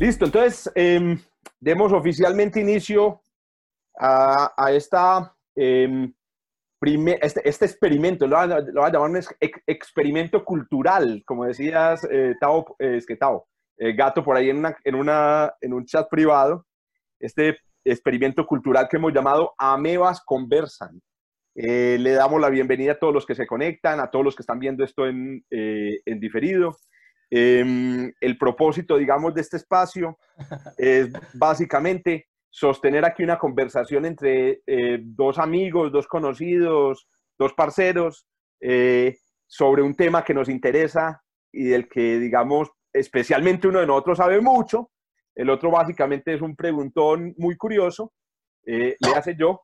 Listo, entonces em, demos oficialmente inicio a, esta, em, este, este, experimento, lo voy, a, llamar un experimento cultural, como decías, eh, Tao, es que Tao, eh, Gato, por ahí en, una, en, una, en un chat privado, este experimento cultural que hemos llamado Amebas Conversan. Eh, le damos la bienvenida a todos los que se conectan, a todos los que están viendo esto en, en diferido. Em, el propósito, digamos, de este espacio es básicamente sostener aquí una conversación entre eh, dos amigos, dos conocidos, dos parceros, eh, sobre un tema que nos interesa y del que, digamos, especialmente uno de nosotros sabe mucho, el otro básicamente es un preguntón muy curioso, eh, le hace yo.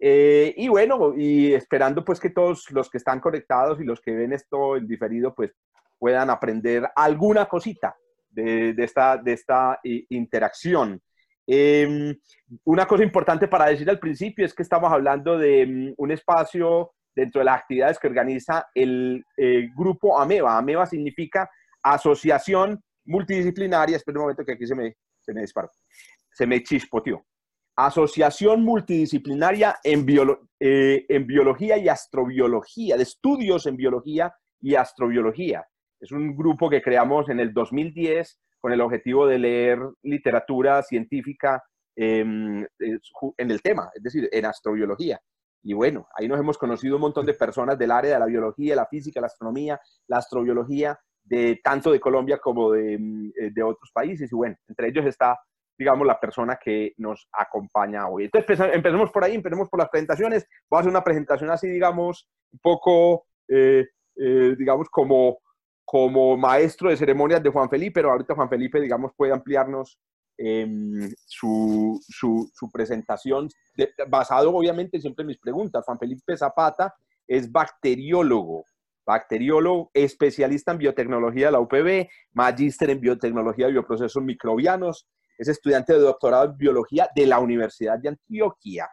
y bueno, y esperando pues que todos los que están conectados y los que ven esto en diferido, pues puedan aprender alguna cosita de, esta, de esta interacción. Em, una cosa importante para decir al principio es que estamos hablando de mm, un espacio dentro de las actividades que organiza el eh, grupo AMEBA. AMEBA significa Asociación Multidisciplinaria, espera un momento que aquí se me, se me disparó, se me chispoteó. Asociación Multidisciplinaria en, eh, en Biología y Astrobiología, de estudios en Biología y Astrobiología. Es un grupo que creamos en el 2010 con el objetivo de leer literatura científica em, en el tema, es decir, en astrobiología. Y bueno, ahí nos hemos conocido un montón de personas del área de la biología, la física, la astronomía, la astrobiología, de tanto de Colombia como de, mm, eh, de otros países. Y bueno, entre ellos está, digamos, la persona que nos acompaña hoy. Entonces, empecemos por ahí, empecemos por las presentaciones. Voy a hacer una presentación así, digamos, un poco, eh, eh, digamos, como como maestro de ceremonias de Juan Felipe, pero ahorita Juan Felipe, digamos, puede ampliarnos em, su, su, presentación, basado obviamente siempre en mis preguntas. Juan Felipe Zapata es bacteriólogo, bacteriólogo, especialista en biotecnología de la UPB, magíster en biotecnología de bioprocesos microbianos, es estudiante de doctorado en biología de la Universidad de Antioquia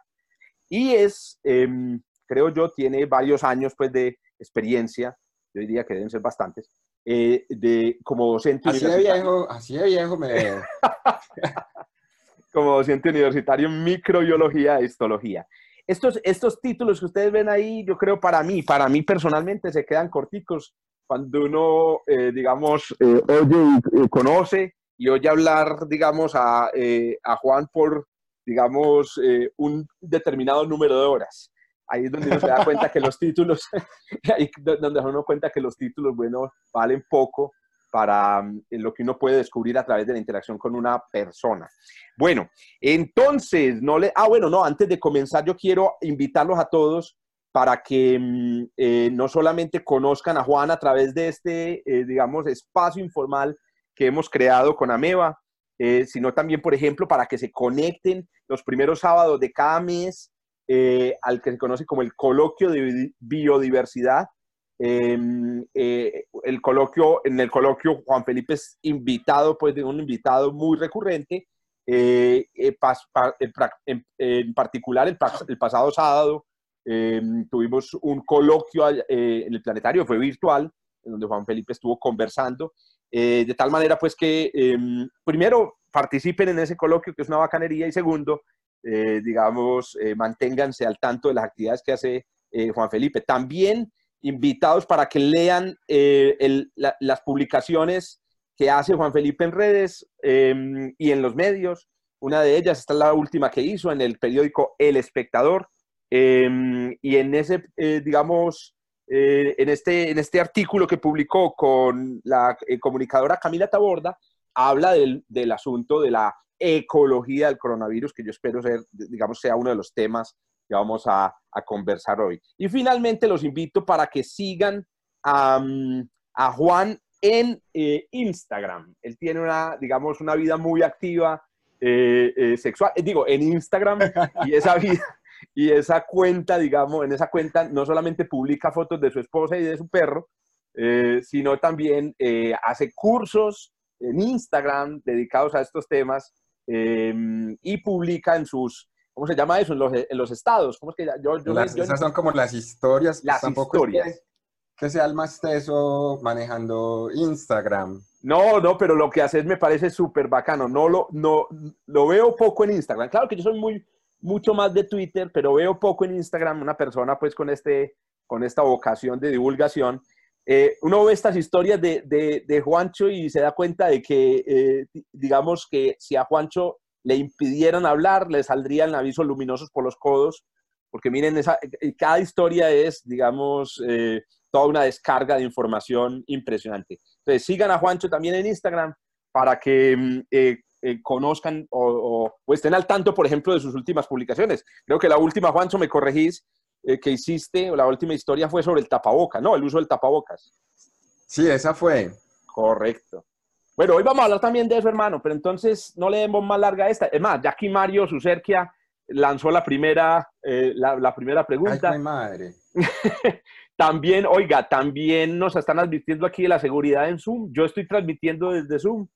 y es, em, creo yo, tiene varios años pues, de experiencia yo diría que deben ser bastantes, eh, de, como docente así De viejo, así de viejo me como docente universitario en microbiología e histología. Estos, estos títulos que ustedes ven ahí, yo creo para mí, para mí personalmente, se quedan corticos cuando uno, eh, digamos, eh, oye y conoce y oye hablar, digamos, a, a Juan por, digamos, un determinado número de horas ahí es donde uno se da cuenta que los títulos, ahí donde uno cuenta que los títulos, bueno, valen poco para mm, lo que uno puede descubrir a través de la interacción con una persona. Bueno, entonces, no le, ah, bueno, no, antes de comenzar yo quiero invitarlos a todos para que mm, eh, no solamente conozcan a Juan a través de este, eh, digamos, espacio informal que hemos creado con Ameba, eh, sino también, por ejemplo, para que se conecten los primeros sábados de cada mes eh, al que se conoce como el coloquio de biodiversidad. Em, eh, el coloquio, en el coloquio Juan Felipe es invitado, pues de un invitado muy recurrente. Eh, en, particular, el, pasado sábado em, tuvimos un coloquio en el planetario, fue virtual, en donde Juan Felipe estuvo conversando, de tal manera pues que em, primero participen en ese coloquio, que es una bacanería, y segundo, eh, digamos, eh, manténganse al tanto de las actividades que hace eh, Juan Felipe. También invitados para que lean las publicaciones que hace Juan Felipe en redes em, y en los medios. Una de ellas está la última que hizo en el periódico El Espectador. Em, y en ese, digamos, en, este, en este artículo que publicó con la comunicadora Camila Taborda, habla del, del asunto de la ecología del coronavirus, que yo espero ser, digamos, sea uno de los temas que vamos a, conversar hoy. Y finalmente los invito para que sigan a, Juan en eh, Instagram. Él tiene una, digamos, una vida muy activa eh, eh, sexual, digo, en Instagram y esa vida y esa cuenta, digamos, en esa cuenta no solamente publica fotos de su esposa y de su perro, sino también hace cursos en Instagram dedicados a estos temas eh, y publica en sus, ¿cómo se llama eso? En los, en los estados. ¿Cómo es que ya- yo, yo- Las- yo- esas son como las historias. Las Tampoco es historias. Que, que sea el más teso manejando Instagram. No, no, pero lo que haces me parece súper bacano. No lo, no, lo veo poco en Instagram. Claro que yo soy muy, mucho más de Twitter, pero veo poco en Instagram una persona pues con, este, con esta vocación de divulgación. Eh, uno ve estas historias de, de, Juancho y se da cuenta de que, eh, di- digamos que si a Juancho le impidieran hablar, le saldrían avisos luminosos por los codos, porque miren, esa, eh, cada historia es, digamos, toda una descarga de información impresionante. Entonces, sigan a Juancho también en Instagram para que mm, conozcan o, o- o estén al tanto, por ejemplo, de sus últimas publicaciones. Creo que la última, Juancho, me corregís, eh, que hiciste, o la última historia fue sobre el tapaboca, ¿no? El uso del tapabocas. Sí, esa fue. Correcto. Bueno, hoy vamos a hablar también de eso, hermano, pero entonces no le demos más larga a esta. Es más, Jackie Mario Sucerquia lanzó la primera, eh, la, la primera Ay, pregunta. mi madre. También, oiga, también nos están advirtiendo aquí de la seguridad en Zoom. Yo estoy transmitiendo desde Zoom.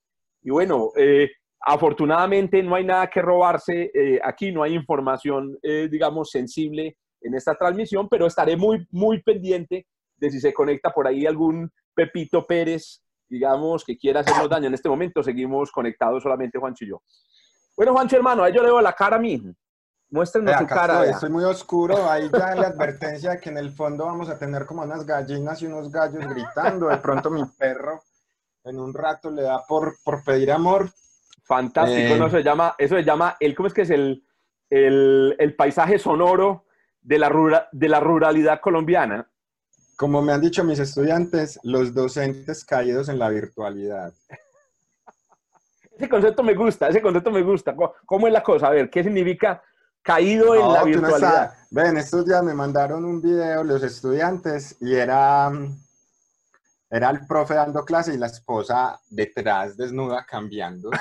Y bueno, eh, afortunadamente no hay nada que robarse eh, aquí, no hay información, digamos, sensible en esta transmisión, pero estaré muy, muy pendiente de si se conecta por ahí algún Pepito Pérez, digamos, que quiera hacernos daño. En este momento seguimos conectados solamente Juancho y yo. Bueno, Juancho, hermano, ahí yo le veo la cara a mí. Muéstrenos acá cara. estoy, estoy muy oscuro. Ahí ya en la advertencia de que en el fondo vamos a tener como unas gallinas y unos gallos gritando. De pronto mi perro en un rato le da por, por pedir amor. Fantástico, Eh. ¿no? Eso se llama, eso se llama, el, ¿cómo es que es el, el, el paisaje sonoro de la, rura- de la ruralidad colombiana? Como me han dicho mis estudiantes, los docentes caídos en la virtualidad. Ese concepto me gusta, ese concepto me gusta. ¿Cómo, cómo es la cosa? A ver, ¿qué significa caído en la no virtualidad? Ven, estos días me mandaron un video los estudiantes y era, era el profe dando clase y la esposa detrás desnuda cambiando.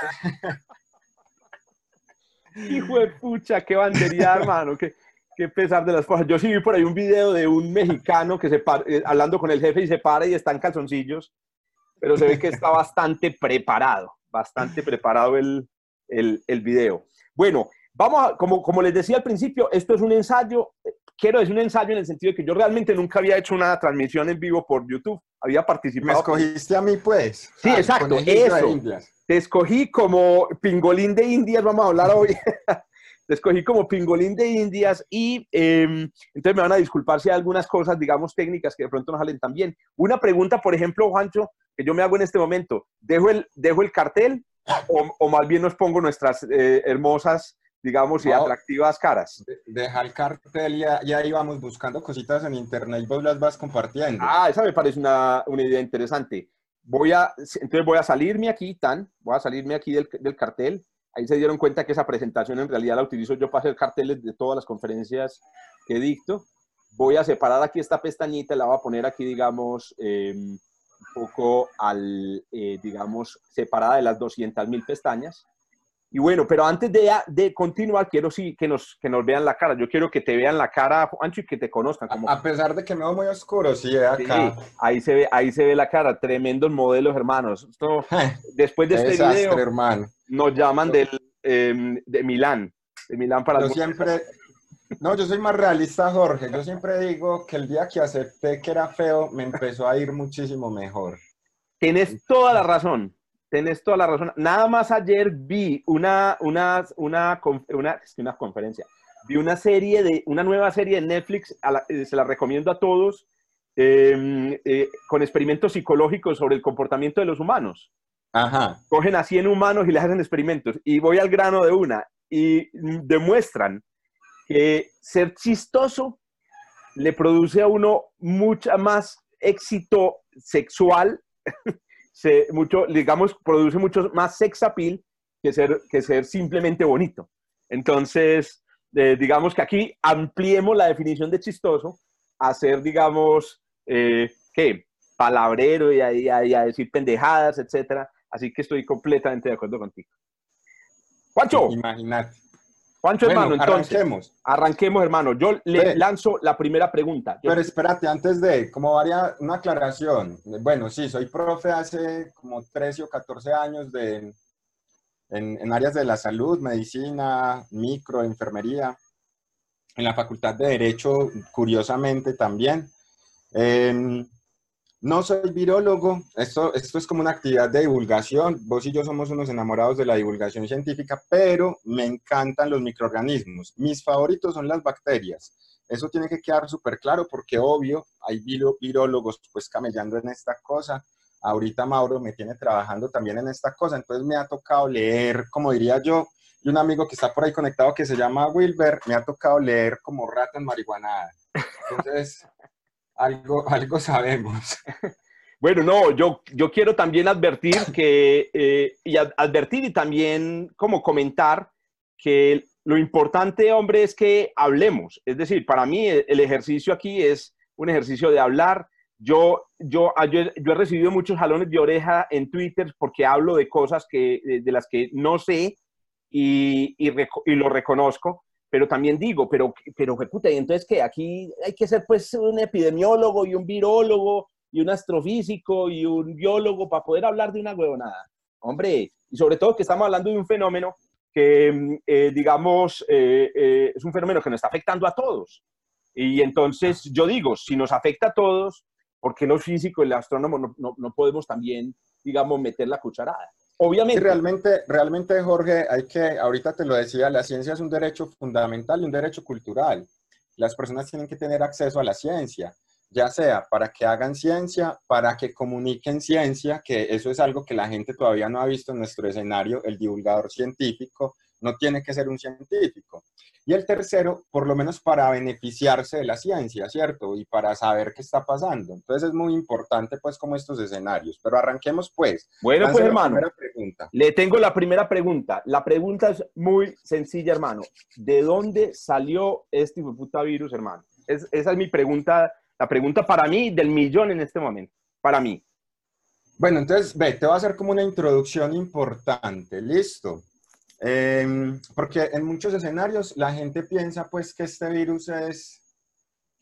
Hijo de pucha, qué bandería, hermano, qué, qué pesar de las cosas. Yo sí vi por ahí un video de un mexicano que se para, eh, hablando con el jefe y se para y está en calzoncillos, pero se ve que está bastante preparado, bastante preparado el, el, el video. Bueno, vamos a, como, como les decía al principio, esto es un ensayo, quiero decir un ensayo en el sentido de que yo realmente nunca había hecho una transmisión en vivo por YouTube, había Me participado. escogiste a mí, pues. Sí, Al exacto, eso. Te escogí como pingolín de Indias, vamos a hablar hoy. Te escogí como pingolín de Indias y eh, entonces me van a disculpar si hay algunas cosas, digamos, técnicas que de pronto no salen tan bien. Una pregunta, por ejemplo, Juancho, que yo me hago en este momento, ¿dejo el, dejo el cartel o, o más bien nos pongo nuestras eh, hermosas, digamos, y No. atractivas caras? De- Deja el cartel y, a- y ahí vamos buscando cositas en internet y vos las vas compartiendo. Ah, esa me parece una, una idea interesante. Voy a, entonces voy a salirme aquí, tan, voy a salirme aquí del, del cartel. Ahí se dieron cuenta que esa presentación en realidad la utilizo yo para hacer carteles de todas las conferencias que dicto. Voy a separar aquí esta pestañita, la voy a poner aquí, digamos, eh, un poco al, eh, digamos, separada de las 200 mil pestañas. Y bueno, pero antes de, de continuar, quiero sí que nos, que nos vean la cara. Yo quiero que te vean la cara, Ancho, y que te conozcan. Como, A, pesar de que me veo muy oscuro, sí, acá. ahí se ve, ahí se ve la cara, tremendos modelos, hermanos. Esto, después de este desastre, video, hermano. nos llaman del, em, de Milán, de Milán para Yo siempre... No, yo soy más realista, Jorge. Yo siempre digo que el día que acepté que era feo, me empezó a ir muchísimo mejor. Tenés toda la razón, tenés toda la razón. Nada más ayer vi una, una, una, una, una conferencia, vi una serie de, una nueva serie de Netflix, a la- eh, se la recomiendo a todos, em, eh, con experimentos psicológicos sobre el comportamiento de los humanos. Ajá. cogen a 100 humanos y les hacen experimentos. Y voy al grano de una. Y demuestran que ser chistoso le produce a uno mucha más éxito sexual, se, mucho, digamos, produce mucho más sex appeal que ser, que ser simplemente bonito. Entonces, eh, digamos que aquí ampliemos la definición de chistoso a ser, digamos, eh, ¿qué? palabrero y a, decir pendejadas, etcétera. Así que estoy completamente de acuerdo contigo. Juancho. Imagínate. Juancho, hermano, entonces. Arranquemos. Arranquemos, hermano. Yo le lanzo la primera pregunta. Pero espérate, antes de, como varía, una aclaración. Bueno, sí, soy profe hace como 13 o 14 años de, en, áreas de la salud, medicina, micro, enfermería. En la Facultad de Derecho, curiosamente, también. Em, no soy virólogo, esto, esto es como una actividad de divulgación. Vos y yo somos unos enamorados de la divulgación científica, pero me encantan los microorganismos. Mis favoritos son las bacterias. Eso tiene que quedar súper claro porque obvio, hay virólogos pues camellando en esta cosa. Ahorita Mauro me tiene trabajando también en esta cosa, entonces me ha tocado leer, como diría yo, y un amigo que está por ahí conectado que se llama Wilber, me ha tocado leer como rata en marihuana. Entonces, algo, algo sabemos. Bueno, no, yo, yo quiero también advertir que, eh, y advertir y también como comentar que lo importante, hombre, es que hablemos. Es decir, para mí el ejercicio aquí es un ejercicio de hablar. Yo, yo, ah, yo, he recibido muchos jalones de oreja en Twitter porque hablo de cosas que, de, las que no sé y, y lo reconozco pero también digo, pero, pero puta, y entonces que aquí hay que ser pues un epidemiólogo y un virólogo y un astrofísico y un biólogo para poder hablar de una huevonada. Hombre, y sobre todo que estamos hablando de un fenómeno que, mm, eh, digamos, eh, eh, es un fenómeno que nos está afectando a todos. Y entonces yo digo, si nos afecta a todos, ¿por qué los físicos y el astrónomo no, no, no podemos también, digamos, meter la cucharada? Obviamente. realmente, realmente, Jorge, hay que, ahorita te lo decía, la ciencia es un derecho fundamental y un derecho cultural. Las personas tienen que tener acceso a la ciencia, ya sea para que hagan ciencia, para que comuniquen ciencia, que eso es algo que la gente todavía no ha visto en nuestro escenario, el divulgador científico no tiene que ser un científico. Y el tercero, por lo menos para beneficiarse de la ciencia, ¿cierto? Y para saber qué está pasando. Entonces es muy importante, pues, como estos escenarios. Pero arranquemos, pues. Bueno, pues, hermano, le tengo la primera pregunta. La pregunta es muy sencilla, hermano. ¿De dónde salió este puta virus, hermano? esa es mi pregunta, la pregunta para mí del millón en este momento. Para mí. Bueno, entonces, ve, te voy a hacer como una introducción importante. ¿Listo? Em, porque en muchos escenarios la gente piensa pues que este virus es,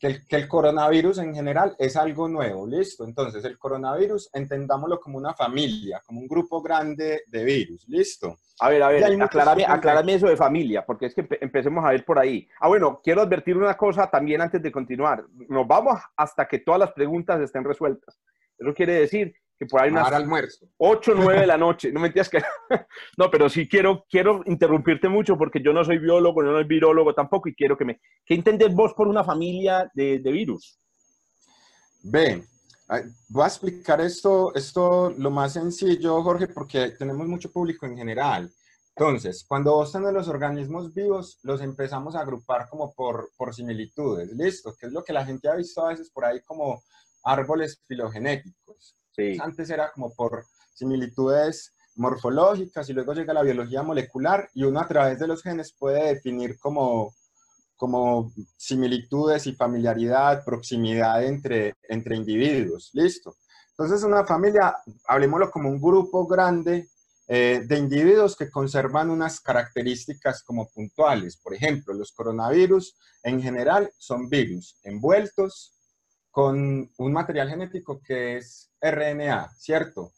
que el, que el, coronavirus en general es algo nuevo, listo. Entonces el coronavirus entendámoslo como una familia, como un grupo grande de virus, listo. A ver, a ver, aclárame, aclárame, eso de familia, porque es que empecemos a ver por ahí. Ah, bueno, quiero advertir una cosa también antes de continuar. Nos vamos hasta que todas las preguntas estén resueltas. Eso quiere decir que por ahí unas almuerzo. 8 o 9 de la noche, no me entiendes que... no, pero sí quiero, quiero interrumpirte mucho porque yo no soy biólogo, no soy virólogo tampoco y quiero que me... ¿Qué entendés vos por una familia de, de virus? Ven, voy a explicar esto, esto lo más sencillo, Jorge, porque tenemos mucho público en general. Entonces, cuando vos tenés los organismos vivos, los empezamos a agrupar como por, por similitudes, ¿listo? Que es lo que la gente ha visto a veces por ahí como árboles filogenéticos. Antes era como por similitudes morfológicas y luego llega la biología molecular y uno a través de los genes puede definir como, como similitudes y familiaridad, proximidad entre, entre individuos. Listo. Entonces una familia, hablemoslo como un grupo grande eh, de individuos que conservan unas características como puntuales. Por ejemplo, los coronavirus en general son virus envueltos con un material genético que es RNA, ¿cierto?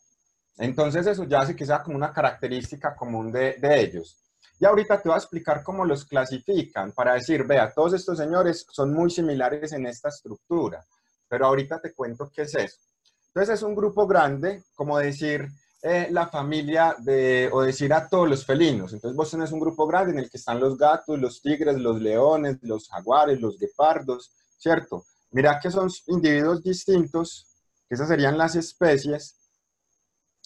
Entonces eso ya hace que sea como una característica común de, ellos. Y ahorita te voy a explicar cómo los clasifican para decir, vea, todos estos señores son muy similares en esta estructura, pero ahorita te cuento qué es eso. Entonces es un grupo grande, como decir eh, la familia de, o decir a todos los felinos. Entonces vos tenés un grupo grande en el que están los gatos, los tigres, los leones, los jaguares, los guepardos, ¿cierto? Mira que son individuos distintos, que esas serían las especies,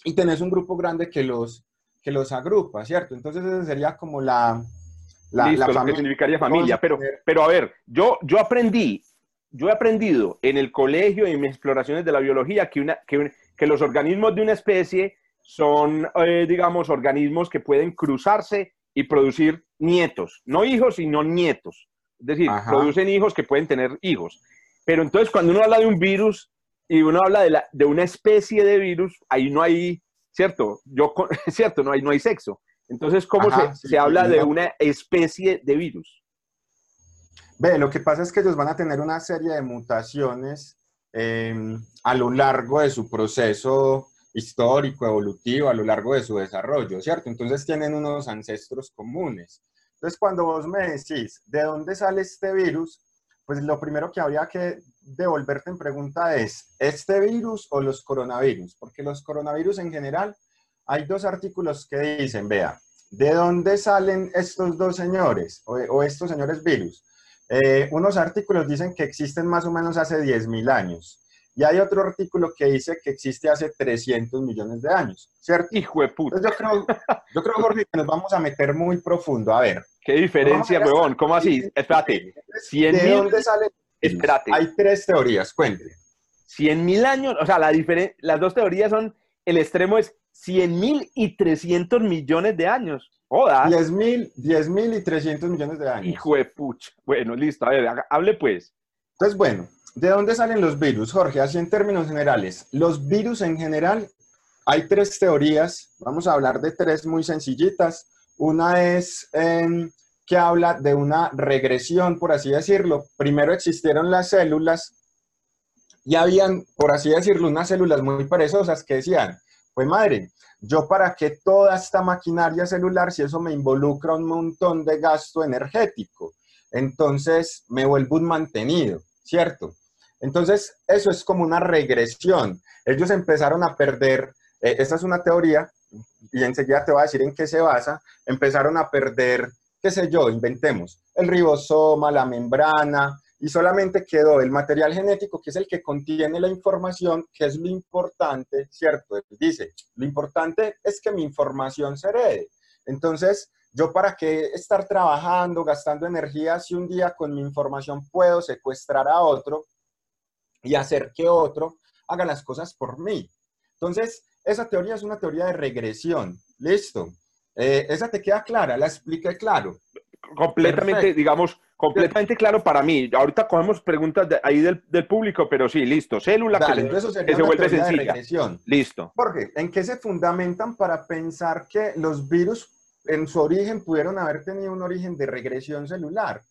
y tenés un grupo grande que los, que los agrupa, ¿cierto? Entonces esa sería como la... La, Listo, lo que significaría familia, pero, pero a ver, yo, yo aprendí, yo he aprendido en el colegio y en mis exploraciones de la biología que, una, que, que los organismos de una especie son, eh, digamos, organismos que pueden cruzarse y producir nietos, no hijos, sino nietos. Es decir, producen hijos que pueden tener hijos. Pero entonces cuando uno habla de un virus, y uno habla de, la, de una especie de virus, ahí no hay, ¿cierto? Yo, ¿cierto? No hay, no hay sexo. Entonces, ¿cómo se, se habla de una especie de virus? Ve, lo que pasa es que ellos van a tener una serie de mutaciones em, a lo largo de su proceso histórico, evolutivo, a lo largo de su desarrollo, ¿cierto? Entonces tienen unos ancestros comunes. Entonces, cuando vos me decís, ¿de dónde sale este virus? Pues lo primero que habría que devolverte en pregunta es, ¿este virus o los coronavirus? Porque los coronavirus en general, hay dos artículos que dicen, vea, ¿de dónde salen estos dos señores o, estos señores virus? Eh, unos artículos dicen que existen más o menos hace 10.000 años. Y hay otro artículo que dice que existe hace 300 millones de años, ¿cierto? Hijo de puta. yo, creo, yo creo, Jorge, que nos vamos a meter muy profundo. A ver. ¿Qué diferencia, huevón? ¿Cómo así? Espérate. ¿De dónde sale? Espérate. Hay tres teorías, cuente. 100 mil años, o sea, la las dos teorías son, el extremo es 100 mil y 300 millones de años. Joda. 10 mil, 10 mil y 300 millones de años. Hijo de pucha. Bueno, listo. A ver, hable pues. Entonces, bueno, ¿De dónde salen los virus, Jorge? Así en términos generales. Los virus en general, hay tres teorías. Vamos a hablar de tres muy sencillitas. Una es em, que habla de una regresión, por así decirlo. Primero existieron las células y habían, por así decirlo, unas células muy perezosas que decían, pues madre, yo para qué toda esta maquinaria celular si eso me involucra un montón de gasto energético. Entonces me vuelvo un mantenido, ¿cierto? Entonces, eso es como una regresión. Ellos empezaron a perder, eh, esta es una teoría, y enseguida te voy a decir en qué se basa, empezaron a perder, qué sé yo, inventemos, el ribosoma, la membrana, y solamente quedó el material genético, que es el que contiene la información, que es lo importante, ¿cierto? Dice, lo importante es que mi información se herede. Entonces, yo para qué estar trabajando, gastando energía, si un día con mi información puedo secuestrar a otro y hacer que otro haga las cosas por mí. Entonces, esa teoría es una teoría de regresión. Listo. Eh, esa te queda clara, la expliqué claro. Completamente, digamos, completamente claro para mí. Ahorita cogemos preguntas de, ahí del, público, pero sí, listo. Célula que, se vuelve sencilla. Listo. Jorge, ¿en qué se fundamentan para pensar que los virus en su origen pudieron haber tenido un origen de regresión celular?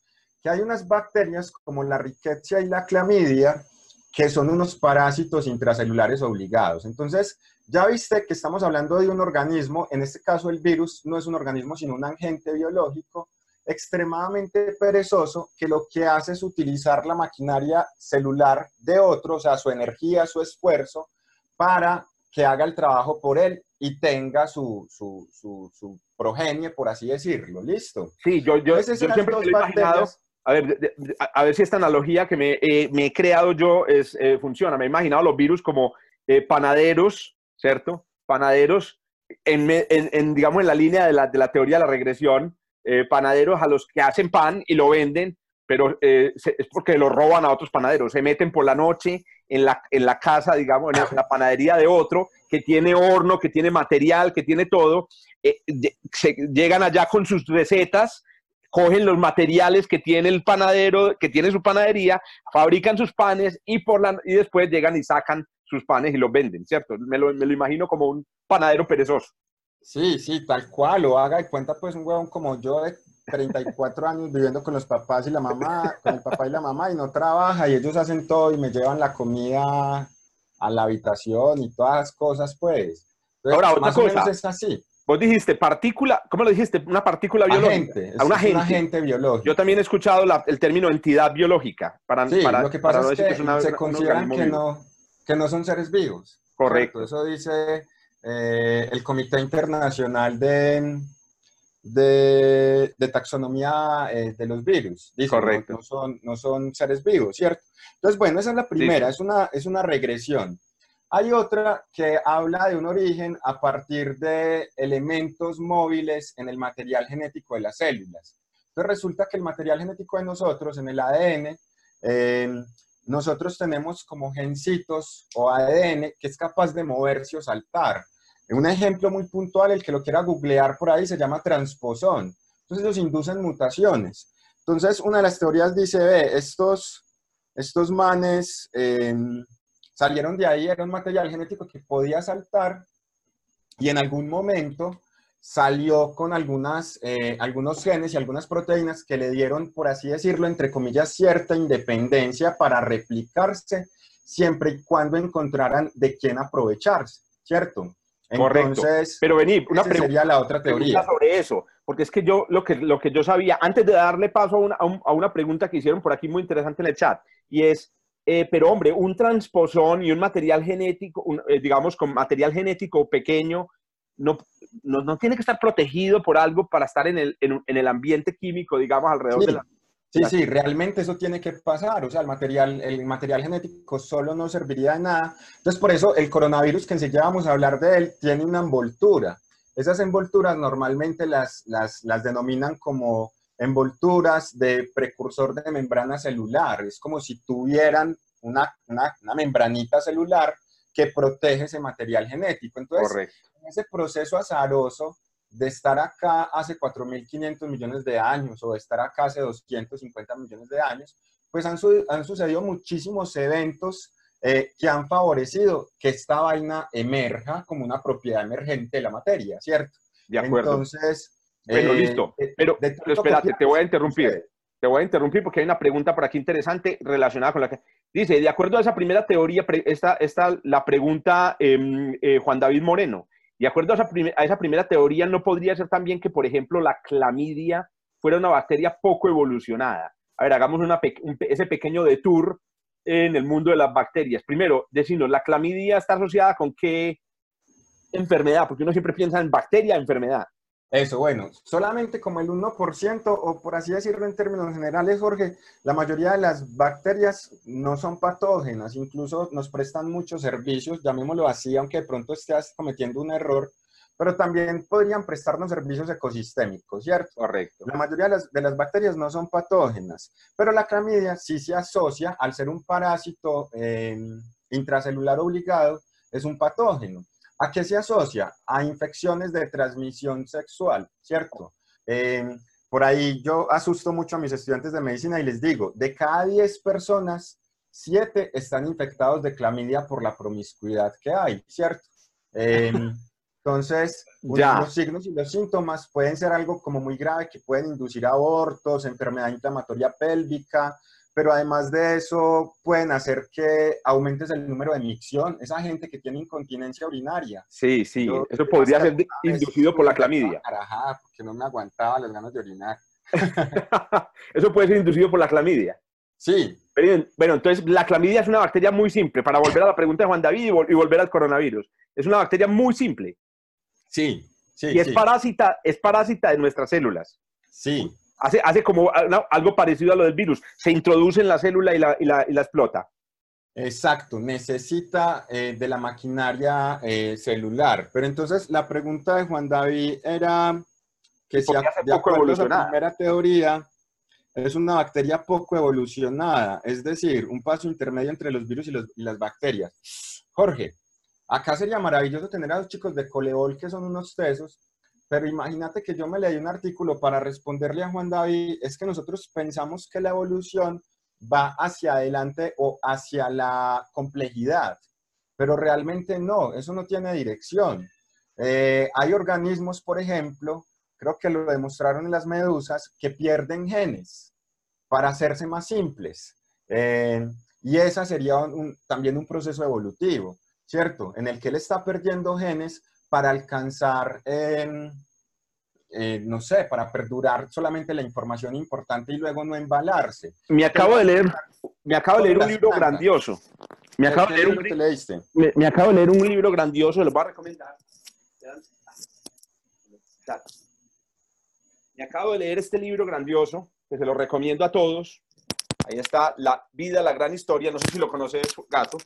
Que hay unas bacterias como la Rickettsia y la clamidia que son unos parásitos intracelulares obligados. Entonces, ya viste que estamos hablando de un organismo, en este caso el virus no es un organismo, sino un agente biológico extremadamente perezoso que lo que hace es utilizar la maquinaria celular de otro, o sea, su energía, su esfuerzo, para que haga el trabajo por él y tenga su, su, su, progenie, por así decirlo. ¿Listo? Sí, yo, yo, yo siempre he imaginado a ver, a, ver si esta analogía que me, eh, he creado yo es, eh, funciona. Me he imaginado los virus como eh, panaderos, ¿cierto? Panaderos, en, digamos, en la línea de la, de la teoría de la regresión, panaderos a los que hacen pan y lo venden, pero es porque lo roban a otros panaderos. Se meten por la noche en la, en la casa, digamos, en la panadería de otro, que tiene horno, que tiene material, que tiene todo. llegan allá con sus recetas cogen los materiales que tiene el panadero, que tiene su panadería, fabrican sus panes y, por la, y después llegan y sacan sus panes y los venden, ¿cierto? Me lo, me lo imagino como un panadero perezoso. Sí, sí, tal cual, lo haga y cuenta pues un huevón como yo de 34 años viviendo con los papás y la mamá, con el papá y la mamá y no trabaja y ellos hacen todo y me llevan la comida a la habitación y todas las cosas pues. Ahora, otra cosa. es así. Vos dijiste partícula, ¿cómo lo dijiste? Una partícula biológica. a un agente. un agente biológico. Yo también he escuchado el término entidad biológica. Para, sí, lo que pasa es que, se consideran que no, que no son seres vivos. Correcto. Eso dice eh, el Comité Internacional de, de, Taxonomía eh, de los Virus. Dice, Correcto. No, son, no son seres vivos, ¿cierto? Entonces, bueno, esa es la primera, es, una, es una regresión. Hay otra que habla de un origen a partir de elementos móviles en el material genético de las células. Entonces resulta que el material genético de nosotros, en el ADN, em, nosotros tenemos como gencitos o ADN que es capaz de moverse o saltar. Un ejemplo muy puntual, el que lo quiera googlear por ahí, se llama transposón. Entonces ellos inducen mutaciones. Entonces una de las teorías dice, ve, estos, estos manes... Em, salieron de ahí, era un material genético que podía saltar y en algún momento salió con algunas, eh, algunos genes y algunas proteínas que le dieron, por así decirlo, entre comillas, cierta independencia para replicarse siempre y cuando encontraran de quién aprovecharse, ¿cierto? Correcto. Pero vení, una pregunta sería la otra teoría sobre eso, porque es que yo lo que, lo que yo sabía, antes de darle paso a una, a una pregunta que hicieron por aquí muy interesante en el chat, y es, eh, pero hombre, un transposón y un material genético, eh, digamos, con material genético pequeño, no, no, tiene que estar protegido por algo para estar en el, en, el ambiente químico, digamos, alrededor de la... Sí, sí, realmente eso tiene que pasar, o sea, el material, el material genético solo no serviría de nada. Entonces, por eso el coronavirus que enseñábamos a hablar de él tiene una envoltura. Esas envolturas normalmente las, las, las denominan como envolturas de precursor de membrana celular. Es como si tuvieran una, una, una membranita celular que protege ese material genético. Entonces, en ese proceso azaroso de estar acá hace 4.500 millones de años o de estar acá hace 250 millones de años, pues han, han sucedido muchísimos eventos eh, que han favorecido que esta vaina emerja como una propiedad emergente de la materia, ¿cierto? De acuerdo. Entonces... Pero eh, listo, pero, espérate, te voy a interrumpir. Te voy a interrumpir porque hay una pregunta por aquí interesante relacionada con la que... Dice, de acuerdo a esa primera teoría, esta, esta la pregunta em, eh, Juan David Moreno. De acuerdo a esa, primera teoría, ¿no podría ser también que, por ejemplo, la clamidia fuera una bacteria poco evolucionada? A ver, hagamos una ese pequeño detour en el mundo de las bacterias. Primero, decirnos, ¿la clamidia está asociada con qué enfermedad? Porque uno siempre piensa en bacteria, enfermedad. Eso, bueno, solamente como el 1%, o por así decirlo en términos generales, Jorge, la mayoría de las bacterias no son patógenas, incluso nos prestan muchos servicios, llamémoslo así, aunque de pronto estés cometiendo un error, pero también podrían prestarnos servicios ecosistémicos, ¿cierto? Correcto. La mayoría de las, de las bacterias no son patógenas, pero la clamidia sí se asocia, al ser un parásito eh, intracelular obligado, es un patógeno. ¿A qué se asocia? A infecciones de transmisión sexual, ¿cierto? Eh, por ahí yo asusto mucho a mis estudiantes de medicina y les digo, de cada 10 personas, 7 están infectados de clamidia por la promiscuidad que hay, ¿cierto? Eh, entonces, los signos y los síntomas pueden ser algo como muy grave que pueden inducir abortos, enfermedad inflamatoria pélvica, pero además de eso pueden hacer que aumentes el número de micción, esa gente que tiene incontinencia urinaria. Sí, sí, eso podría ser inducido por la clamidia. Caraja, porque no me aguantaba las ganas de orinar. eso puede ser inducido por la clamidia. Sí. bueno, entonces la clamidia es una bacteria muy simple, para volver a la pregunta de Juan David y, volver al coronavirus. Es una bacteria muy simple. Sí, sí. Y es parásita, es parásita de nuestras células. Sí. Hace, hace como algo parecido a lo del virus. Se introduce en la célula y la, y la, y la explota. Exacto, necesita eh, de la maquinaria eh, celular. Pero entonces la pregunta de Juan David era que si de acuerdo a la primera teoría es una bacteria poco evolucionada, es decir, un paso intermedio entre los virus y, los, y las bacterias. Jorge, acá sería maravilloso tener a los chicos de Coleol que son unos tesos pero imagínate que yo me leí un artículo para responderle a Juan David, es que nosotros pensamos que la evolución va hacia adelante o hacia la complejidad, pero realmente no, eso no tiene dirección. Eh, hay organismos, por ejemplo, creo que lo demostraron en las medusas, que pierden genes para hacerse más simples. Eh, y esa sería también un proceso evolutivo, ¿cierto? En el que él está perdiendo genes para alcanzar, eh, no sé, para perdurar solamente la información importante y luego no embalarse. Me acabo de leer, me acabo de leer un libro grandioso. Me acabo, de leer un, me, me acabo de leer un libro grandioso, lo voy a recomendar. Me acabo de leer este libro grandioso, que se lo recomiendo a todos. Ahí está, La vida, la gran historia. No sé si lo conoces, gato.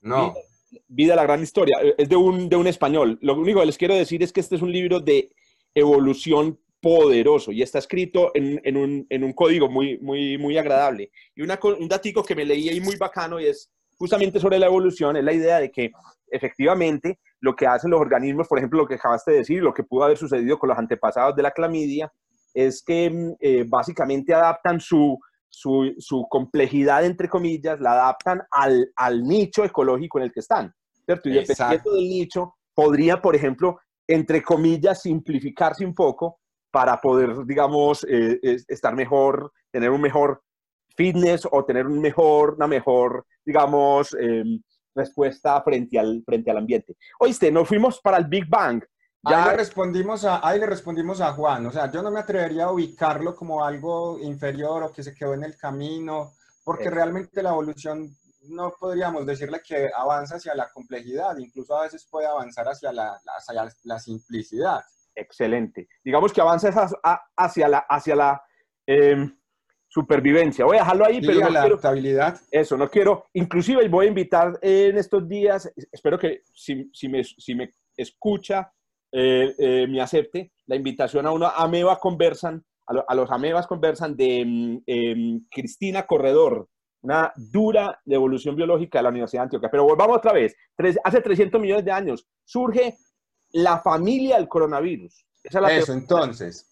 No. Vida, la gran historia. Eh, es de un, de un español. Lo único que les quiero decir es que este es un libro de evolución poderoso y está escrito en, en, un, en un, código muy, muy, muy agradable. Y una, un datico que me leí ahí muy bacano y es justamente sobre la evolución, es la idea de que efectivamente lo que hacen los organismos, por ejemplo, lo que acabaste de decir, lo que pudo haber sucedido con los antepasados de la clamidia, es que mm, eh, básicamente adaptan su, su, su, complejidad, entre comillas, la adaptan al, al, nicho ecológico en el que están, ¿cierto? Y dependiendo del nicho, podría, por ejemplo, entre comillas, simplificarse un poco para poder, digamos, eh, estar mejor, tener un mejor fitness o tener un mejor, una mejor, digamos, em, respuesta frente al, frente al ambiente. Oíste, nos fuimos para el Big Bang. Ya... Ahí, le respondimos a, ahí le respondimos a Juan, o sea, yo no me atrevería a ubicarlo como algo inferior o que se quedó en el camino, porque realmente la evolución no podríamos decirle que avanza hacia la complejidad, incluso a veces puede avanzar hacia la, hacia la simplicidad. Excelente. Digamos que avanza hacia la, hacia la em, supervivencia. Voy a dejarlo ahí, pero no la adaptabilidad. Eso, no quiero. Inclusive voy a invitar en estos días, espero que si, si, me, si me, escucha, eh, eh, me acepte la invitación a una Ameba Conversan, a, los Amebas Conversan de em, em, Cristina Corredor, una dura de evolución biológica de la Universidad de Antioquia. Pero volvamos otra vez. hace 300 millones de años surge la familia del coronavirus. Eso, entonces.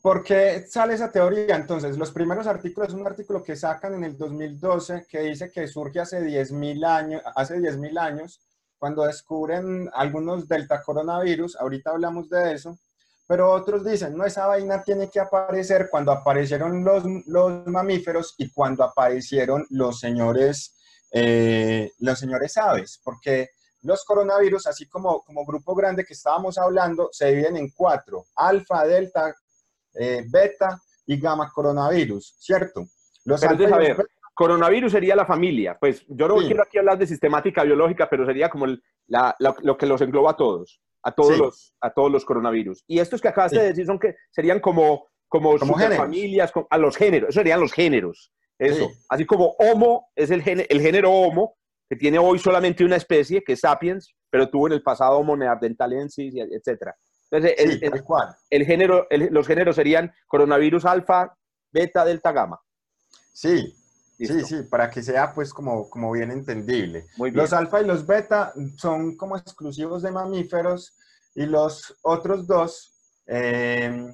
¿Por qué sale esa teoría? Entonces, los primeros artículos es un artículo que sacan en el 2012 que dice que surge hace 10.000 años, hace 10.000 años, cuando descubren algunos delta coronavirus, ahorita hablamos de eso, pero otros dicen, no, esa vaina tiene que aparecer cuando aparecieron los, los mamíferos y cuando aparecieron los señores, eh, los señores aves, porque los coronavirus, así como, como grupo grande que estábamos hablando, se dividen en cuatro, alfa, delta, eh, beta y gamma coronavirus, ¿cierto? Los pero ver, coronavirus sería la familia, pues yo no quiero aquí hablar de sistemática biológica, pero sería como lo que los engloba a todos a todos, los, a todos los coronavirus. Y estos que acabas de decir son que serían como, como, familias, a los géneros, eso serían los géneros. Eso. Así como Homo es el, el género Homo, que tiene hoy solamente una especie, que es Sapiens, pero tuvo en el pasado Homo neanderthalensis, etc. Entonces, el, el, género, los géneros serían coronavirus alfa, beta, delta, gamma. Sí, Sí, sí, para que sea pues como, como bien entendible. Los alfa y los beta son como exclusivos de mamíferos y los otros dos em,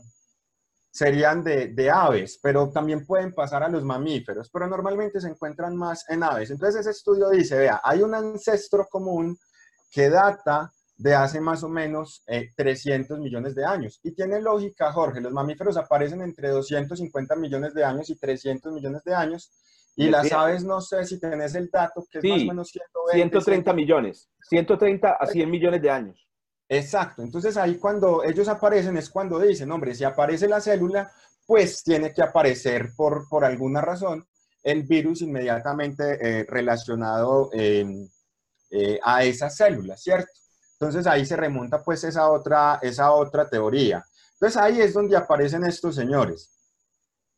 serían de, de, aves, pero también pueden pasar a los mamíferos, pero normalmente se encuentran más en aves. Entonces ese estudio dice, vea, hay un ancestro común que data de hace más o menos 300 eh, millones de años. Y tiene lógica, Jorge, los mamíferos aparecen entre 250 millones de años y 300 millones de años, y las aves, no sé si tenés el dato, que es más o menos 130 millones, 130 a 100 millones de años. Exacto, entonces ahí cuando ellos aparecen es cuando dicen, hombre, si aparece la célula, pues tiene que aparecer por, por alguna razón el virus inmediatamente eh, relacionado eh, a esas células, ¿cierto? Entonces ahí se remonta pues esa otra, esa otra teoría. Entonces ahí es donde aparecen estos señores.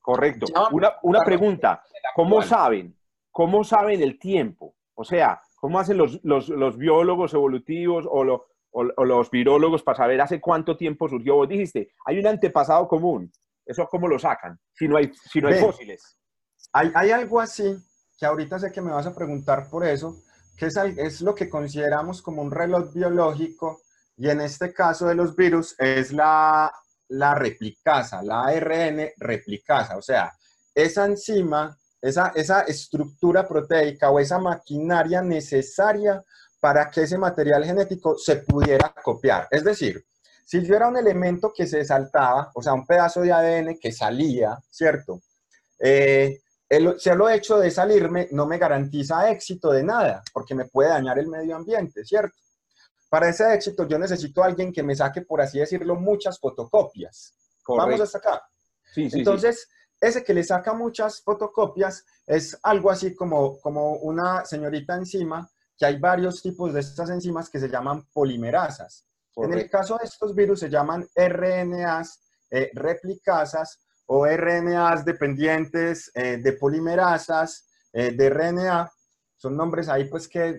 Correcto. Una, una pregunta, ¿cómo saben? ¿Cómo saben el tiempo? O sea, ¿cómo hacen los, los, los biólogos evolutivos o, lo, o, los virólogos para saber hace cuánto tiempo surgió? Vos dijiste, hay un antepasado común. ¿Eso cómo lo sacan? Si no hay, si no hay fósiles. Hay, hay, algo así, que ahorita sé que me vas a preguntar por eso, que es, es lo que consideramos como un reloj biológico, y en este caso de los virus es la la replicasa, la ARN replicasa, o sea, esa enzima, esa, esa estructura proteica o esa maquinaria necesaria para que ese material genético se pudiera copiar. Es decir, si yo era un elemento que se saltaba, o sea, un pedazo de ADN que salía, ¿cierto? Eh, el solo hecho de salirme no me garantiza éxito de nada, porque me puede dañar el medio ambiente, ¿cierto? Para ese éxito yo necesito a alguien que me saque, por así decirlo, muchas fotocopias. Vamos a sacar. Sí, sí, Entonces, ese que le saca muchas fotocopias es algo así como, como una señorita enzima, que hay varios tipos de estas enzimas que se llaman polimerasas. En el caso de estos virus se llaman RNAs eh, replicasas o RNAs dependientes eh, de polimerasas eh, de RNA. Son nombres ahí pues que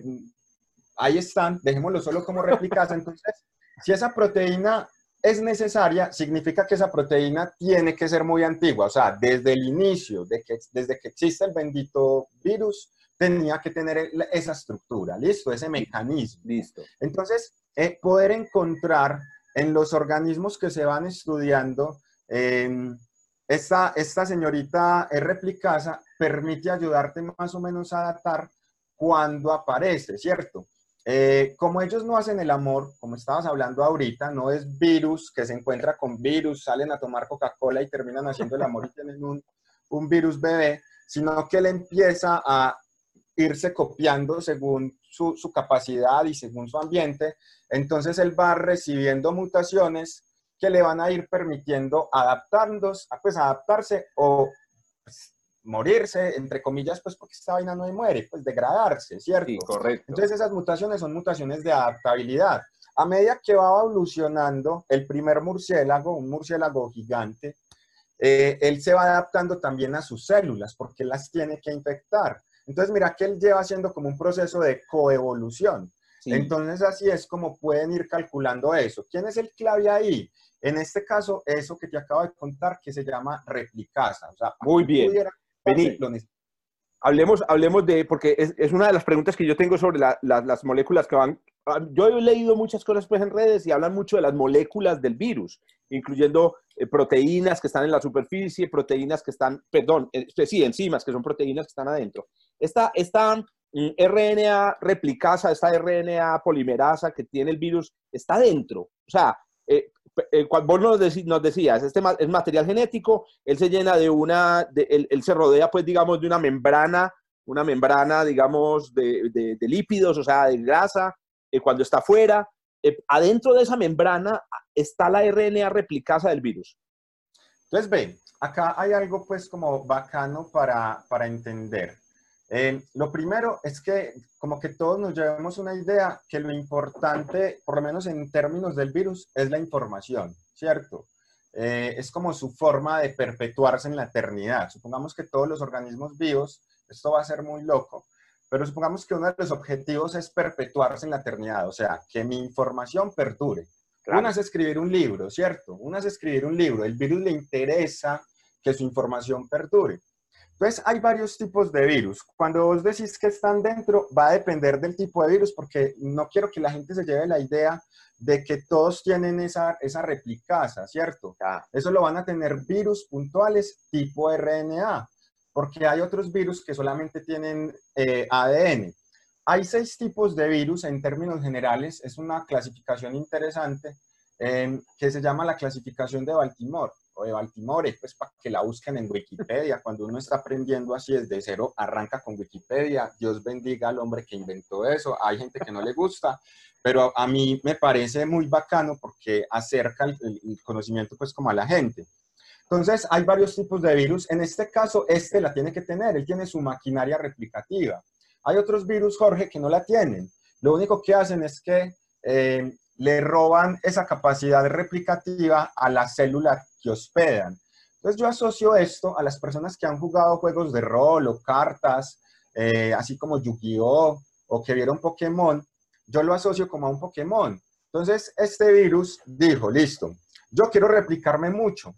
ahí están, dejémoslo solo como réplicas. Entonces, si esa proteína es necesaria, significa que esa proteína tiene que ser muy antigua. O sea, desde el inicio, de que, desde que existe el bendito virus, tenía que tener esa estructura, ¿listo? Ese mecanismo. Listo. Entonces, eh, poder encontrar en los organismos que se van estudiando, esta, esta señorita replicasa permite ayudarte más o menos a adaptar cuando aparece, ¿cierto? Eh, como ellos no hacen el amor, como estabas hablando ahorita, no es virus que se encuentra con virus, salen a tomar Coca-Cola y terminan haciendo el amor y tienen un, virus bebé, sino que él empieza a irse copiando según su, capacidad y según su ambiente. Entonces él va recibiendo mutaciones que le van a ir permitiendo adaptándose, pues adaptarse o pues, morirse, entre comillas, pues porque esta vaina no muere, pues degradarse, ¿cierto? Sí, correcto. Entonces esas mutaciones son mutaciones de adaptabilidad. A medida que va evolucionando el primer murciélago, un murciélago gigante, eh, él se va adaptando también a sus células porque las tiene que infectar. Entonces mira que él lleva haciendo como un proceso de coevolución. Sí. Entonces así es como pueden ir calculando eso. ¿Quién es el clave ahí? En este caso, eso que te acabo de contar, que se llama replicasa. O sea, Muy bien. Vení. Hablemos, hablemos de, porque es, es, una de las preguntas que yo tengo sobre la, la, las moléculas que van. Yo he leído muchas cosas pues, en redes y hablan mucho de las moléculas del virus, incluyendo eh, proteínas que están en la superficie, proteínas que están, perdón, eh, sí, enzimas que son proteínas que están adentro. Esta, esta mm, RNA replicasa, esta RNA polimerasa que tiene el virus, está dentro. O sea, eh, vos nos, dec nos, decías, este es material genético, él se llena de una, de, él, él, se rodea, pues, digamos, de una membrana, una membrana, digamos, de, de, de lípidos, o sea, de grasa, eh, cuando está fuera, eh, adentro de esa membrana está la RNA replicasa del virus. Entonces, ven, acá hay algo, pues, como bacano para, para entender. Eh, lo primero es que como que todos nos llevemos una idea que lo importante, por lo menos en términos del virus, es la información, ¿cierto? Eh, es como su forma de perpetuarse en la eternidad. Supongamos que todos los organismos vivos, esto va a ser muy loco, pero supongamos que uno de los objetivos es perpetuarse en la eternidad, o sea, que mi información perdure. Claro. Una es escribir un libro, ¿cierto? Una es escribir un libro. El virus le interesa que su información perdure. Entonces, hay varios tipos de virus. Cuando vos decís que están dentro, va a depender del tipo de virus, porque no quiero que la gente se lleve la idea de que todos tienen esa, esa replicasa, ¿cierto? Eso lo van a tener virus puntuales tipo RNA, porque hay otros virus que solamente tienen eh, ADN. Hay seis tipos de virus en términos generales. Es una clasificación interesante eh, que se llama la clasificación de Baltimore o de Baltimore, pues para que la busquen en Wikipedia. Cuando uno está aprendiendo así desde cero, arranca con Wikipedia. Dios bendiga al hombre que inventó eso. Hay gente que no le gusta, pero a mí me parece muy bacano porque acerca el, conocimiento pues como a la gente. Entonces, hay varios tipos de virus. En este caso, este la tiene que tener. Él tiene su maquinaria replicativa. Hay otros virus, Jorge, que no la tienen. Lo único que hacen es que eh, le roban esa capacidad replicativa a la célula que hospedan. Entonces yo asocio esto a las personas que han jugado juegos de rol o cartas, eh, así como Yu-Gi-Oh! o que vieron Pokémon, yo lo asocio como a un Pokémon. Entonces este virus dijo, listo, yo quiero replicarme mucho,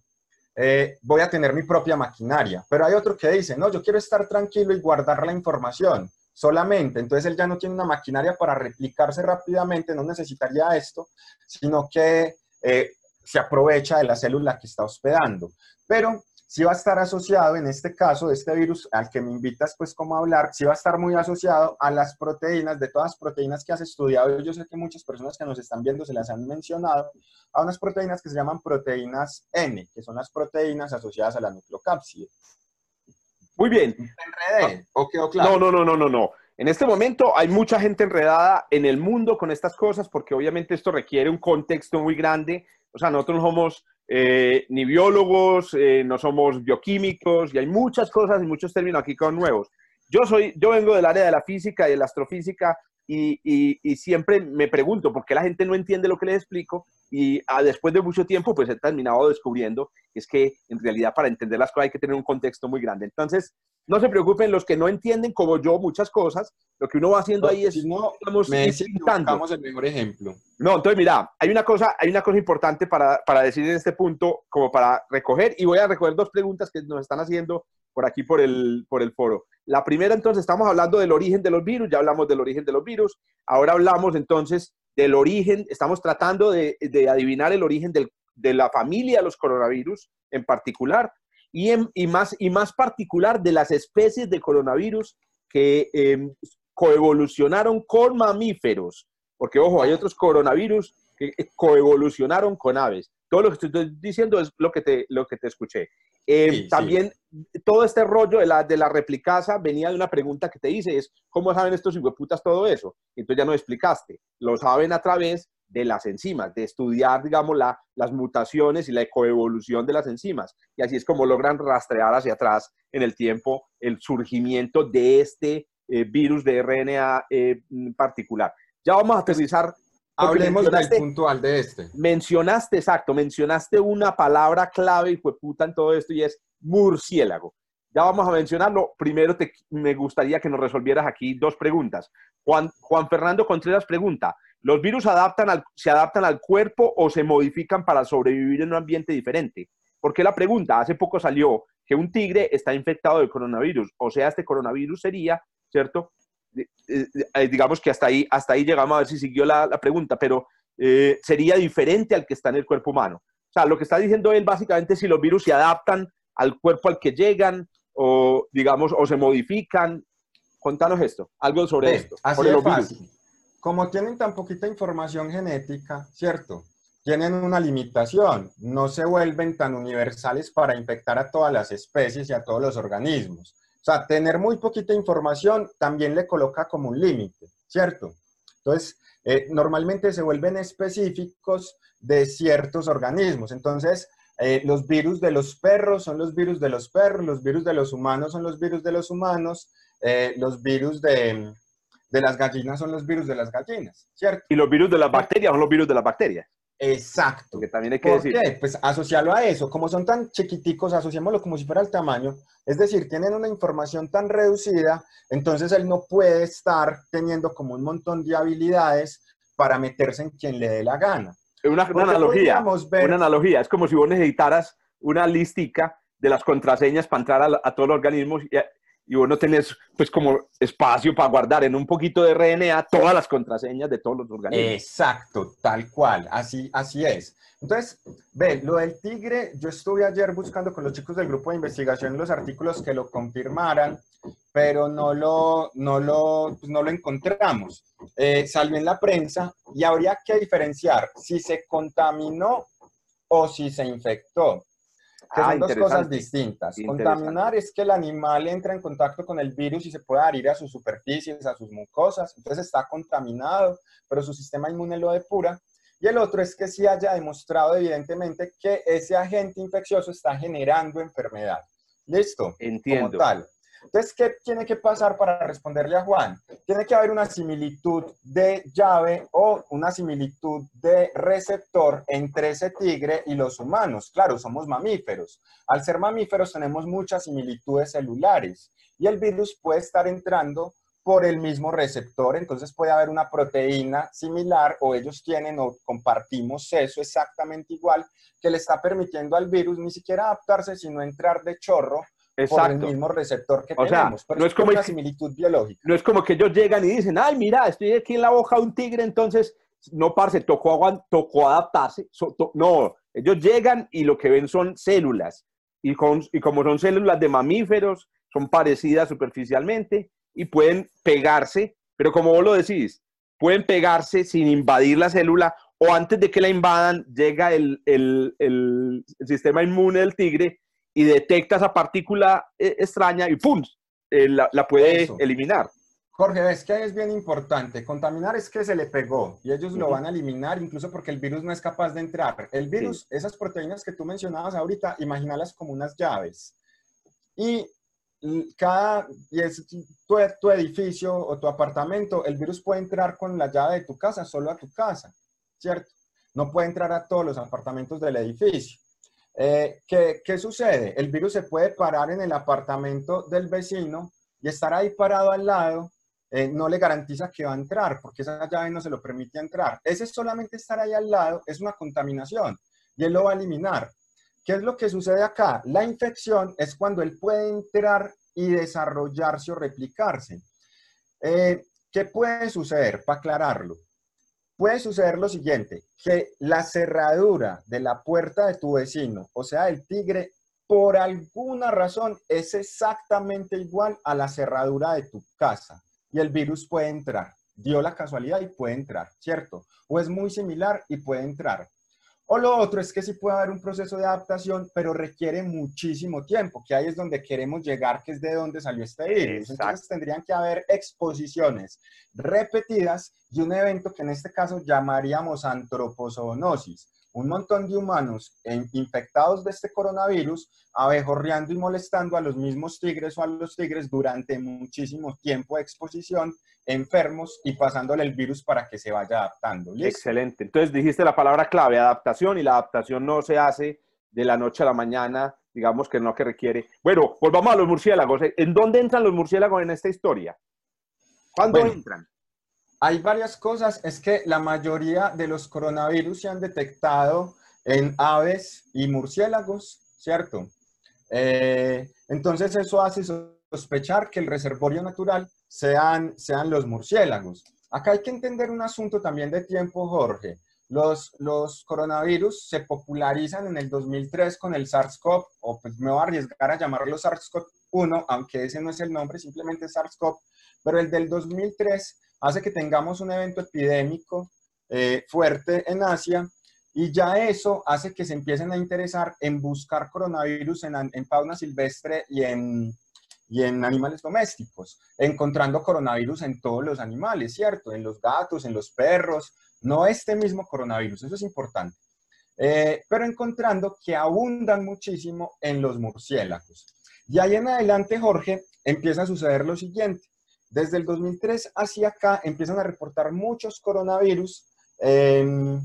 eh, voy a tener mi propia maquinaria, pero hay otro que dice, no, yo quiero estar tranquilo y guardar la información solamente. Entonces él ya no tiene una maquinaria para replicarse rápidamente, no necesitaría esto, sino que eh, se aprovecha de la célula que está hospedando. Pero sí va a estar asociado, en este caso, este virus al que me invitas pues como hablar, sí va a estar muy asociado a las proteínas, de todas las proteínas que has estudiado, yo sé que muchas personas que nos están viendo se las han mencionado, a unas proteínas que se llaman proteínas N, que son las proteínas asociadas a la nucleocápside. Muy bien. enredé? ¿O quedó claro? No, no, no, no, no, no. En este momento hay mucha gente enredada en el mundo con estas cosas porque obviamente esto requiere un contexto muy grande. O sea, nosotros no somos eh, ni biólogos, eh, no somos bioquímicos y hay muchas cosas y muchos términos aquí con nuevos. Yo, soy, yo vengo del área de la física y de la astrofísica y, y, y, siempre me pregunto por qué la gente no entiende lo que les explico y ah, después de mucho tiempo pues he terminado descubriendo es que en realidad para entender las cosas hay que tener un contexto muy grande. Entonces, no se preocupen los que no entienden como yo muchas cosas, lo que uno va haciendo no, ahí es si no, me buscamos el mejor ejemplo. No, entonces mira, hay una cosa, hay una cosa importante para, para decir en este punto, como para recoger, y voy a recoger dos preguntas que nos están haciendo por aquí por el, por el foro. La primera, entonces, estamos hablando del origen de los virus, ya hablamos del origen de los virus, ahora hablamos entonces del origen, estamos tratando de, de adivinar el origen del, de la familia de los coronavirus en particular, y, y, más, y más particular de las especies de coronavirus que em, coevolucionaron con mamíferos, porque ojo, hay otros coronavirus que coevolucionaron con aves. Todo lo que estoy diciendo es lo que te, lo que te escuché. Em, también todo este rollo de la, de la replicasa venía de una pregunta que te hice, es ¿cómo saben estos putas todo eso? entonces ya no explicaste. Lo saben a través de las enzimas, de estudiar, digamos, la, las mutaciones y la coevolución de las enzimas. Y así es como logran rastrear hacia atrás en el tiempo el surgimiento de este eh, virus de RNA eh, particular. Ya vamos a aterrizar. Hablemos del puntual de este. Mencionaste, exacto, mencionaste una palabra clave y fue puta en todo esto y es murciélago. Ya vamos a mencionarlo. Primero te, me gustaría que nos resolvieras aquí dos preguntas. Juan, Juan Fernando Contreras pregunta, ¿los virus adaptan al, se adaptan al cuerpo o se modifican para sobrevivir en un ambiente diferente? Porque la pregunta, hace poco salió que un tigre está infectado de coronavirus, o sea, este coronavirus sería, ¿cierto? Eh, digamos que hasta ahí, hasta ahí llegamos a ver si siguió la, pregunta, pero eh, sería diferente al que está en el cuerpo humano. O sea, lo que está diciendo él básicamente es si los virus se adaptan al cuerpo al que llegan o, digamos, o se modifican. Contanos esto, algo sobre esto. Así es fácil. Como tienen tan poquita información genética, ¿cierto? Tienen una limitación, no se vuelven tan universales para infectar a todas las especies y a todos los organismos. O sea, tener muy poquita información también le coloca como un límite, ¿cierto? Entonces, eh, normalmente se vuelven específicos de ciertos organismos. Entonces, eh, los virus de los perros son los virus de los perros, los virus de los humanos son los virus de los humanos, eh, los virus de, de, las gallinas son los virus de las gallinas, ¿cierto? Y los virus de las bacterias son los virus de las bacterias. Exacto. Que también hay que ¿Por decir. Qué? Pues asociarlo a eso. Como son tan chiquiticos, asociémoslo como si fuera el tamaño. Es decir, tienen una información tan reducida, entonces él no puede estar teniendo como un montón de habilidades para meterse en quien le dé la gana. Una, una analogía. Una analogía. Es como si vos necesitaras una listica de las contraseñas para entrar a, a todos los organismos y, y vos no tenés pues como espacio para guardar en un poquito de RNA todas las contraseñas de todos los organismos. Exacto, tal cual, así, así es. Entonces, ve, lo del tigre, yo estuve ayer buscando con los chicos del grupo de investigación los artículos que lo confirmaran, pero no lo, no lo, pues no lo encontramos. Eh, salió en la prensa y habría que diferenciar si se contaminó o si se infectó que son ah, dos cosas distintas. Contaminar es que el animal entra en contacto con el virus y se puede adherir a sus superficies, a sus mucosas, entonces está contaminado, pero su sistema inmune lo depura. Y el otro es que sí haya demostrado evidentemente que ese agente infeccioso está generando enfermedad. ¿Listo? Entiendo. Como tal. Entonces, ¿qué tiene que pasar para responderle a Juan? Tiene que haber una similitud de llave o una similitud de receptor entre ese tigre y los humanos. Claro, somos mamíferos. Al ser mamíferos tenemos muchas similitudes celulares y el virus puede estar entrando por el mismo receptor, entonces puede haber una proteína similar o ellos tienen o compartimos eso exactamente igual que le está permitiendo al virus ni siquiera adaptarse, sino entrar de chorro Exacto. por el mismo receptor que tenemos. no es como una similitud biológica. No es como que ellos llegan y dicen, ay, mira, estoy aquí en la hoja de un tigre, entonces, no, parce, tocó, tocó adaptarse. no, ellos llegan y lo que ven son células. Y, con, y como son células de mamíferos, son parecidas superficialmente y pueden pegarse, pero como vos lo decís, pueden pegarse sin invadir la célula o antes de que la invadan, llega el, el, el, el sistema inmune del tigre y detecta esa partícula eh, extraña y ¡pum! Eh, la, puede eliminar. Jorge, es que es bien importante. Contaminar es que se le pegó y ellos lo van a eliminar incluso porque el virus no es capaz de entrar. El virus, esas proteínas que tú mencionabas ahorita, imagínalas como unas llaves. Y cada, y es tu, tu edificio o tu apartamento, el virus puede entrar con la llave de tu casa, solo a tu casa, ¿cierto? No puede entrar a todos los apartamentos del edificio. Eh, ¿qué, sucede? El virus se puede parar en el apartamento del vecino y estar ahí parado al lado eh, no le garantiza que va a entrar, porque esa llave no se lo permite entrar. Ese solamente estar ahí al lado es una contaminación y él lo va a eliminar. ¿Qué es lo que sucede acá? La infección es cuando él puede entrar y desarrollarse o replicarse. Eh, ¿Qué puede suceder? Para aclararlo puede suceder lo siguiente, que la cerradura de la puerta de tu vecino, o sea, el tigre, por alguna razón es exactamente igual a la cerradura de tu casa y el virus puede entrar. Dio la casualidad y puede entrar, ¿cierto? O es muy similar y puede entrar. O lo otro es que sí puede haber un proceso de adaptación, pero requiere muchísimo tiempo, que ahí es donde queremos llegar, que es de dónde salió este virus. Entonces tendrían que haber exposiciones repetidas y un evento que en este caso llamaríamos antropozoonosis un montón de humanos infectados de este coronavirus abejorreando y molestando a los mismos tigres o a los tigres durante muchísimo tiempo de exposición, enfermos y pasándole el virus para que se vaya adaptando. Excelente. Entonces dijiste la palabra clave, adaptación, y la adaptación no se hace de la noche a la mañana, digamos que no que requiere. Bueno, volvamos a los murciélagos. ¿En dónde entran los murciélagos en esta historia? ¿Cuándo entran? Hay varias cosas, es que la mayoría de los coronavirus se han detectado en aves y murciélagos, ¿cierto? Eh, entonces eso hace sospechar que el reservorio natural sean, sean los murciélagos. Acá hay que entender un asunto también de tiempo, Jorge. Los, los coronavirus se popularizan en el 2003 con el SARS-CoV, o pues me voy a arriesgar a llamarlo SARS-CoV-1, aunque ese no es el nombre, simplemente SARS-CoV, pero el del 2003 hace que tengamos un evento epidémico eh, fuerte en Asia y ya eso hace que se empiecen a interesar en buscar coronavirus en, en fauna silvestre y en, y en animales domésticos, encontrando coronavirus en todos los animales, ¿cierto? En los gatos, en los perros, no este mismo coronavirus, eso es importante. Eh, pero encontrando que abundan muchísimo en los murciélagos. Y ahí en adelante, Jorge, empieza a suceder lo siguiente. Desde el 2003 hacia acá empiezan a reportar muchos coronavirus em,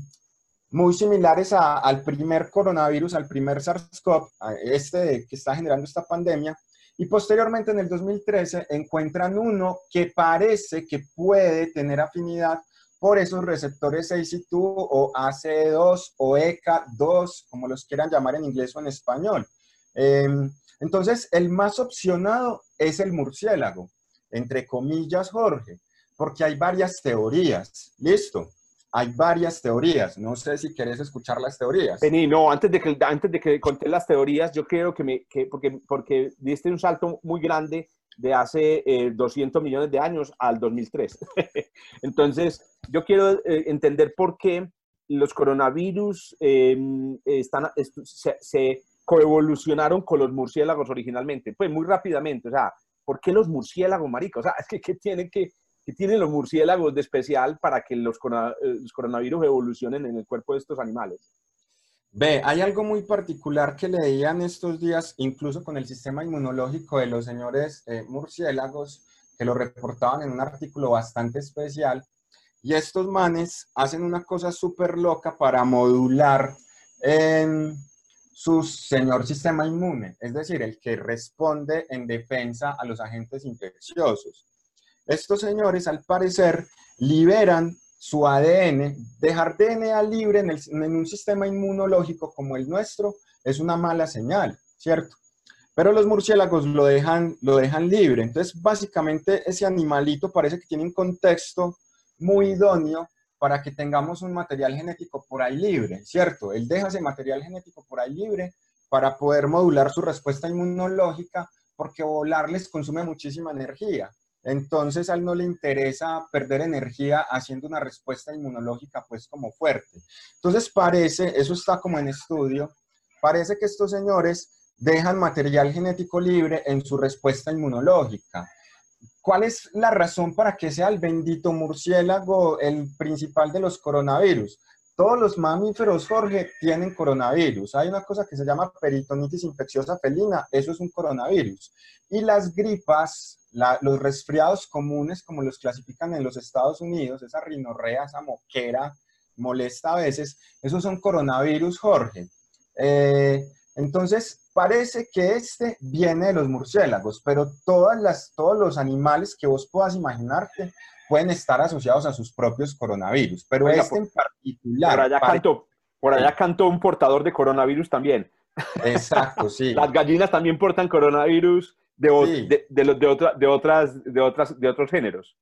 muy similares al primer coronavirus, al primer SARS-CoV, este que está generando esta pandemia. Y posteriormente, en el 2013, encuentran uno que parece que puede tener afinidad por esos receptores ACE2 o ACE2 o ECA2, como los quieran llamar en inglés o en español. Em, entonces, el más opcionado es el murciélago entre comillas, Jorge, porque hay varias teorías. ¿Listo? Hay varias teorías. No sé si querés escuchar las teorías. Vení, no, antes de que, antes de que conté las teorías, yo creo que, me, que porque, porque diste un salto muy grande de hace 200 eh, millones de años al 2003. Entonces, yo quiero eh, entender por qué los coronavirus em, están, se, se coevolucionaron con los murciélagos originalmente. Pues muy rápidamente, o sea, ¿por qué los murciélagos, marica? O sea, es que ¿qué tienen, que, tienen los murciélagos de especial para que los, eh, los coronavirus evolucionen en el cuerpo de estos animales? Ve, hay algo muy particular que leían estos días, incluso con el sistema inmunológico de los señores eh, murciélagos, que lo reportaban en un artículo bastante especial. Y estos manes hacen una cosa súper loca para modular en su señor sistema inmune, es decir, el que responde en defensa a los agentes infecciosos. Estos señores, al parecer, liberan su ADN. Dejar DNA libre en, un sistema inmunológico como el nuestro es una mala señal, ¿cierto? Pero los murciélagos lo dejan, lo dejan libre. Entonces, básicamente, ese animalito parece que tiene un contexto muy idóneo para que tengamos un material genético por ahí libre, ¿cierto? Él deja ese material genético por ahí libre para poder modular su respuesta inmunológica, porque volar les consume muchísima energía. Entonces a él no le interesa perder energía haciendo una respuesta inmunológica pues como fuerte. Entonces parece, eso está como en estudio, parece que estos señores dejan material genético libre en su respuesta inmunológica. ¿Cuál es la razón para que sea el bendito murciélago el principal de los coronavirus? Todos los mamíferos, Jorge, tienen coronavirus. Hay una cosa que se llama peritonitis infecciosa felina, eso es un coronavirus. Y las gripas, los resfriados comunes, como los clasifican en los Estados Unidos, esa rinorrea, esa moquera molesta a veces, esos son coronavirus, Jorge. Eh, entonces, parece que este viene de los murciélagos, pero todas las, todos los animales que vos puedas imaginarte pueden estar asociados a sus propios coronavirus, pero este en particular... Por allá, cantó, por allá cantó un portador de coronavirus también. Exacto, sí. Las gallinas también portan coronavirus de, de, de, de, de, otras, de, otras, de otros géneros.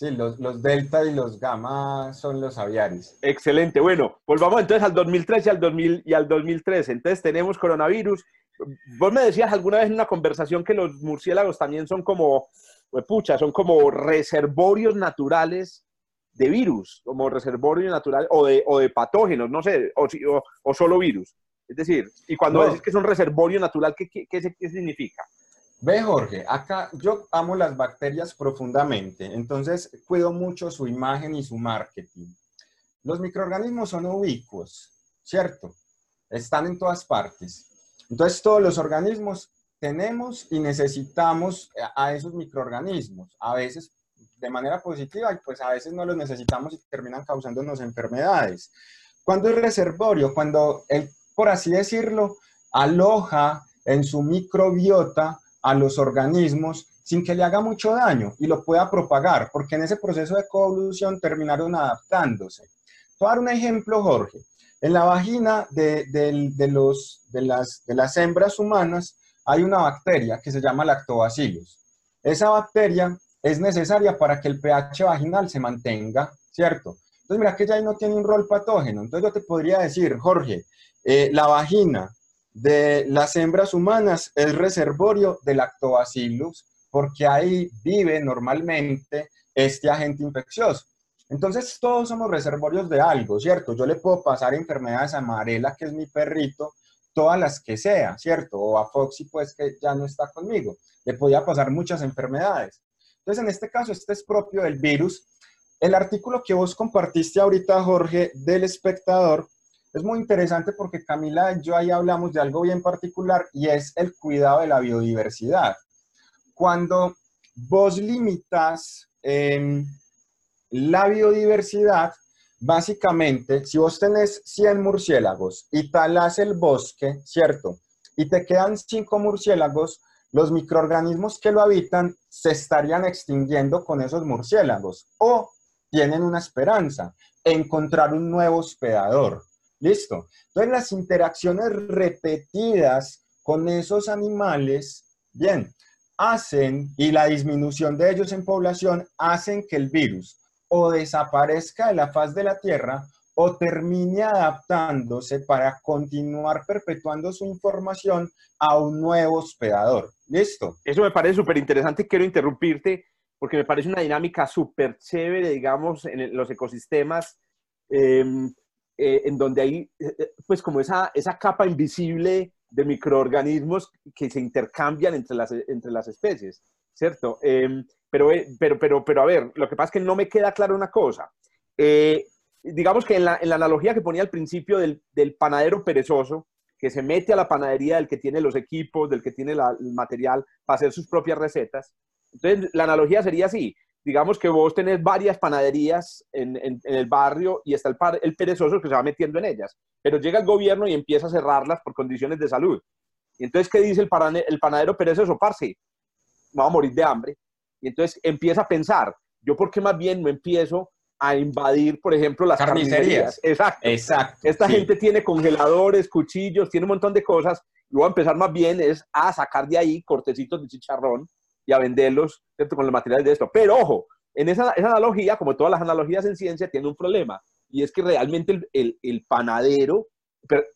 Sí, los, los, delta y los gamma son los aviares. Excelente. Bueno, volvamos entonces al 2013 y al, 2000, y al 2013. Entonces tenemos coronavirus vos me decías alguna vez en una conversación que los murciélagos también son como, pues, pucha, son como reservorios naturales de virus, como reservorios naturales o de, o de patógenos, no sé, o, o, solo virus. Es decir, y cuando decís que es un reservorio natural, ¿qué, qué, qué significa? Ve, Jorge, acá yo amo las bacterias profundamente, entonces cuido mucho su imagen y su marketing. Los microorganismos son ubicuos, ¿cierto? Están en todas partes. Entonces, todos los organismos tenemos y necesitamos a esos microorganismos, a veces de manera positiva y pues a veces no los necesitamos y terminan causándonos enfermedades. Cuando es reservorio, cuando él, por así decirlo, aloja en su microbiota a los organismos sin que le haga mucho daño y lo pueda propagar, porque en ese proceso de coevolución terminaron adaptándose. Te dar un ejemplo, Jorge. En la vagina de, los, de, las, de las hembras humanas hay una bacteria que se llama lactobacillus. Esa bacteria es necesaria para que el pH vaginal se mantenga, ¿cierto? Entonces, mira que ya ahí no tiene un rol patógeno. Entonces, yo te podría decir, Jorge, eh, la vagina de las hembras humanas es reservorio de lactobacillus porque ahí vive normalmente este agente infeccioso. Entonces todos somos reservorios de algo, ¿cierto? Yo le puedo pasar enfermedades a Marela, que es mi perrito, todas las que sea, ¿cierto? O a Foxy, pues que ya no está conmigo. Le podía pasar muchas enfermedades. Entonces, en este caso, este es propio del virus. El artículo que vos compartiste ahorita, Jorge, del espectador, es muy interesante porque Camila y yo ahí hablamos de algo bien particular y es el cuidado de la biodiversidad. Cuando vos limitas em, la biodiversidad, básicamente, si vos tenés 100 murciélagos y talas el bosque, ¿cierto? Y te quedan 5 murciélagos, los microorganismos que lo habitan se estarían extinguiendo con esos murciélagos o tienen una esperanza, encontrar un nuevo hospedador. ¿Listo? Entonces las interacciones repetidas con esos animales, bien, hacen, y la disminución de ellos en población, hacen que el virus o desaparezca de la faz de la Tierra o termine adaptándose para continuar perpetuando su información a un nuevo hospedador. ¿Listo? Eso me parece súper interesante. Quiero interrumpirte porque me parece una dinámica súper chévere, digamos, en los ecosistemas. Em, eh, en donde hay eh, eh, pues como esa, esa capa invisible de microorganismos que se intercambian entre las, entre las especies, ¿cierto? Em, pero, pero, pero, pero a ver, lo que pasa es que no me queda claro una cosa. digamos que en la, en la, analogía que ponía al principio del, del, panadero perezoso, que se mete a la panadería del que tiene los equipos, del que tiene el material para hacer sus propias recetas. Entonces, la analogía sería así, digamos que vos tenés varias panaderías en, en, el barrio y está el, el, perezoso que se va metiendo en ellas, pero llega el gobierno y empieza a cerrarlas por condiciones de salud. Y entonces, ¿qué dice el, el panadero perezoso? Parce, va a morir de hambre. Y entonces empieza a pensar, ¿yo por qué más bien no empiezo a invadir, por ejemplo, las carnicerías? Exacto. Exacto. Esta gente tiene congeladores, cuchillos, tiene un montón de cosas. Y voy a empezar más bien es a sacar de ahí cortecitos de chicharrón y a venderlos con los materiales de esto. Pero ojo, en esa, analogía, como todas las analogías en ciencia, tiene un problema. Y es que realmente el panadero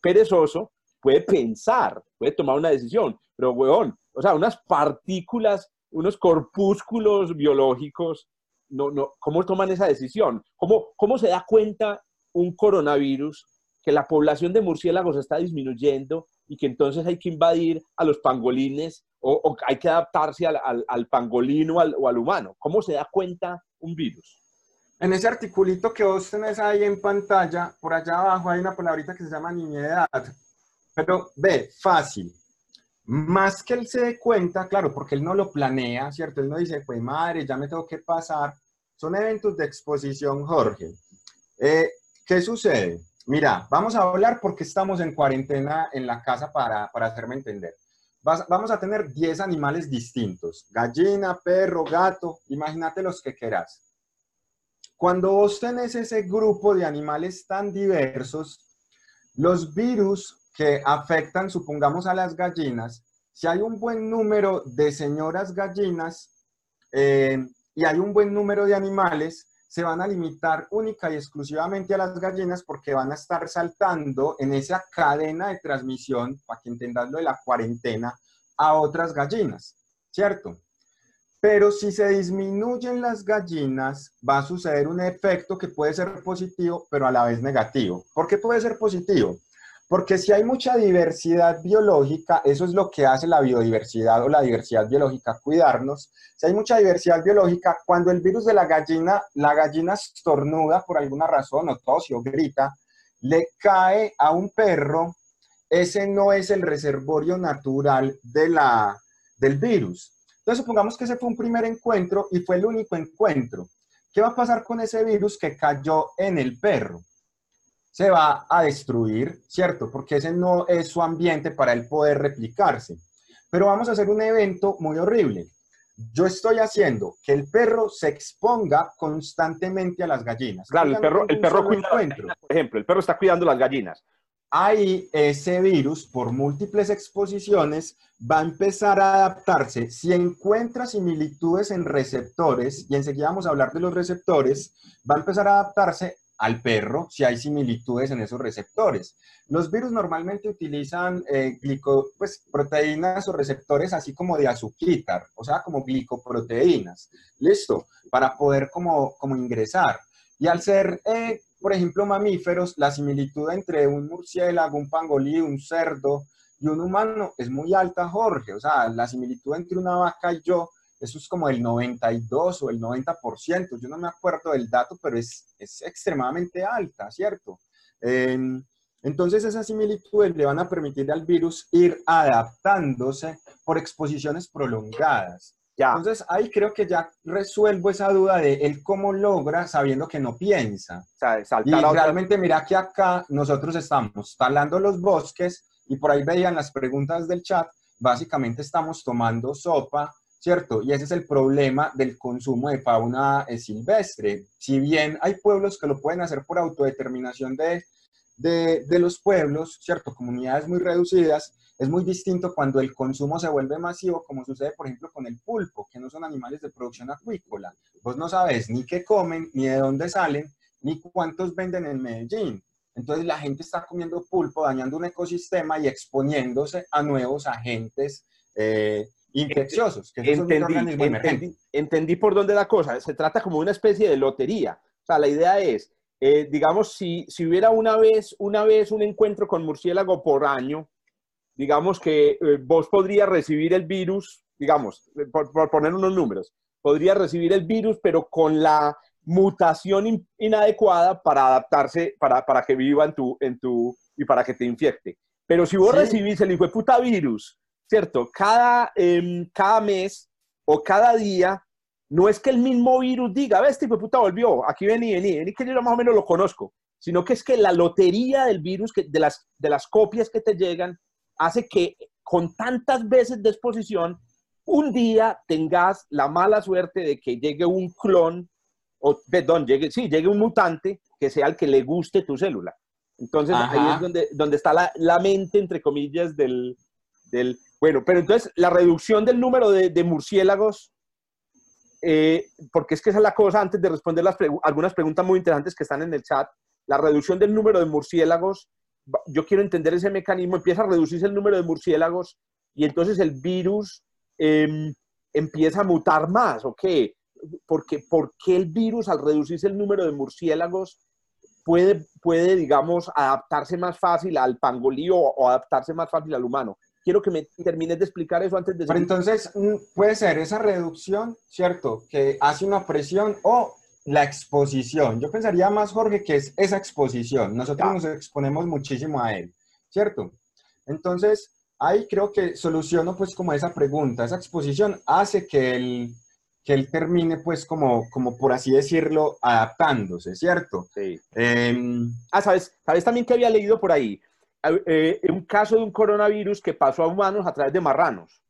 perezoso puede pensar, puede tomar una decisión. Pero, weón, o sea, unas partículas, unos corpúsculos biológicos, no, no, ¿cómo toman esa decisión? ¿Cómo, ¿Cómo se da cuenta un coronavirus que la población de murciélagos está disminuyendo y que entonces hay que invadir a los pangolines o, hay que adaptarse al, al, pangolino o al humano. ¿Cómo se da cuenta un virus? En ese articulito que vos tenés ahí en pantalla, por allá abajo hay una palabrita que se llama niñedad. Pero ve, fácil. Más que él se dé cuenta, claro, porque él no lo planea, ¿cierto? Él no dice, pues madre, ya me tengo que pasar. Son eventos de exposición, Jorge. Eh, ¿Qué sucede? Mira, vamos a hablar porque estamos en cuarentena en la casa para, para hacerme entender. vamos a tener 10 animales distintos, gallina, perro, gato, imagínate los que quieras. Cuando vos tenés ese grupo de animales tan diversos, los virus que afectan, supongamos, a las gallinas, si hay un buen número de señoras gallinas eh, y hay un buen número de animales, se van a limitar única y exclusivamente a las gallinas porque van a estar saltando en esa cadena de transmisión, para que entendas lo de la cuarentena, a otras gallinas, ¿cierto? Pero si se disminuyen las gallinas, va a suceder un efecto que puede ser positivo, pero a la vez negativo. ¿Por qué puede ser positivo? Porque si hay mucha diversidad biológica, eso es lo que hace la biodiversidad o la diversidad biológica, cuidarnos. Si hay mucha diversidad biológica, cuando el virus de la gallina, la gallina estornuda por alguna razón o tose o grita, le cae a un perro, ese no es el reservorio natural del virus. Entonces, supongamos que ese fue un primer encuentro y fue el único encuentro. ¿Qué va a pasar con ese virus que cayó en el perro? Se va a destruir, ¿cierto? Porque ese no es su ambiente para él poder replicarse. Pero vamos a hacer un evento muy horrible. Yo estoy haciendo que el perro se exponga constantemente a las gallinas. Claro, el perro, el perro cuida por ejemplo, el perro está cuidando las gallinas. Ahí ese virus, por múltiples exposiciones, va a empezar a adaptarse. Si encuentra similitudes en receptores, y enseguida vamos a hablar de los receptores, va a empezar a adaptarse al perro si hay similitudes en esos receptores. Los virus normalmente utilizan eh, pues, proteínas o receptores así como de azuquitar, o sea, como glicoproteínas, listo, para poder como, como ingresar. Y al ser, eh, por ejemplo, mamíferos, la similitud entre un murciélago, un pangolí, un cerdo y un humano es muy alta, Jorge. O sea, la similitud entre una vaca y yo eso es como el 92 o el 90%, yo no me acuerdo del dato, pero es, es extremadamente alta, ¿cierto? entonces esas similitudes le van a permitir al virus ir adaptándose por exposiciones prolongadas. Ya. Entonces ahí creo que ya resuelvo esa duda de él cómo logra sabiendo que no piensa. O sea, y realmente mira que acá nosotros estamos talando los bosques y por ahí veían las preguntas del chat, básicamente estamos tomando sopa ¿cierto? Y ese es el problema del consumo de fauna eh, silvestre. Si bien hay pueblos que lo pueden hacer por autodeterminación de, de, los pueblos, ¿cierto? Comunidades muy reducidas, es muy distinto cuando el consumo se vuelve masivo, como sucede, por ejemplo, con el pulpo, que no son animales de producción acuícola. Vos no sabes ni qué comen, ni de dónde salen, ni cuántos venden en Medellín. Entonces la gente está comiendo pulpo, dañando un ecosistema y exponiéndose a nuevos agentes eh, infecciosos, que entendí, entendí, por dónde la cosa. Se trata como una especie de lotería. O sea, la idea es, eh, digamos, si, si hubiera una vez, una vez un encuentro con murciélago por año, digamos que eh, vos podrías recibir el virus, digamos, eh, por, poner unos números, podría recibir el virus, pero con la mutación inadecuada para adaptarse, para, para que viva en tu, en tu, y para que te infecte. Pero si vos recibís el hijo de puta virus ¿cierto? Cada, em, cada mes o cada día, no es que el mismo virus diga, ves, tipo puta volvió, aquí vení, vení, vení, que yo más o menos lo conozco, sino que es que la lotería del virus, que, de, las, de las copias que te llegan, hace que con tantas veces de exposición, un día tengas la mala suerte de que llegue un clon, o perdón, llegue, sí, llegue un mutante que sea el que le guste tu célula. Entonces ahí es donde, donde está la, la mente, entre comillas, del, del, bueno, pero entonces la reducción del número de, murciélagos, eh, porque es que esa es la cosa, antes de responder las algunas preguntas muy interesantes que están en el chat, la reducción del número de murciélagos, yo quiero entender ese mecanismo, empieza a reducirse el número de murciélagos y entonces el virus em, empieza a mutar más, ¿o qué? Porque, ¿Por qué el virus al reducirse el número de murciélagos puede, puede digamos, adaptarse más fácil al pangolí o adaptarse más fácil al humano? Quiero que me termines de explicar eso antes de... Pero entonces mm, puede ser esa reducción, ¿cierto? Que hace una presión o la exposición. Yo pensaría más, Jorge, que es esa exposición. Nosotros nos exponemos muchísimo a él, ¿cierto? Entonces, ahí creo que soluciono pues como esa pregunta. Esa exposición hace que él, que él termine pues como, como por así decirlo, adaptándose, ¿cierto? Sí. Em, ah, ¿sabes? ¿Sabes también que había leído por ahí? Eh, un caso de un coronavirus que pasó a humanos a través de marranos.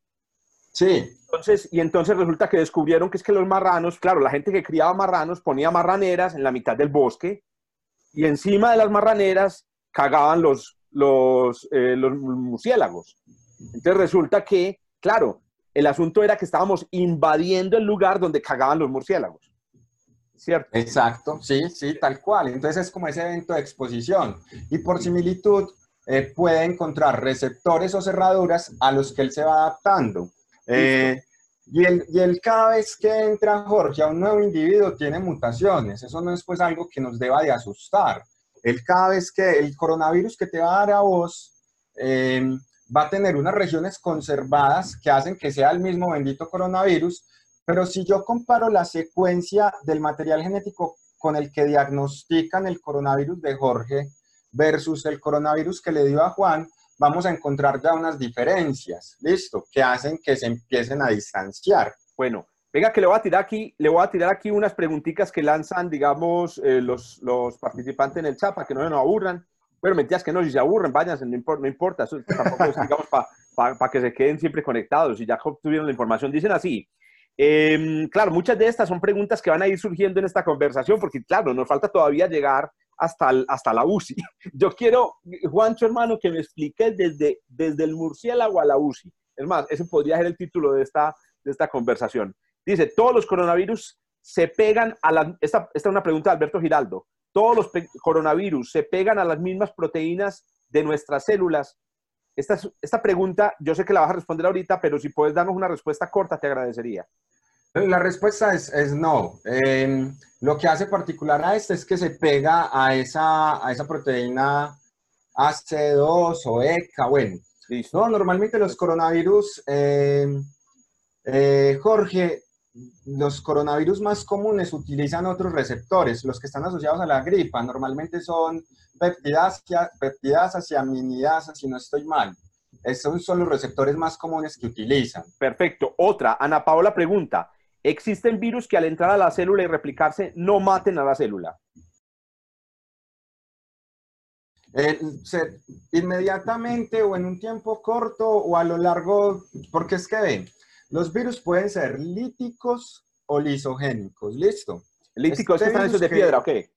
Sí. Entonces, y entonces resulta que descubrieron que es que los marranos, claro, la gente que criaba marranos ponía marraneras en la mitad del bosque y encima de las marraneras cagaban los, los, eh, los murciélagos. Entonces resulta que, claro, el asunto era que estábamos invadiendo el lugar donde cagaban los murciélagos. ¿cierto? Exacto, sí, sí, tal cual. Entonces es como ese evento de exposición. Y por similitud eh, puede encontrar receptores o cerraduras a los que él se va adaptando. Eh, y, el, y el cada vez que entra Jorge a un nuevo individuo tiene mutaciones. Eso no es pues algo que nos deba de asustar. El cada vez que el coronavirus que te va a dar a vos eh, va a tener unas regiones conservadas que hacen que sea el mismo bendito coronavirus, pero si yo comparo la secuencia del material genético con el que diagnostican el coronavirus de Jorge versus el coronavirus que le dio a Juan, vamos a encontrar ya unas diferencias, ¿listo? Que hacen que se empiecen a distanciar. Bueno, venga que le voy a tirar aquí, le voy a tirar aquí unas preguntitas que lanzan, digamos, eh, los, los participantes en el chat para que no se nos aburran. Bueno, mentiras que no, si se aburren, váyanse, no no importa eso tampoco es, digamos, para que se queden siempre conectados y ya obtuvieron la información. Dicen así, eh, claro, muchas de estas son preguntas que van a ir surgiendo en esta conversación, porque claro, nos falta todavía llegar hasta, hasta la UCI. Yo quiero, Juancho, hermano, que me expliques desde, desde el murciélago a la UCI. Es más, ese podría ser el título de esta, de esta conversación. Dice, todos los coronavirus se pegan a las... Esta, esta es una pregunta de Alberto Giraldo. Todos los coronavirus se pegan a las mismas proteínas de nuestras células. Esta, esta pregunta, yo sé que la vas a responder ahorita, pero si puedes darnos una respuesta corta, te agradecería. La respuesta es, es no. Eh, lo que hace particular a este es que se pega a esa, a esa proteína AC2 o ECA. Bueno, no, normalmente los coronavirus, eh, eh, Jorge, los coronavirus más comunes utilizan otros receptores, los que están asociados a la gripa. Normalmente son peptidasas y aminidasas, si no estoy mal. Esos son los receptores más comunes que utilizan. Perfecto. Otra, Ana Paola pregunta, ¿Existen virus que al entrar a la célula y replicarse no maten a la célula? Eh, inmediatamente o en un tiempo corto o a lo largo, porque es que ven, los virus pueden ser líticos o lisogénicos, ¿listo? ¿Líticos es que están hechos de piedra o qué?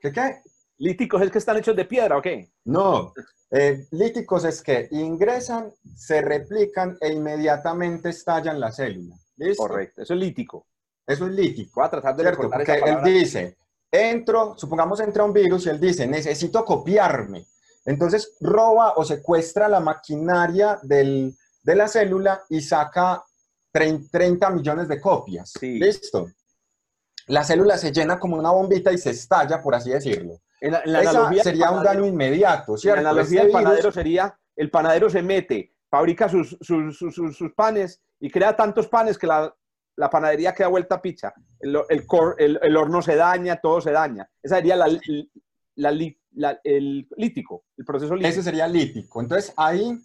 ¿Qué qué? ¿Líticos es que están hechos de piedra o qué? No, eh, líticos es que ingresan, se replican e inmediatamente estallan la célula. Correcto, eso es lítico. Eso es lítico. Voy a tratar de ¿cierto? Porque él dice, entro, supongamos entra un virus y él dice, necesito copiarme. Entonces roba o secuestra la maquinaria del, de la célula y saca 30 millones de copias. Listo. La célula se llena como una bombita y se estalla, por así decirlo. En la, sería un daño inmediato, ¿cierto? la analogía del panadero sería, el panadero se mete, fabrica sus, sus, sus, sus panes y crea tantos panes que la, la panadería queda vuelta a picha. El, el, el, horno se daña, todo se daña. Esa sería la, la, el lítico, el proceso lítico. Ese sería lítico. Entonces ahí,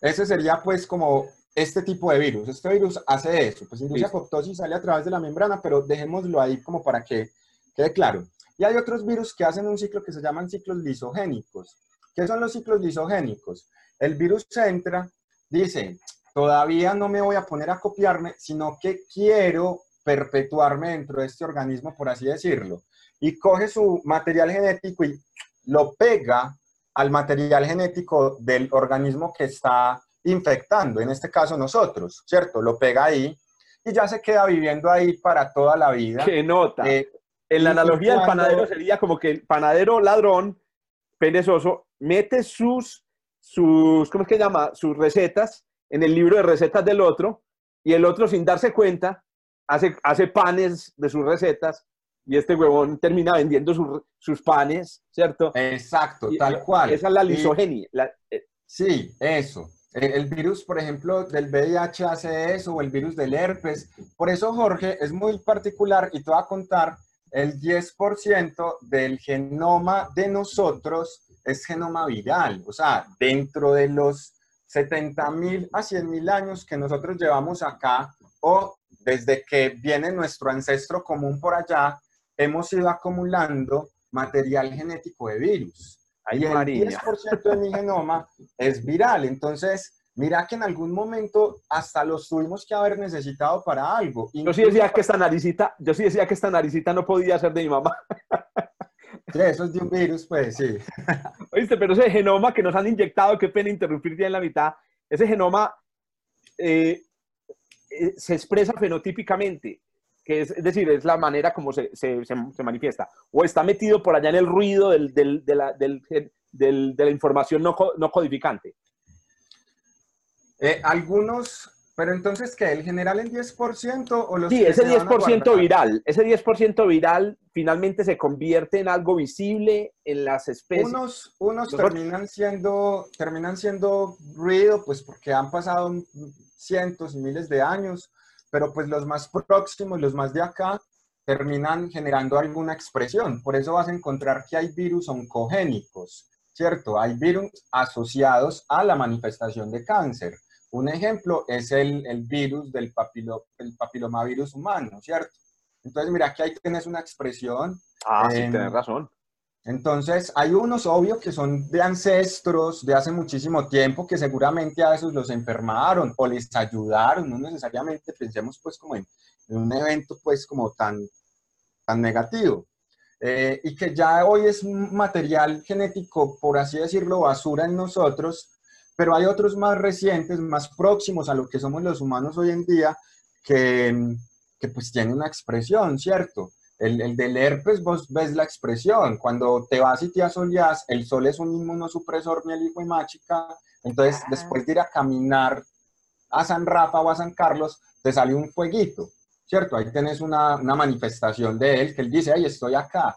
ese sería pues como este tipo de virus. Este virus hace eso, pues induce apoptosis, sale a través de la membrana, pero dejémoslo ahí como para que quede claro. Y hay otros virus que hacen un ciclo que se llaman ciclos lisogénicos. ¿Qué son los ciclos lisogénicos? El virus entra, dice, todavía no me voy a poner a copiarme, sino que quiero perpetuarme dentro de este organismo, por así decirlo. Y coge su material genético y lo pega al material genético del organismo que está infectando, en este caso nosotros, ¿cierto? Lo pega ahí y ya se queda viviendo ahí para toda la vida. ¡Qué nota! Eh, en la analogía del panadero sería como que el panadero ladrón, perezoso, mete sus, sus, ¿cómo es que llama? Sus recetas en el libro de recetas del otro y el otro sin darse cuenta hace, hace panes de sus recetas y este huevón termina vendiendo sus panes, ¿cierto? Exacto, tal cual. Esa es la lisogenia. Eh, sí, eso. El, virus, por ejemplo, del VIH hace eso, o el virus del herpes. Por eso, Jorge, es muy particular y te voy a contar, el 10% del genoma de nosotros es genoma viral. O sea, dentro de los 70 mil a 100 mil años que nosotros llevamos acá o desde que viene nuestro ancestro común por allá, hemos ido acumulando material genético de virus. Ahí el 10% de mi genoma es viral. Entonces, mira que en algún momento hasta los tuvimos que haber necesitado para algo. Yo sí decía que esta naricita, yo sí decía que esta naricita no podía ser de mi mamá. Sí, eso es de un virus, pues sí. Oíste, pero ese genoma que nos han inyectado, qué pena interrumpir ya en la mitad, ese genoma eh, eh, se expresa fenotípicamente. que es, es decir, es la manera como se, se, se, se manifiesta. O está metido por allá en el ruido del, del, de, la, del, de la información no, no codificante. Eh, algunos, pero entonces, ¿qué? ¿El general en 10% o los Sí, que ese se van a 10% guardar? viral, ese 10% viral finalmente se convierte en algo visible en las especies. Unos, unos Nosotros- terminan siendo, terminan siendo ruido, pues porque han pasado cientos y miles de años, pero pues los más próximos, los más de acá, terminan generando alguna expresión. Por eso vas a encontrar que hay virus oncogénicos, ¿cierto? Hay virus asociados a la manifestación de cáncer. Un ejemplo es el, el virus del papilo, el papilomavirus humano, ¿cierto? Entonces, mira, aquí ahí tienes una expresión Ah, sí, Em, tienes razón. entonces, hay unos, obvio, que son de ancestros de hace muchísimo tiempo, que seguramente a esos los enfermaron o les ayudaron, no necesariamente pensemos pues como en, en un evento pues como tan, tan negativo. Eh, y que ya hoy es un material genético, por así decirlo, basura en nosotros, pero hay otros más recientes, más próximos a lo que somos los humanos hoy en día, que, que pues tienen una expresión, ¿cierto? El, el del herpes, vos ves la expresión. Cuando te vas y te asoleas, el sol es un inmunosupresor, mi hijo y machica. Entonces, Ah. después de ir a caminar a San Rafa o a San Carlos, te sale un fueguito, ¿cierto? Ahí tenés una, una manifestación de él que él dice, ay, estoy acá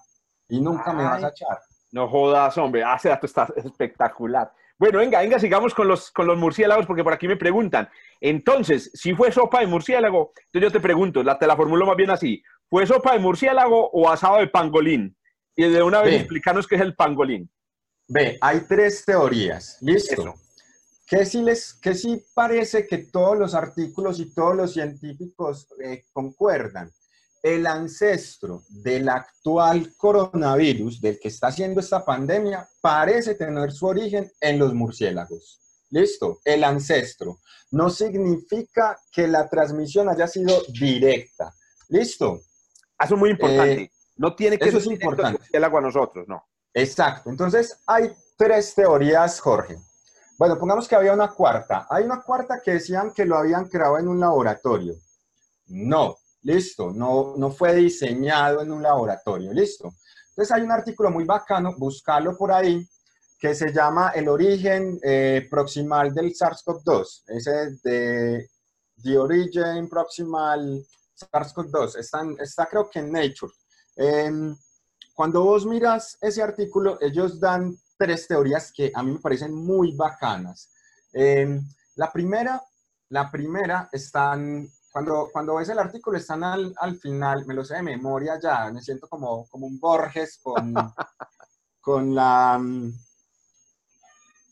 y nunca me vas a Ay. echar. No jodas, hombre. Ah, ese dato está espectacular. Bueno, venga, venga, sigamos con los, con los murciélagos, porque por aquí me preguntan. Entonces, si fue sopa de murciélago, entonces yo te pregunto, la, te la formulo más bien así. ¿Fue sopa de murciélago o asado de pangolín? Y de una vez explicarnos qué es el pangolín. Ve, hay tres teorías, ¿listo? Eso. Que sí, les, que sí parece que todos los artículos y todos los científicos eh, concuerdan. El ancestro del actual coronavirus, del que está haciendo esta pandemia, parece tener su origen en los murciélagos. ¿Listo? El ancestro. No significa que la transmisión haya sido directa. ¿Listo? Eso es muy importante. Eh, no tiene que eso es ser importante. el murciélago a nosotros, no. Exacto. Entonces, hay tres teorías, Jorge. Bueno, pongamos que había una cuarta. Hay una cuarta que decían que lo habían creado en un laboratorio. No, listo, no, no fue diseñado en un laboratorio, listo. Entonces hay un artículo muy bacano, buscarlo por ahí, que se llama El origen eh, proximal del SARS-CoV-2. Ese de The Origin Proximal SARS-CoV-2. Está, está creo que en Nature. Em, cuando vos miras ese artículo, ellos dan tres teorías que a mí me parecen muy bacanas. Em, la primera, la primera están, cuando, cuando ves el artículo, están al, al final, me lo sé de memoria ya, me siento como, como un Borges con, con la... mm,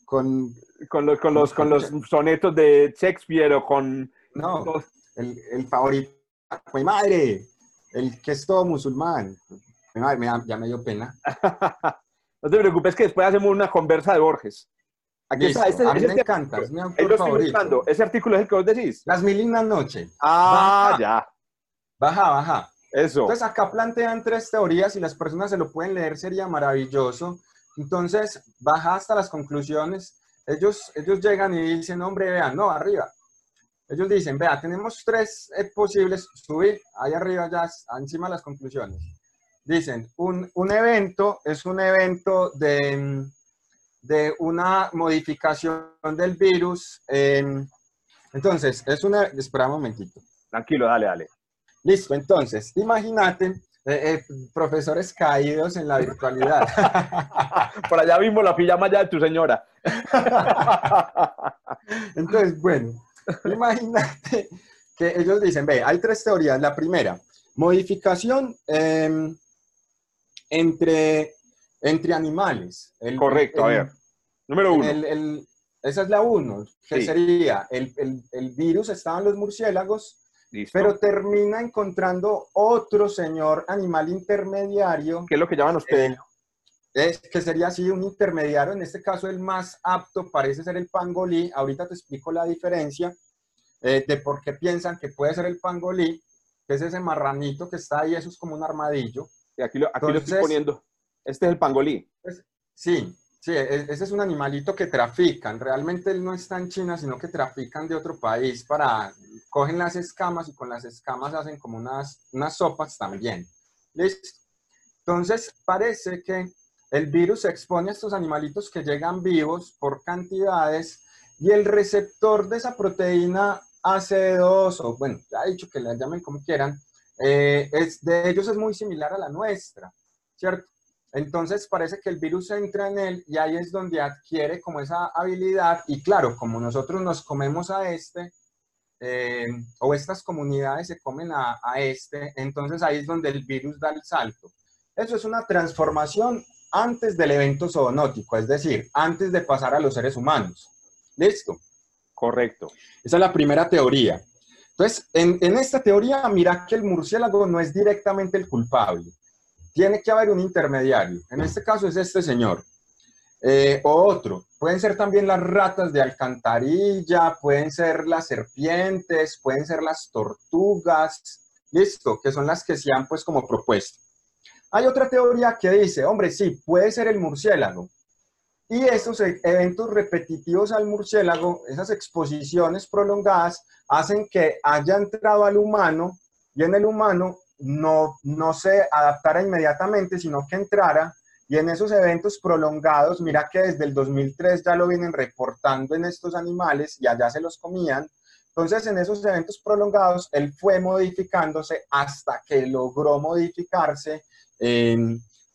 Con, Con los, con los, con los sonetos de Shakespeare o con... no, los- el, el favorito, mi madre, el que es todo musulmán. Mi madre, me da- ya me dio pena. no te preocupes que después hacemos una conversa de Borges. Aquí Listo, está, este, a mí este me encanta, es mi autor lo estoy favorito. buscando. Ese artículo es el que vos decís. Las mil y una noche. Ah, Baja. ya. Baja, baja. Eso. Entonces acá plantean tres teorías y las personas se lo pueden leer, sería maravilloso. Entonces, baja hasta las conclusiones. Ellos, ellos llegan y dicen, hombre, vean, no, arriba. Ellos dicen, vea, tenemos tres eh, posibles, subir, ahí arriba ya, encima de las conclusiones. Dicen, un, un evento es un evento de, mm, de una modificación del virus. em, entonces, es una, espera un momentito. Tranquilo, dale, dale. Listo, entonces, imagínate, eh, eh, profesores caídos en la virtualidad. Por allá mismo la pijama ya de tu señora. entonces, bueno, imagínate que ellos dicen, ve, hay tres teorías. La primera, modificación em, entre, entre animales. El- Correcto, a el- ver. Número uno. el- esa es la uno, que Sí. sería, el, el- el virus estaba en los murciélagos, Listo. pero termina encontrando otro señor animal intermediario ¿Qué es lo que llaman ustedes? Eh, es que sería así un intermediario, en este caso el más apto parece ser el pangolí, ahorita te explico la diferencia eh, de por qué piensan que puede ser el pangolí, que es ese marranito que está ahí, eso es como un armadillo. Sí, aquí lo, aquí lo estoy entonces- poniendo. Este es el pangolí. Sí, Sí, e, ese es un animalito que trafican. Realmente él no está en China, sino que trafican de otro país para, cogen las escamas y con las escamas hacen como unas, unas sopas también. ¿Listo? Entonces, parece que el virus se expone a estos animalitos que llegan vivos por cantidades y el receptor de esa proteína AC2, o bueno, ya he dicho que la llamen como quieran, eh, es, de ellos es muy similar a la nuestra, ¿cierto? Entonces parece que el virus entra en él y ahí es donde adquiere como esa habilidad y claro, como nosotros nos comemos a este, eh, o estas comunidades se comen a, a, este, entonces ahí es donde el virus da el salto. Eso es una transformación antes del evento zoonótico, es decir, antes de pasar a los seres humanos. ¿Listo? Correcto. Esa es la primera teoría. Entonces, en, en esta teoría, mira que el murciélago no es directamente el culpable tiene que haber un intermediario. En este caso es este señor. Eh, o otro. Pueden ser también las ratas de alcantarilla, pueden ser las serpientes, pueden ser las tortugas, listo, que son las que se han pues como propuesto. Hay otra teoría que dice, hombre, sí, puede ser el murciélago. Y estos eventos repetitivos al murciélago, esas exposiciones prolongadas, hacen que haya entrado al humano y en el humano no, no se adaptara inmediatamente, sino que entrara y en esos eventos prolongados, mira que desde el 2003 ya lo vienen reportando en estos animales y allá se los comían. Entonces, en esos eventos prolongados, él fue modificándose hasta que logró modificarse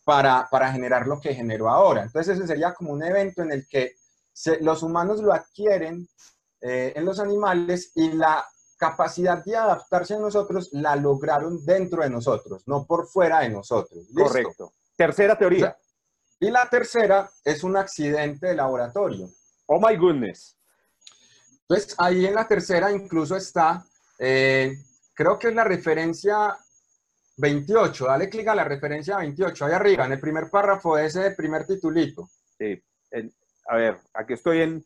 para, para, generar lo que generó ahora. Entonces, ese sería como un evento en el que los humanos lo adquieren eh, en los animales y la capacidad de adaptarse a nosotros la lograron dentro de nosotros, no por fuera de nosotros. Correcto. Tercera teoría. y la tercera es un accidente de laboratorio. Oh my goodness. Entonces, ahí en la tercera incluso está, eh, creo que es la referencia 28. Dale clic a la referencia 28, ahí arriba, en el primer párrafo de ese primer titulito. Sí. a ver, aquí estoy en.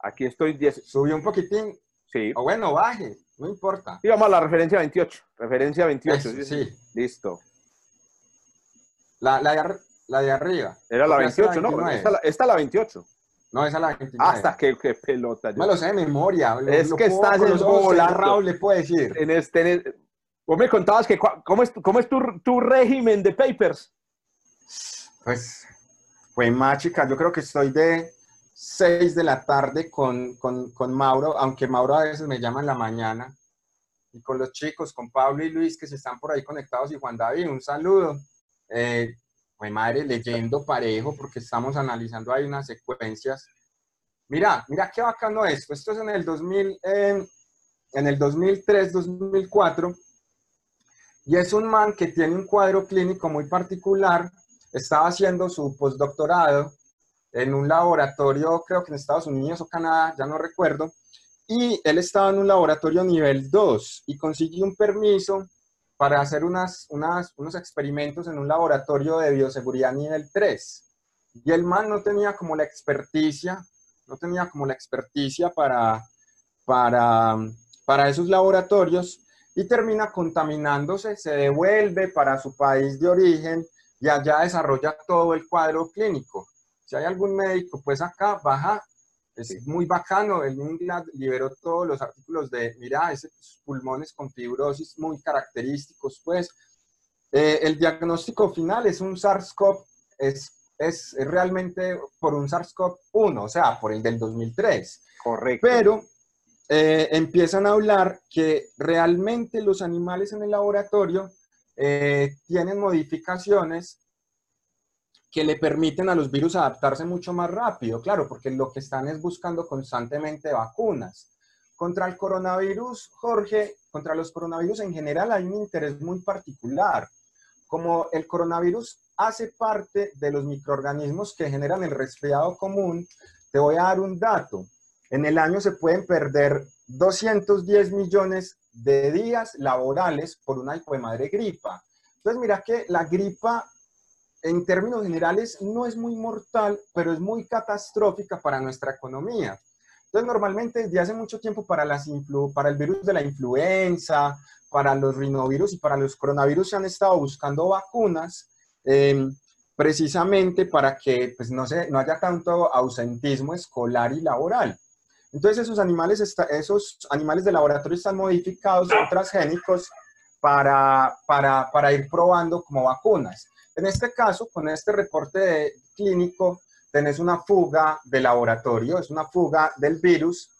Aquí estoy 10. Subió un poquitín. Sí. O bueno, baje, no importa. Y vamos a la referencia 28. Referencia 28. Eso, sí. Listo. La, la, de, la de arriba. Era la 28, ¿no? Esta, esta la 28. No, esa es la 29. Hasta que, que pelota. Me lo sé de memoria. Es lo que estás en volando. le puedo decir. En este, en vos me contabas que cómo es, cómo es tu, tu régimen de papers. Pues, fue más chica. Yo creo que estoy de 6 de la tarde con, con, con, Mauro, aunque Mauro a veces me llama en la mañana, y con los chicos, con Pablo y Luis que se están por ahí conectados, y Juan David, un saludo. Eh, mi madre leyendo parejo porque estamos analizando ahí unas secuencias. Mira, mira qué bacano esto. Esto es en el 2000, eh, en el 2003, 2004. Y es un man que tiene un cuadro clínico muy particular. Estaba haciendo su postdoctorado en un laboratorio, creo que en Estados Unidos o Canadá, ya no recuerdo, y él estaba en un laboratorio nivel 2 y consiguió un permiso para hacer unas, unos experimentos en un laboratorio de bioseguridad nivel 3. Y el man no tenía como la experticia, no tenía como la experticia para, para, para esos laboratorios y termina contaminándose, se devuelve para su país de origen y allá desarrolla todo el cuadro clínico si hay algún médico, pues acá baja, es muy bacano, el England liberó todos los artículos de, mira, esos pulmones con fibrosis muy característicos, pues eh, el diagnóstico final es un SARS-CoV, es, es, realmente por un SARS-CoV-1, o sea, por el del 2003. Correcto. Pero eh, empiezan a hablar que realmente los animales en el laboratorio eh, tienen modificaciones que le permiten a los virus adaptarse mucho más rápido, claro, porque lo que están es buscando constantemente vacunas. Contra el coronavirus, Jorge, contra los coronavirus en general hay un interés muy particular. Como el coronavirus hace parte de los microorganismos que generan el resfriado común, te voy a dar un dato. En el año se pueden perder 210 millones de días laborales por una hijo gripa. Entonces, mira que la gripa en términos generales no es muy mortal, pero es muy catastrófica para nuestra economía. Entonces, normalmente desde hace mucho tiempo para, las para el virus de la influenza, para los rinovirus y para los coronavirus se han estado buscando vacunas, em, precisamente para que pues, no, se, no haya tanto ausentismo escolar y laboral. Entonces esos animales, esos animales de laboratorio están modificados, transgénicos para, para, para, ir probando como vacunas. En este caso, con este reporte clínico, tenés una fuga de laboratorio, es una fuga del virus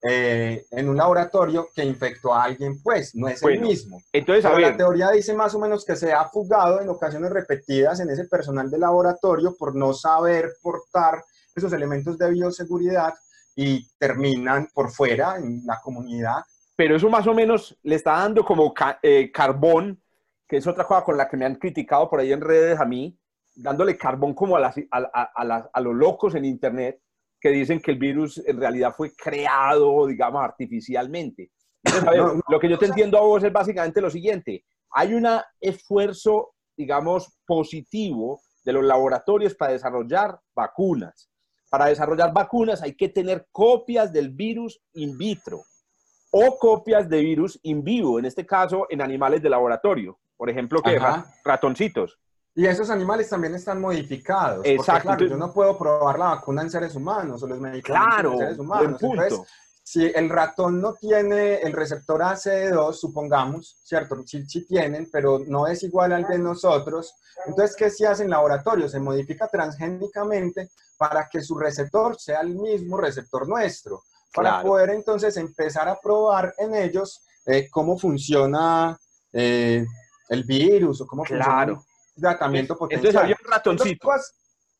eh, en un laboratorio que infectó a alguien, pues no es el mismo. Entonces, a la teoría dice más o menos que se ha fugado en ocasiones repetidas en ese personal de laboratorio por no saber portar esos elementos de bioseguridad y terminan por fuera en la comunidad. Pero eso más o menos le está dando como eh, carbón, que es otra cosa con la que me han criticado por ahí en redes a mí, dándole carbón como a, a, a los locos en Internet, que dicen que el virus en realidad fue creado, digamos, artificialmente. lo que yo te entiendo a vos es básicamente lo siguiente. Hay un esfuerzo, digamos, positivo de los laboratorios para desarrollar vacunas. Para desarrollar vacunas hay que tener copias del virus in vitro o copias de virus in vivo, en este caso en animales de laboratorio. Por ejemplo, que ratoncitos. Y esos animales también están modificados. Exacto. claro, yo no puedo probar la vacuna en seres humanos o los medicamentos claro, en seres humanos. Entonces, si el ratón no tiene el receptor ACE2, supongamos, ¿cierto? Sí, sí, tienen, pero no es igual al de nosotros. Entonces, ¿qué se hace en laboratorio? Se modifica transgénicamente para que su receptor sea el mismo receptor nuestro, para poder entonces empezar a probar en ellos eh, cómo funciona eh, el virus o cómo claro tratamiento potencial. Entonces había un ratoncito.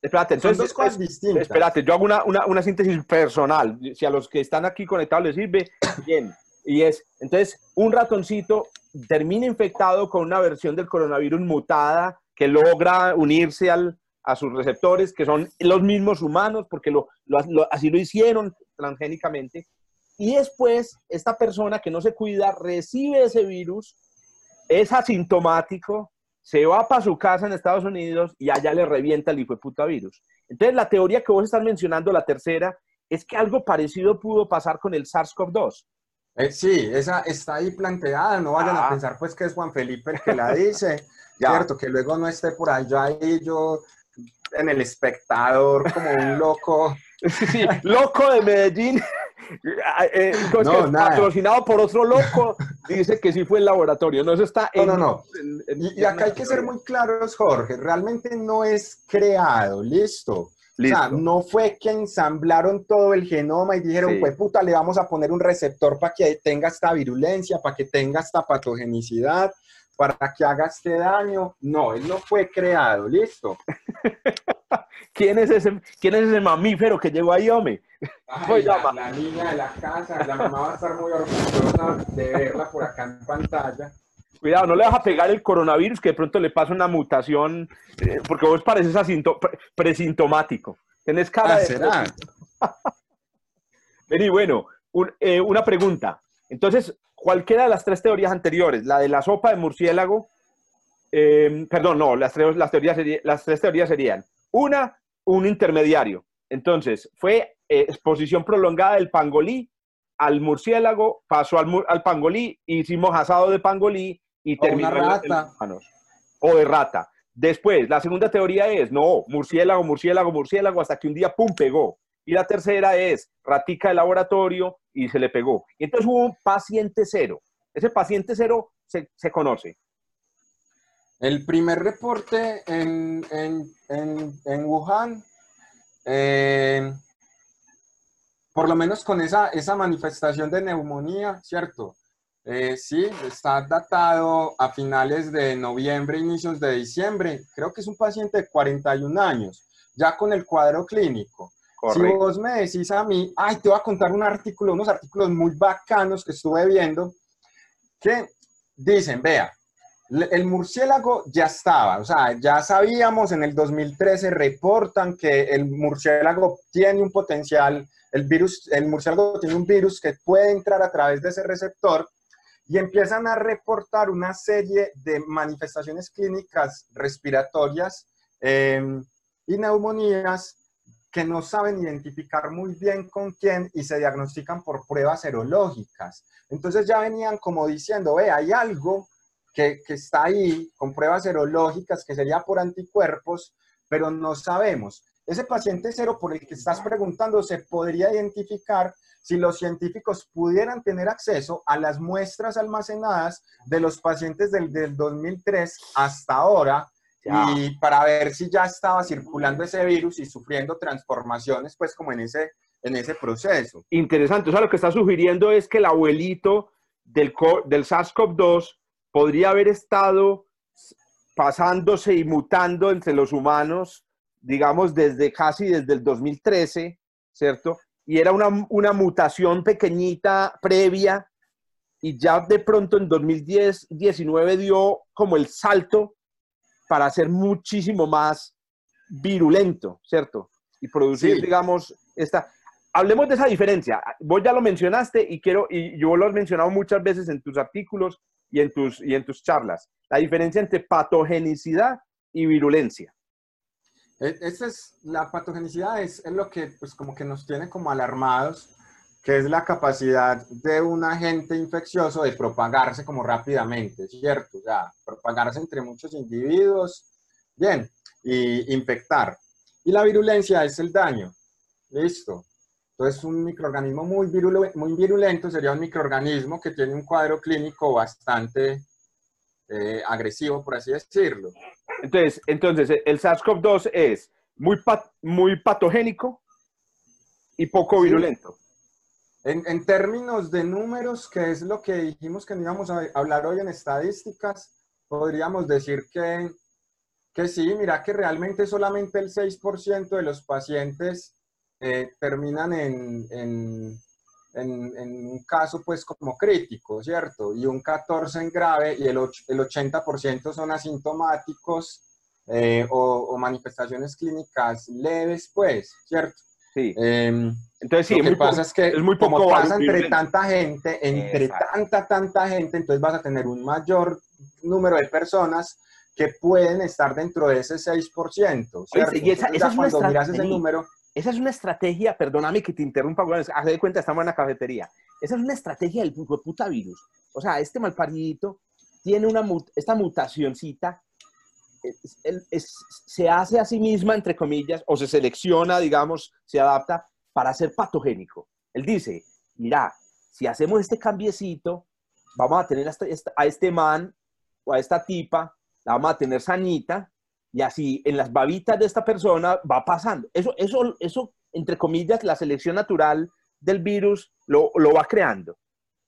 espérate, entonces, dos cosas distintas. Espérate, yo hago una, una, una, síntesis personal. Si a los que están aquí conectados les sirve, bien. Y es, entonces, un ratoncito termina infectado con una versión del coronavirus mutada que logra unirse al, a sus receptores, que son los mismos humanos, porque lo, lo, así lo hicieron transgénicamente. Y después, esta persona que no se cuida recibe ese virus, es asintomático, se va para su casa en Estados Unidos y allá le revienta el hijo de puta virus. Entonces, la teoría que vos estás mencionando, la tercera, es que algo parecido pudo pasar con el SARS-CoV-2. Eh, sí, esa está ahí planteada, no vayan a ah. pensar pues que es Juan Felipe el que la dice, cierto, que luego no esté por allá ahí yo en el espectador como un loco. Sí, loco de Medellín eh, no, patrocinado por otro loco, dice que sí fue el laboratorio. No, eso está No, no, no. y, acá hay que ser muy claros, Jorge. Realmente no es creado, listo. O sea, no fue que ensamblaron todo el genoma y dijeron, pues puta, le vamos a poner un receptor para que tenga esta virulencia, para que tenga esta patogenicidad, para que haga este daño. No, él no fue creado, listo. ¿Quién es ese, quién es ese mamífero que llegó ahí, hombre? la, niña de la casa, la mamá va a estar muy orgullosa de verla por acá en pantalla. Cuidado, no le vas a pegar el coronavirus que de pronto le pasa una mutación, eh, porque vos pareces presintomático. Tenés cara ah, de... ¿será? Vení, bueno, eh, una pregunta. Entonces, cualquiera de las tres teorías anteriores, la de la sopa de murciélago, eh, perdón, no, las tres, las, teorías las tres teorías serían, una, un intermediario. Entonces, fue eh, exposición prolongada del pangolí al murciélago, pasó al, al pangolí, hicimos asado de pangolí y terminó rata. o de rata. Después, la segunda teoría es, no, murciélago, murciélago, murciélago, hasta que un día, pum, pegó. Y la tercera es, ratica de laboratorio y se le pegó. Y entonces hubo un paciente cero. Ese paciente cero se, se conoce. El primer reporte en, en, en, Wuhan, eh, por lo menos con esa, esa manifestación de neumonía, ¿cierto? Eh, sí, está datado a finales de noviembre, inicios de diciembre. Creo que es un paciente de 41 años, ya con el cuadro clínico. Si vos me decís a mí, ay, te voy a contar un artículo, unos artículos muy bacanos que estuve viendo, que dicen, vea, el murciélago ya estaba, o sea, ya sabíamos en el 2013, reportan que el murciélago tiene un potencial, el virus, el murciélago tiene un virus que puede entrar a través de ese receptor y empiezan a reportar una serie de manifestaciones clínicas respiratorias em, y neumonías que no saben identificar muy bien con quién y se diagnostican por pruebas serológicas. Entonces ya venían como diciendo, ve, hay algo que, está ahí con pruebas serológicas, que sería por anticuerpos, pero no sabemos. Ese paciente cero por el que estás preguntando se podría identificar si los científicos pudieran tener acceso a las muestras almacenadas de los pacientes del, del 2003 hasta ahora y para ver si ya estaba circulando ese virus y sufriendo transformaciones, pues como en ese, en ese proceso. Interesante. O sea, lo que está sugiriendo es que el abuelito del, del SARS-CoV-2 podría haber estado pasándose y mutando entre los humanos, digamos, desde casi desde el 2013, ¿cierto? Y era una, una mutación pequeñita previa y ya de pronto en 2010, 19 dio como el salto para ser muchísimo más virulento, ¿cierto? Y producir, digamos, esta... Hablemos de esa diferencia. Vos ya lo mencionaste y quiero, y yo lo has mencionado muchas veces en tus artículos y en tus, y en tus charlas. La diferencia entre patogenicidad y virulencia. E, esa es, la patogenicidad es, es, lo que pues como que nos tiene como alarmados, que es la capacidad de un agente infeccioso de propagarse como rápidamente, ¿cierto? O sea, propagarse entre muchos individuos, bien, y infectar. Y la virulencia es el daño, listo. Entonces, un microorganismo muy, muy virulento sería un microorganismo que tiene un cuadro clínico bastante eh, agresivo, por así decirlo. Entonces, entonces el SARS-CoV-2 es muy, muy patogénico y poco virulento. En, términos de números, que es lo que dijimos que no íbamos a hablar hoy en estadísticas, podríamos decir que, que sí, mira que realmente solamente el 6% de los pacientes eh, terminan en, en, un caso pues como crítico, ¿cierto? Y un 14 en grave y el, el 80% son asintomáticos eh, o, manifestaciones clínicas leves, pues, ¿cierto? Sí. Em, entonces sí, lo que pasa es que es muy poco como pasa entre tanta gente, entre tanta, tanta gente, entonces vas a tener un mayor número de personas que pueden estar dentro de ese 6%. ¿cierto? y esa, esa es cuando miras ese número, esa es una estrategia, perdóname que te interrumpa, haz de cuenta, estamos en la cafetería. Esa es una estrategia del puta virus. O sea, este malparidito tiene una, esta se hace a sí misma, entre comillas, o se selecciona, digamos, se adapta para ser patogénico. Él dice, mira, si hacemos este cambiecito, vamos a tener este, a este man o a esta tipa, la vamos a tener sanita, y así en las babitas de esta persona va pasando. Eso, eso, eso entre comillas, la selección natural del virus lo, lo va creando.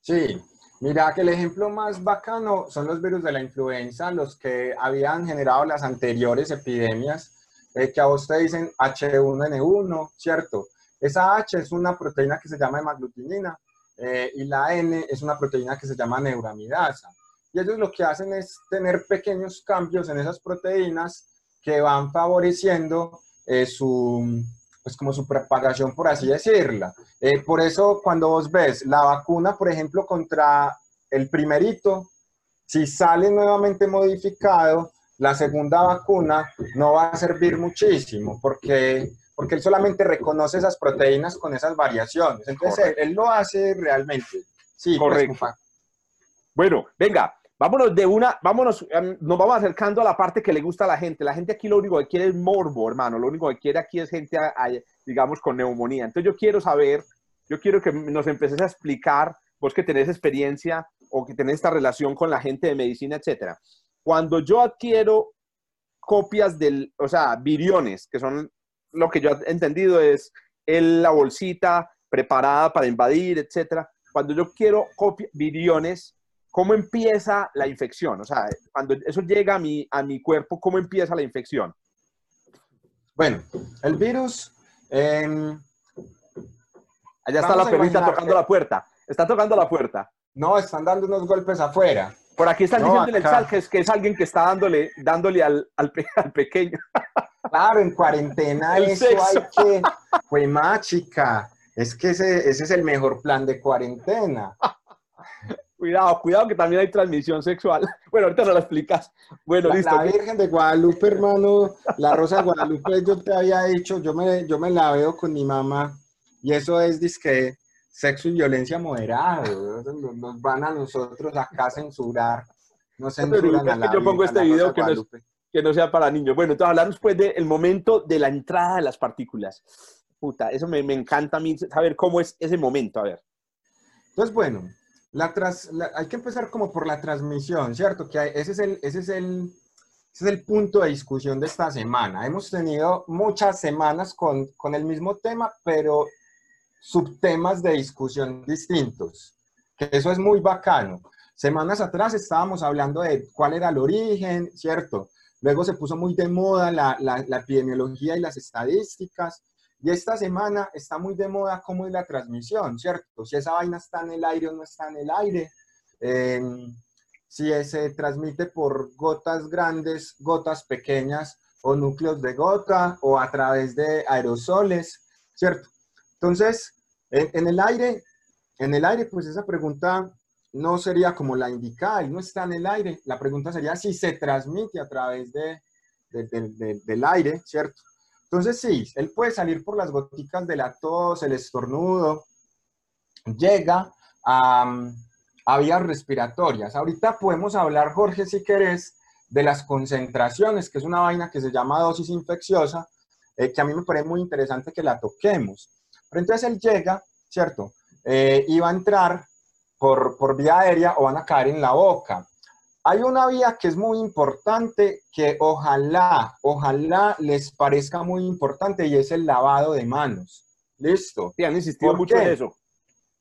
Sí, mira que el ejemplo más bacano son los virus de la influenza, los que habían generado las anteriores epidemias, eh, que a vos te dicen H1N1, ¿cierto? Esa H es una proteína que se llama hemaglutinina eh, y la N es una proteína que se llama neuramidasa. Y ellos lo que hacen es tener pequeños cambios en esas proteínas que van favoreciendo eh, su, pues como su propagación, por así decirla. Eh, por eso cuando vos ves la vacuna, por ejemplo, contra el primerito, si sale nuevamente modificado, la segunda vacuna no va a servir muchísimo porque, porque él solamente reconoce esas proteínas con esas variaciones. Entonces, él, lo hace realmente. Sí, pues, correcto. bueno, venga, Vámonos de una, vámonos, em, nos vamos acercando a la parte que le gusta a la gente. La gente aquí lo único que quiere es morbo, hermano. Lo único que quiere aquí es gente, digamos, con neumonía. Entonces yo quiero saber, yo quiero que nos empeces a explicar, vos que tenés experiencia o que tenés esta relación con la gente de medicina, etcétera. Cuando yo adquiero copias del, o sea, viriones, que son lo que yo he entendido es el, la bolsita preparada para invadir, etcétera. Cuando yo quiero viriones, ¿cómo empieza la infección? O sea, cuando eso llega a mi, a mi cuerpo, ¿cómo empieza la infección? Bueno, el virus... Em, Allá está la perrita tocando la puerta. Está tocando la puerta. No, están dando unos golpes afuera. Por aquí están diciendo en el chat que es, que es alguien que está dándole, dándole al, al, pequeño. Claro, en cuarentena eso hay que... Pues más, chica, es que ese, ese es el mejor plan de cuarentena. Cuidado, cuidado que también hay transmisión sexual. Bueno, ahorita no lo explicas. Bueno, la, listo. La Virgen de Guadalupe, hermano, la Rosa de Guadalupe, yo te había dicho, yo me, yo me la veo con mi mamá y eso es disque sexo y violencia moderada. Nos van a nosotros acá a censurar. No censuran a la Yo pongo este video que no es, que no sea para niños. Bueno, entonces hablar después del momento de la entrada de las partículas. Puta, eso me, me, encanta a mí saber cómo es ese momento, a ver. Entonces, bueno, la tras, hay que empezar como por la transmisión, ¿cierto? Que ese es el, ese es el, ese es el punto de discusión de esta semana. Hemos tenido muchas semanas con, con el mismo tema, pero subtemas de discusión distintos, que eso es muy bacano. Semanas atrás estábamos hablando de cuál era el origen, ¿cierto? Luego se puso muy de moda la, la epidemiología y las estadísticas. Y esta semana está muy de moda cómo es la transmisión, ¿cierto? Si esa vaina está en el aire o no está en el aire. Eh, si se transmite por gotas grandes, gotas pequeñas o núcleos de gota o a través de aerosoles, ¿cierto? Entonces, en, el aire, en el aire, pues esa pregunta no sería como la indicada, no está en el aire. La pregunta sería si se transmite a través de, del aire, ¿cierto? Entonces, sí, él puede salir por las goticas de la tos, el estornudo, llega a, a vías respiratorias. Ahorita podemos hablar, Jorge, si querés, de las concentraciones, que es una vaina que se llama dosis infecciosa, eh, que a mí me parece muy interesante que la toquemos. Pero entonces él llega, ¿cierto? Eh, y va a entrar por, por vía aérea o van a caer en la boca. Hay una vía que es muy importante, que ojalá, ojalá les parezca muy importante y es el lavado de manos. ¿Listo? Sí, han insistido mucho en eso.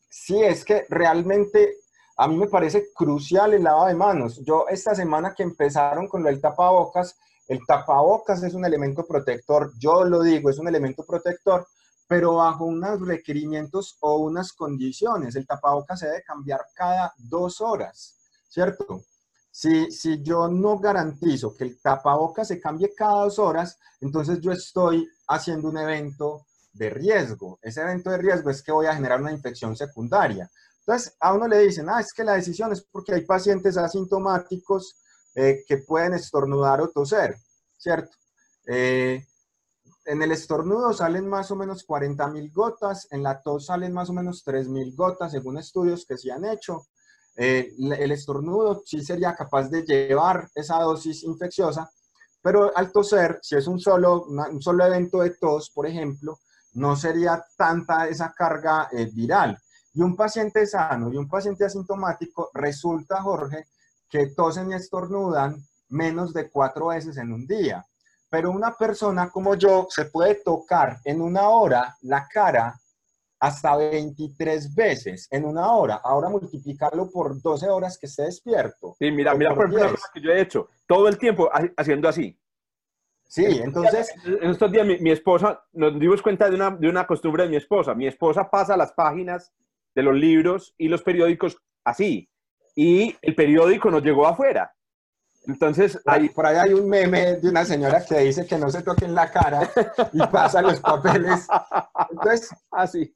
Sí, es que realmente a mí me parece crucial el lavado de manos. Yo esta semana que empezaron con el tapabocas, el tapabocas es un elemento protector, yo lo digo, es un elemento protector, pero bajo unos requerimientos o unas condiciones. El tapabocas se debe cambiar cada dos horas, ¿cierto? Si, yo no garantizo que el tapabocas se cambie cada dos horas, entonces yo estoy haciendo un evento de riesgo. Ese evento de riesgo es que voy a generar una infección secundaria. Entonces, a uno le dicen, ah, es que la decisión es porque hay pacientes asintomáticos eh, que pueden estornudar o toser, ¿cierto? Eh, en el estornudo salen más o menos 40 mil gotas, en la tos salen más o menos 3 mil gotas, según estudios que se han hecho. Eh, el estornudo sí sería capaz de llevar esa dosis infecciosa, pero al toser, si es un solo, un solo evento de tos, por ejemplo, no sería tanta esa carga viral. Y un paciente sano y un paciente asintomático resulta, Jorge, que tosen y estornudan menos de cuatro veces en un día. Pero una persona como yo se puede tocar en una hora la cara hasta 23 veces en una hora. Ahora multiplicarlo por 12 horas que esté despierto. Sí, mira, mira, por ejemplo, que yo he hecho todo el tiempo haciendo así. Sí, entonces... En estos días mi, mi, esposa, nos dimos cuenta de una, de una costumbre de mi esposa. Mi esposa pasa las páginas de los libros y los periódicos así. Y el periódico nos llegó afuera. Entonces, ahí, por ahí hay un meme de una señora que dice que no se toquen la cara y pasa los papeles. Entonces, así.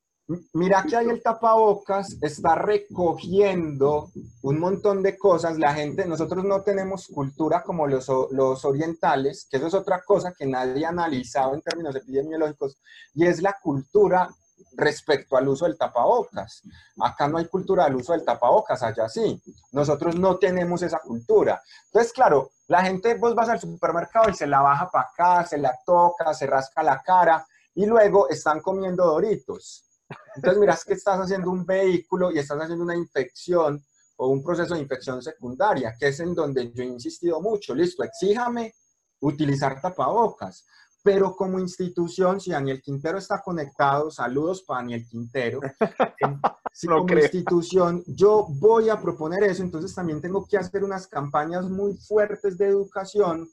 Mira que ahí el tapabocas está recogiendo un montón de cosas. La gente, nosotros no tenemos cultura como los, los orientales, que eso es otra cosa que nadie ha analizado en términos epidemiológicos, y es la cultura respecto al uso del tapabocas. Acá no hay cultura del uso del tapabocas, allá sí. Nosotros no tenemos esa cultura. Entonces, claro, la gente, vos vas al supermercado y se la baja para acá, se la toca, se rasca la cara y luego están comiendo doritos. Entonces, miras que estás haciendo un vehículo y estás haciendo una infección o un proceso de infección secundaria, que es en donde yo he insistido mucho. Listo, exíjame utilizar tapabocas. Pero como institución, si Daniel Quintero está conectado, saludos para Daniel Quintero. Si como institución yo voy a proponer eso, entonces también tengo que hacer unas campañas muy fuertes de educación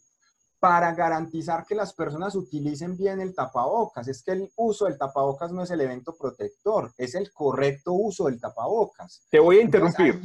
para garantizar que las personas utilicen bien el tapabocas. Es que el uso del tapabocas no es el evento protector, es el correcto uso del tapabocas. Te voy a interrumpir.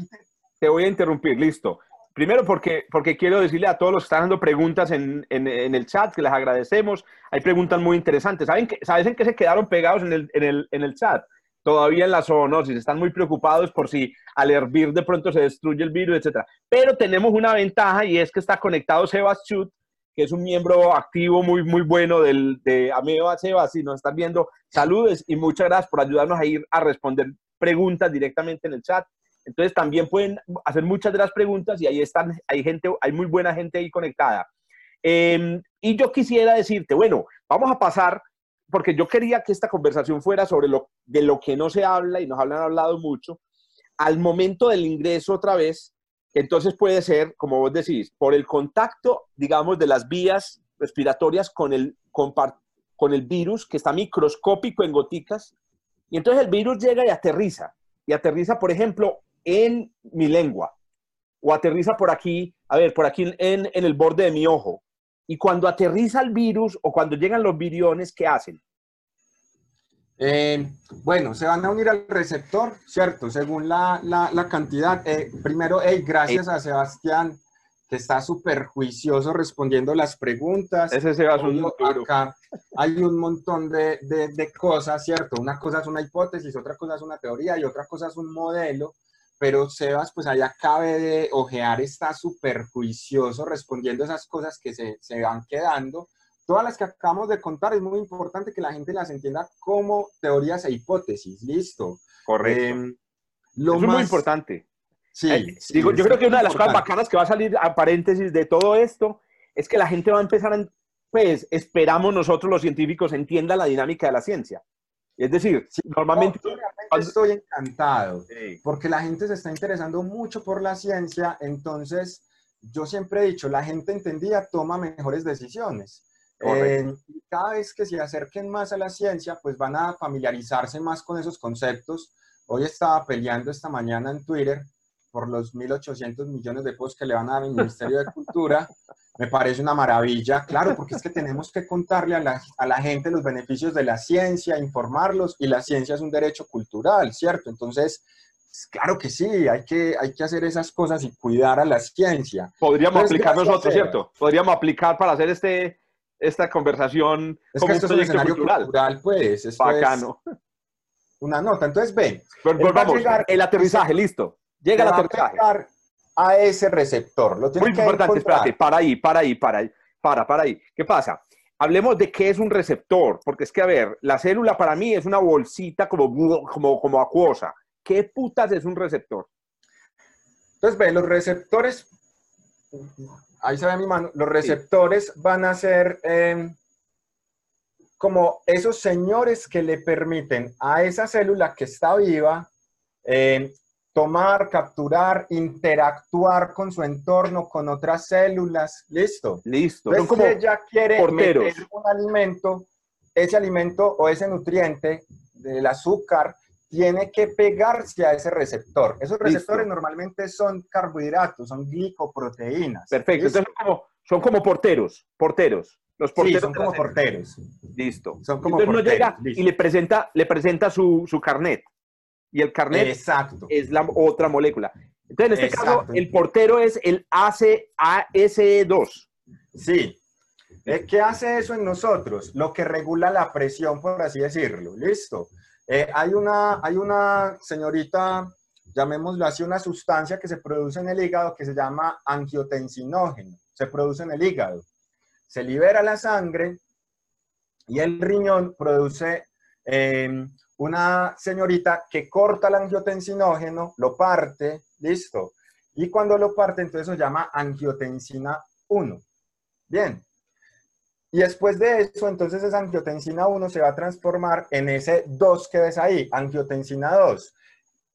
Te voy a interrumpir, listo. Primero porque, porque quiero decirle a todos los que están dando preguntas en, en, en, el chat, que les agradecemos. Hay preguntas muy interesantes. ¿Saben que, ¿Sabes en qué se quedaron pegados en el, en el, en el chat? Todavía en la zoonosis. Están muy preocupados por si al hervir de pronto se destruye el virus, etc. Pero tenemos una ventaja y es que está conectado Sebas Chut, que es un miembro activo muy, muy bueno del, de Ameba Sebas. Si nos están viendo, saludos y muchas gracias por ayudarnos a ir a responder preguntas directamente en el chat. Entonces también pueden hacer muchas de las preguntas y ahí están, hay gente, hay muy buena gente ahí conectada. Em, y yo quisiera decirte, bueno, vamos a pasar, porque yo quería que esta conversación fuera sobre lo, de lo que no se habla y nos han hablado mucho, al momento del ingreso otra vez, entonces puede ser, como vos decís, por el contacto, digamos, de las vías respiratorias con el, con, el virus que está microscópico en goticas, y entonces el virus llega y aterriza, y aterriza, por ejemplo, en mi lengua, o aterriza por aquí, a ver, por aquí en, en el borde de mi ojo. Y cuando aterriza el virus o cuando llegan los viriones, ¿qué hacen? Eh, bueno, se van a unir al receptor, ¿cierto? Según la, la, cantidad. Eh, primero, hey, gracias a Sebastián, que está súper juicioso respondiendo las preguntas. Ese Sebastián. Acá hay un montón de, de, de, cosas, ¿cierto? Una cosa es una hipótesis, otra cosa es una teoría y otra cosa es un modelo. Pero Sebas, pues ahí acabe de ojear, está súper juicioso respondiendo esas cosas que se, se van quedando todas las que acabamos de contar, es muy importante que la gente las entienda como teorías e hipótesis. Listo. Correcto. Em, lo Eso es muy importante. Sí, eh, digo, yo creo que una de las cosas bacanas que va a salir a paréntesis de todo esto es que la gente va a empezar a, pues, esperamos nosotros los científicos entiendan la dinámica de la ciencia. Es decir, normalmente... estoy encantado, porque la gente se está interesando mucho por la ciencia, entonces yo siempre he dicho, la gente entendida toma mejores decisiones. Eh, cada vez que se acerquen más a la ciencia, pues van a familiarizarse más con esos conceptos. Hoy estaba peleando esta mañana en Twitter por los 1.800 millones de pesos que le van a dar al Ministerio de Cultura. Me parece una maravilla, claro, porque es que tenemos que contarle a la, a la gente los beneficios de la ciencia, informarlos, y la ciencia es un derecho cultural, ¿cierto? Entonces, claro que sí, hay que, hay que hacer esas cosas y cuidar a la ciencia. Podríamos aplicar nosotros, ¿cierto? Podríamos aplicar para hacer este, esta conversación es como que esto un es un escenario cultural, pues. Esto Bacano. Es una nota. Entonces, ven. Volvamos, el aterrizaje, listo. Llega el aterrizaje. A ese receptor. Lo Muy importante, espérate, para ahí, para ahí, para ahí, para, para ahí. ¿Qué pasa? Hablemos de qué es un receptor, porque es que, a ver, la célula para mí es una bolsita como, como, como acuosa. ¿Qué putas es un receptor? Entonces, ve, los receptores ahí se ve mi mano, los receptores van a ser em, como esos señores que le permiten a esa célula que está viva em, tomar, capturar, interactuar con su entorno, con otras células. Listo. Listo. Entonces, como si ella quiere meter un alimento, ese alimento o ese nutriente del azúcar tiene que pegarse a ese receptor. Esos receptores normalmente son carbohidratos, son glicoproteínas. Perfecto, entonces son como, porteros, porteros. Los porteros son como porteros. Listo. Son como entonces porteros, llega y le presenta, le presenta su, carnet. Y el carnet Exacto. es la otra molécula. Entonces, en este caso, el portero es el ACE2. Sí. Eh, ¿Qué hace eso en nosotros? Lo que regula la presión, por así decirlo. Listo. Eh, hay, una, hay una señorita, llamémoslo así, una sustancia que se produce en el hígado que se llama angiotensinógeno. Se produce en el hígado. Se libera la sangre y el riñón produce em, una señorita que corta el angiotensinógeno, lo parte, listo. Y cuando lo parte, entonces se llama angiotensina 1. Bien, y después de eso, entonces esa angiotensina 1 se va a transformar en ese 2 que ves ahí, angiotensina 2.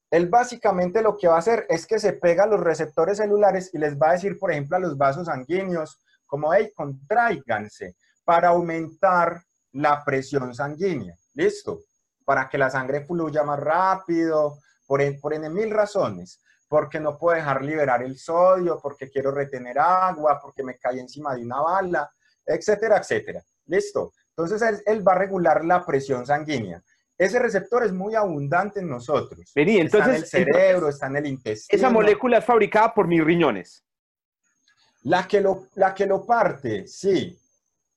Él básicamente lo que va a hacer es que se pega a los receptores celulares y les va a decir, por ejemplo, a los vasos sanguíneos, como, hey, contráiganse para aumentar la presión sanguínea. ¿Listo? Para que la sangre fluya más rápido, por, por en mil razones. Porque no puedo dejar liberar el sodio, porque quiero retener agua, porque me cae encima de una bala etcétera, etcétera. ¿Listo? Entonces él, va a regular la presión sanguínea. Ese receptor es muy abundante en nosotros. Vení, entonces, está en el cerebro, está en el intestino. Esa molécula es fabricada por mis riñones. La que lo, la que lo parte, sí.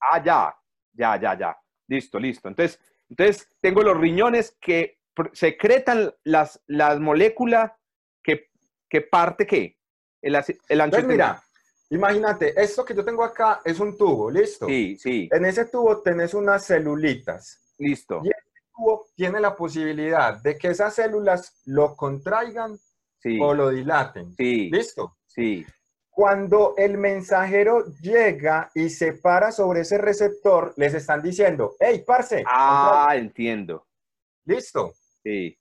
Ah, ya, ya, ya, ya. Listo, listo. Entonces, entonces tengo los riñones que secretan las, las moléculas que, que parte qué? El, el Entonces, mira, Imagínate, esto que yo tengo acá es un tubo, ¿listo? Sí, sí. En ese tubo tenés unas celulitas. Listo. Y ese tubo tiene la posibilidad de que esas células lo contraigan o lo dilaten. Sí. ¿Listo? Sí. cuando el mensajero llega y se para sobre ese receptor, les están diciendo, hey, parce. Ah, entiendo. Listo. Sí.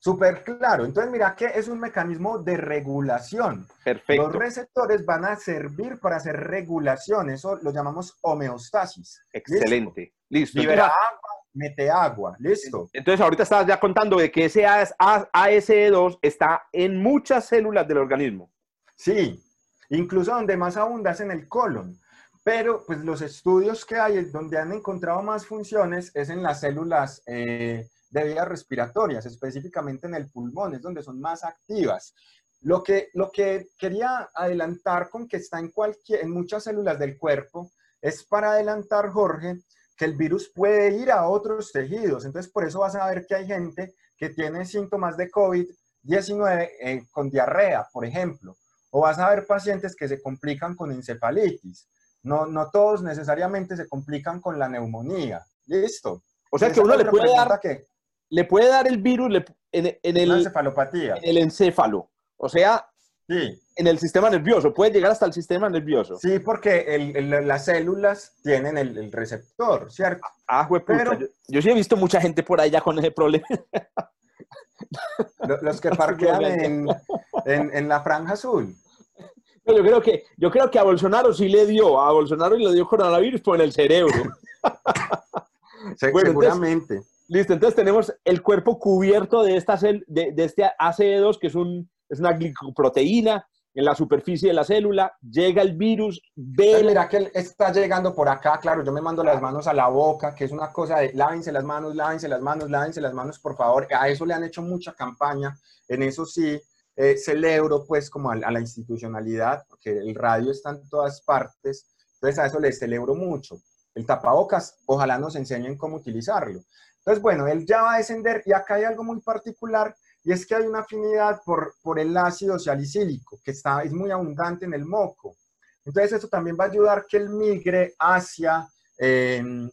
Súper claro. Entonces, mira que es un mecanismo de regulación. Perfecto. Los receptores van a servir para hacer regulación. Eso lo llamamos homeostasis. Excelente. Listo. Libera agua, mete agua. Listo. Entonces, ahorita estabas ya contando de que ese ASE2 está en muchas células del organismo. Sí, incluso donde más abunda es en el colon. Pero pues los estudios que hay donde han encontrado más funciones es en las células eh, de vías respiratorias, específicamente en el pulmón, es donde son más activas. Lo que, lo que quería adelantar con que está en, cualquier, en muchas células del cuerpo es para adelantar, Jorge, que el virus puede ir a otros tejidos. Entonces, por eso vas a ver que hay gente que tiene síntomas de COVID-19 eh, con diarrea, por ejemplo. O vas a ver pacientes que se complican con encefalitis. No, no todos necesariamente se complican con la neumonía. Listo. O sea que uno le puede dar, que, le puede dar el virus en, en, el, encefalopatía. en el encéfalo. O sea, sí. en el sistema nervioso. Puede llegar hasta el sistema nervioso. Sí, porque las células tienen el, receptor, ¿cierto? Ah, güey, Pero, yo, sí he visto mucha gente por allá con ese problema. Los que parquean en, en, la franja azul. yo creo que yo creo que a Bolsonaro sí le dio, a Bolsonaro le dio coronavirus por el cerebro. seguramente. Listo, entonces tenemos el cuerpo cubierto de, esta de, de este ACE2, que es, un, es una glicoproteína en la superficie de la célula, llega el virus, ve... Mira que él está llegando por acá, claro, yo me mando las manos a la boca, que es una cosa de lávense las manos, lávense las manos, lávense las manos, por favor. A eso le han hecho mucha campaña, en eso sí eh, celebro pues como a, a, la institucionalidad, porque el radio está en todas partes, entonces a eso le celebro mucho. El tapabocas, ojalá nos enseñen cómo utilizarlo. Entonces, bueno, él ya va a descender y acá hay algo muy particular y es que hay una afinidad por, por el ácido salicílico, que está, es muy abundante en el moco. Entonces eso también va a ayudar que él migre hacia, em,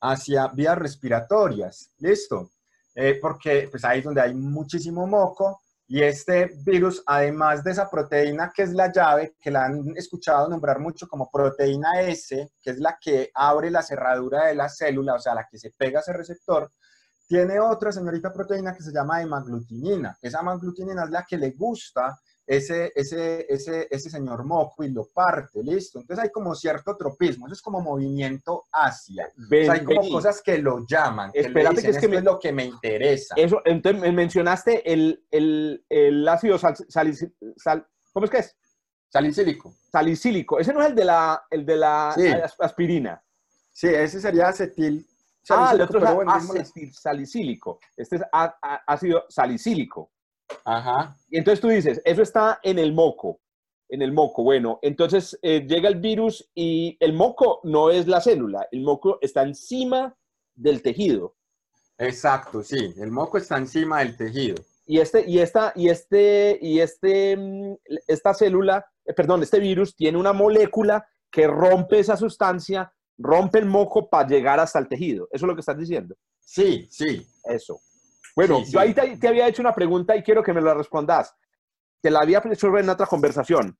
hacia vías respiratorias, ¿listo? Eh, porque pues ahí es donde hay muchísimo moco y este virus, además de esa proteína que es la llave, que la han escuchado nombrar mucho como proteína S, que es la que abre la cerradura de la célula, o sea, la que se pega a ese receptor, tiene otra señorita proteína que se llama hemaglutinina. Esa hemaglutinina es la que le gusta ese, ese, ese, ese señor moco y lo parte, listo. Entonces hay como cierto tropismo, eso es como movimiento hacia. hay como cosas que lo llaman, que Espérate que es que es lo que me interesa. Eso, entonces mencionaste el, el, el ácido sal, sal, ¿cómo es que es? Salicílico. Salicílico, ese no es el de la, el de la aspirina. Sí, ese sería acetil ah, el otro es salicílico. Este es ácido salicílico. Ajá. Y entonces tú dices, eso está en el moco. En el moco. Bueno, entonces eh, llega el virus y el moco no es la célula. El moco está encima del tejido. Exacto, sí. El moco está encima del tejido. Y este, y esta, y este, y este, mm, esta célula, eh, perdón, este virus tiene una molécula que rompe esa sustancia rompe el moco para llegar hasta el tejido. ¿Eso es lo que estás diciendo? Sí, sí. Eso. Bueno, yo ahí te, había hecho una pregunta y quiero que me la respondas. Te la había hecho en otra conversación.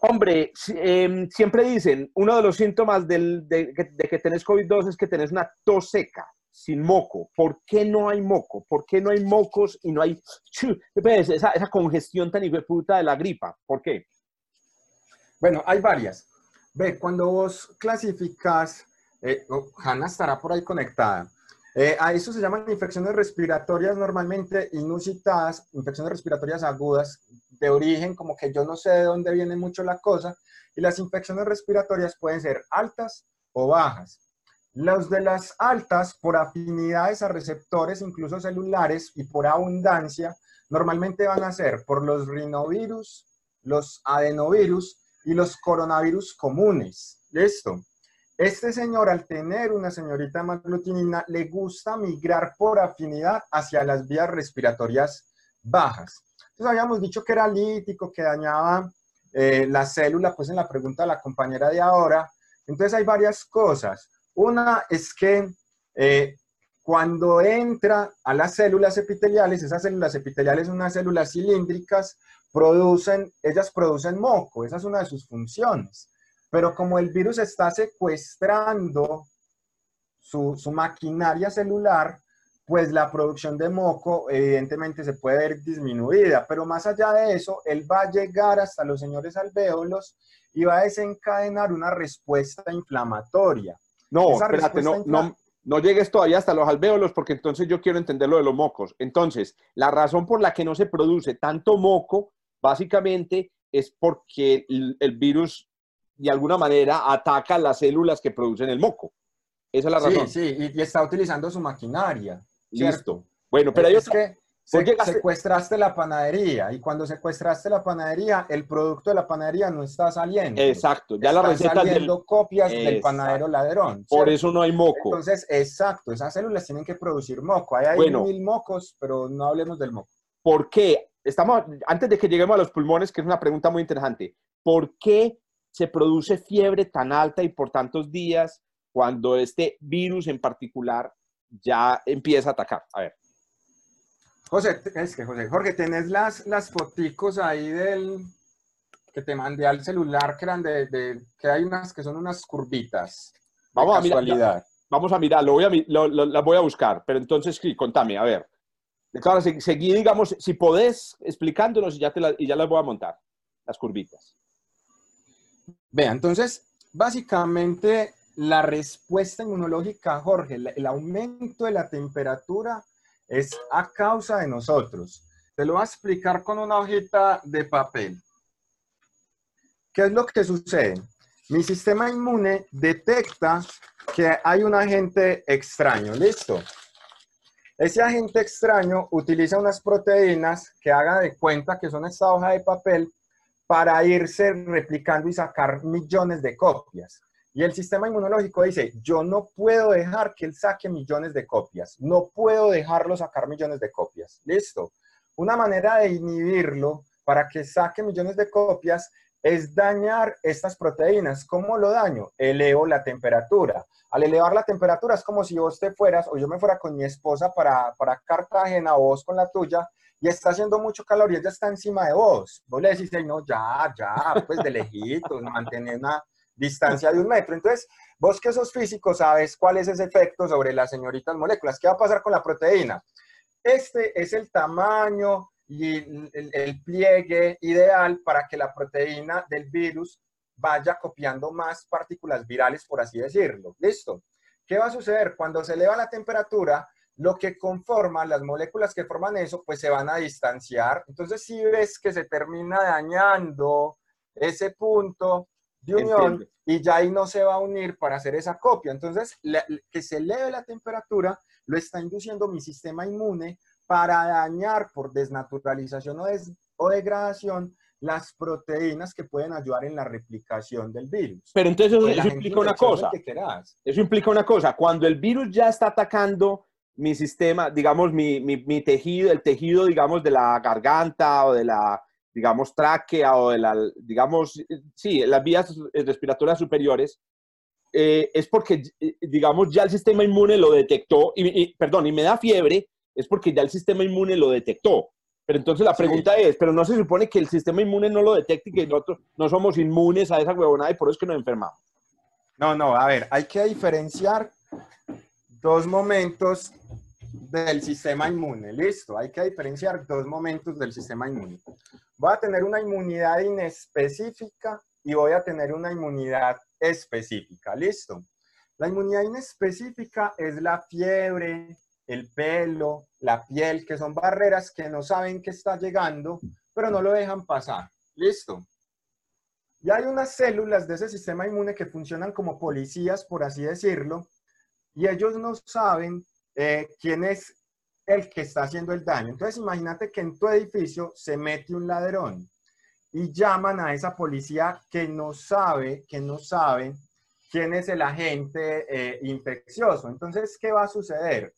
Hombre, em, siempre dicen, uno de los síntomas de, que tenés COVID-2 es que tenés una tos seca, sin moco. ¿Por qué no hay moco? ¿Por qué no hay mocos y no hay esa, esa congestión tan puta de la gripa? ¿Por qué? Bueno, hay varias. Ve, cuando vos clasificas, eh, oh, Hanna estará por ahí conectada, eh, a eso se llaman infecciones respiratorias normalmente inusitadas, infecciones respiratorias agudas, de origen como que yo no sé de dónde viene mucho la cosa, y las infecciones respiratorias pueden ser altas o bajas. Los de las altas, por afinidades a receptores, incluso celulares, y por abundancia, normalmente van a ser por los rinovirus, los adenovirus y los coronavirus comunes. ¿Listo? Este señor, al tener una señorita hemaglutinina, le gusta migrar por afinidad hacia las vías respiratorias bajas. Entonces habíamos dicho que era lítico, que dañaba eh, la célula, pues en la pregunta de la compañera de ahora. Entonces hay varias cosas. Una es que eh, cuando entra a las células epiteliales, esas células epiteliales son unas células cilíndricas producen, ellas producen moco, esa es una de sus funciones. Pero como el virus está secuestrando su, su maquinaria celular, pues la producción de moco evidentemente se puede ver disminuida, pero más allá de eso, él va a llegar hasta los señores alvéolos y va a desencadenar una respuesta inflamatoria. No, espérate, no, no, no llegues todavía hasta los alvéolos porque entonces yo quiero entender lo de los mocos. Entonces, la razón por la que no se produce tanto moco, básicamente, es porque el, virus de alguna manera ataca las células que producen el moco. Esa es la razón. Sí, sí, y está utilizando su maquinaria. Listo. Bueno, pero hay es que secuestraste la panadería y cuando secuestraste la panadería, el producto de la panadería no está saliendo. Exacto, ya la receta saliendo copias del panadero ladrón. Por eso no hay moco. Entonces, exacto, esas células tienen que producir moco. Hay, hay mil mocos, pero no hablemos del moco. ¿Por qué? Estamos, antes de que lleguemos a los pulmones, que es una pregunta muy interesante, ¿por qué se produce fiebre tan alta y por tantos días cuando este virus en particular ya empieza a atacar. A ver. José, es que José, Jorge, tenés las, las foticos ahí del que te mandé al celular que eran de, que hay unas que son unas curvitas. Vamos a mirar. Vamos a mirar, lo voy a, las voy a buscar, pero entonces sí, contame, a ver. Claro, seguí, digamos, si podés explicándonos y ya, te y ya las voy a montar, las curvitas. Vea, entonces, básicamente la respuesta inmunológica, Jorge, el aumento de la temperatura es a causa de nosotros. Te lo voy a explicar con una hojita de papel. ¿Qué es lo que sucede? Mi sistema inmune detecta que hay un agente extraño. ¿Listo? Ese agente extraño utiliza unas proteínas que haga de cuenta que son esta hoja de papel para irse replicando y sacar millones de copias. Y el sistema inmunológico dice, yo no puedo dejar que él saque millones de copias, no puedo dejarlo sacar millones de copias. Listo. Una manera de inhibirlo para que saque millones de copias es dañar estas proteínas. ¿Cómo lo daño? Elevo la temperatura. Al elevar la temperatura es como si vos te fueras o yo me fuera con mi esposa para, para Cartagena o vos con la tuya y está haciendo mucho calor y ella está encima de vos. Vos le decís, no, ya, ya, pues de lejitos, mantener una distancia de un metro. Entonces, vos que sos físico sabes cuál es ese efecto sobre las señoritas moléculas. ¿Qué va a pasar con la proteína? Este es el tamaño y el, pliegue ideal para que la proteína del virus vaya copiando más partículas virales, por así decirlo. ¿Listo? ¿Qué va a suceder? Cuando se eleva la temperatura, lo que conforma, las moléculas que forman eso, pues se van a distanciar. Entonces, si ves que se termina dañando ese punto, de unión y ya ahí no se va a unir para hacer esa copia. Entonces, que se eleve la temperatura lo está induciendo mi sistema inmune para dañar por desnaturalización o, degradación las proteínas que pueden ayudar en la replicación del virus. Pero entonces eso, implica una cosa. Eso implica una cosa. Cuando el virus ya está atacando mi sistema, digamos, mi, mi tejido, el tejido, digamos, de la garganta o de la, digamos, tráquea o de la, digamos, sí, las vías respiratorias superiores, eh, es porque, eh, digamos, ya el sistema inmune lo detectó, y, perdón, y me da fiebre, es porque ya el sistema inmune lo detectó. Pero entonces la pregunta es, ¿pero no se supone que el sistema inmune no lo detecte y que nosotros no somos inmunes a esa huevonada y por eso es que nos enfermamos? No, no, a ver, hay que diferenciar dos momentos del sistema inmune. Listo, hay que diferenciar dos momentos del sistema inmune. Voy a tener una inmunidad inespecífica y voy a tener una inmunidad específica. Listo. La inmunidad inespecífica es la fiebre, el pelo, la piel, que son barreras que no saben que está llegando, pero no lo dejan pasar. Listo. Y hay unas células de ese sistema inmune que funcionan como policías, por así decirlo, y ellos no saben eh, quién es el que está haciendo el daño. Entonces, imagínate que en tu edificio se mete un ladrón y llaman a esa policía que no sabe, que no sabe quién es el agente eh, infeccioso. Entonces, ¿qué va a suceder?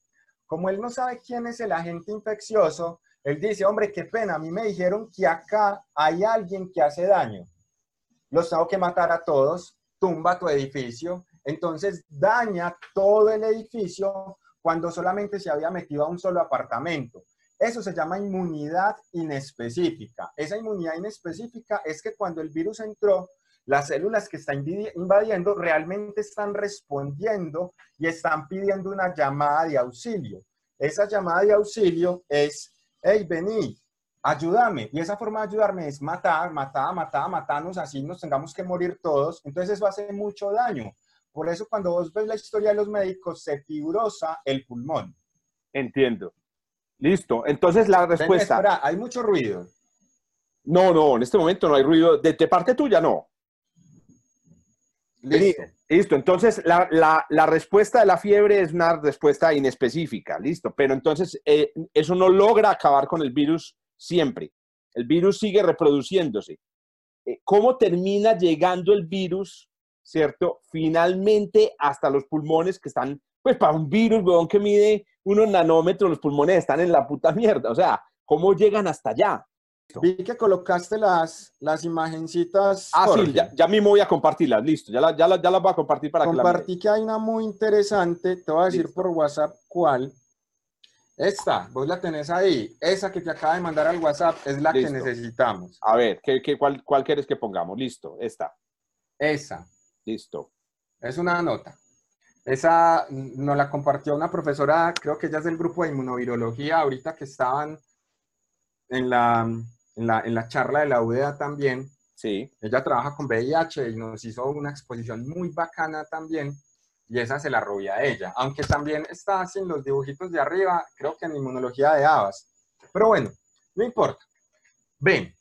Como él no sabe quién es el agente infeccioso, él dice, hombre, qué pena, a mí me dijeron que acá hay alguien que hace daño. Los tengo que matar a todos, tumba tu edificio, entonces daña todo el edificio cuando solamente se había metido a un solo apartamento. Eso se llama inmunidad inespecífica. Esa inmunidad inespecífica es que cuando el virus entró, las células que está invadiendo realmente están respondiendo y están pidiendo una llamada de auxilio. Esa llamada de auxilio es, hey, vení, ayúdame. Y esa forma de ayudarme es matar, matar, matar, matarnos, así nos tengamos que morir todos. Entonces eso hace mucho daño. Por eso cuando vos ves la historia de los médicos, se fibrosa el pulmón. Entiendo. Listo. Entonces la respuesta... Espera, hay mucho ruido. No, no, en este momento no hay ruido. De, de parte tuya, no. Listo. Listo, entonces la, la, la, respuesta de la fiebre es una respuesta inespecífica, listo, pero entonces eh, eso no logra acabar con el virus siempre. El virus sigue reproduciéndose. Eh, ¿Cómo termina llegando el virus, cierto? Finalmente hasta los pulmones que están, pues para un virus, weón, que mide unos nanómetros, los pulmones están en la puta mierda. O sea, ¿cómo llegan hasta allá? Vi que colocaste las, las imagencitas. Ah, Jorge. sí, ya, ya, mismo voy a compartirlas, listo. Ya, la, ya, la, ya las voy a compartir para Compartí que que hay una muy interesante, te voy a decir listo. por WhatsApp cuál. Esta, vos la tenés ahí. Esa que te acaba de mandar al WhatsApp es la listo. que necesitamos. A ver, ¿qué, qué, cuál, ¿cuál quieres que pongamos? Listo, esta. Esa. Listo. Es una nota. Esa nos la compartió una profesora, creo que ella es del grupo de inmunovirología, ahorita que estaban en la, en la, en la charla de la UDA también. Sí. Ella trabaja con VIH y nos hizo una exposición muy bacana también. Y esa se la robé a ella. Aunque también está así en los dibujitos de arriba, creo que en inmunología de habas. Pero bueno, no importa. Ven,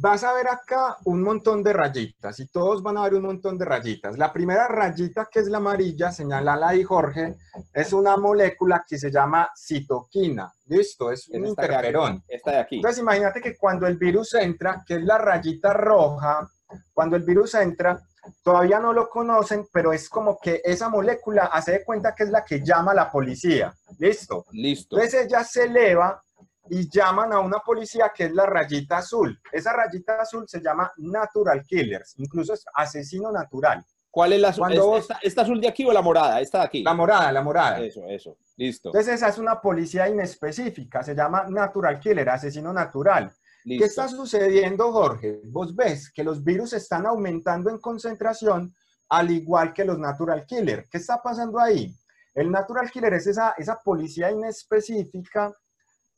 vas a ver acá un montón de rayitas y todos van a ver un montón de rayitas. La primera rayita, que es la amarilla, señalala ahí Jorge, es una molécula que se llama citoquina. Listo, es un esta interferón. De esta de aquí. Entonces imagínate que cuando el virus entra, que es la rayita roja, cuando el virus entra, todavía no lo conocen, pero es como que esa molécula hace de cuenta que es la que llama a la policía. ¿Listo? Listo. Entonces ella se eleva y llaman a una policía que es la rayita azul. Esa rayita azul se llama natural killers, incluso es asesino natural. ¿Cuál es la azul? Cuando ¿Esta, esta azul de aquí o la morada? Esta de aquí. La morada, la morada. Eso, eso. Listo. Entonces esa es una policía inespecífica, se llama natural killer, asesino natural. ¿Qué está sucediendo, Jorge? Vos ves que los virus están aumentando en concentración, al igual que los natural killer. ¿Qué está pasando ahí? El natural killer es esa, esa policía inespecífica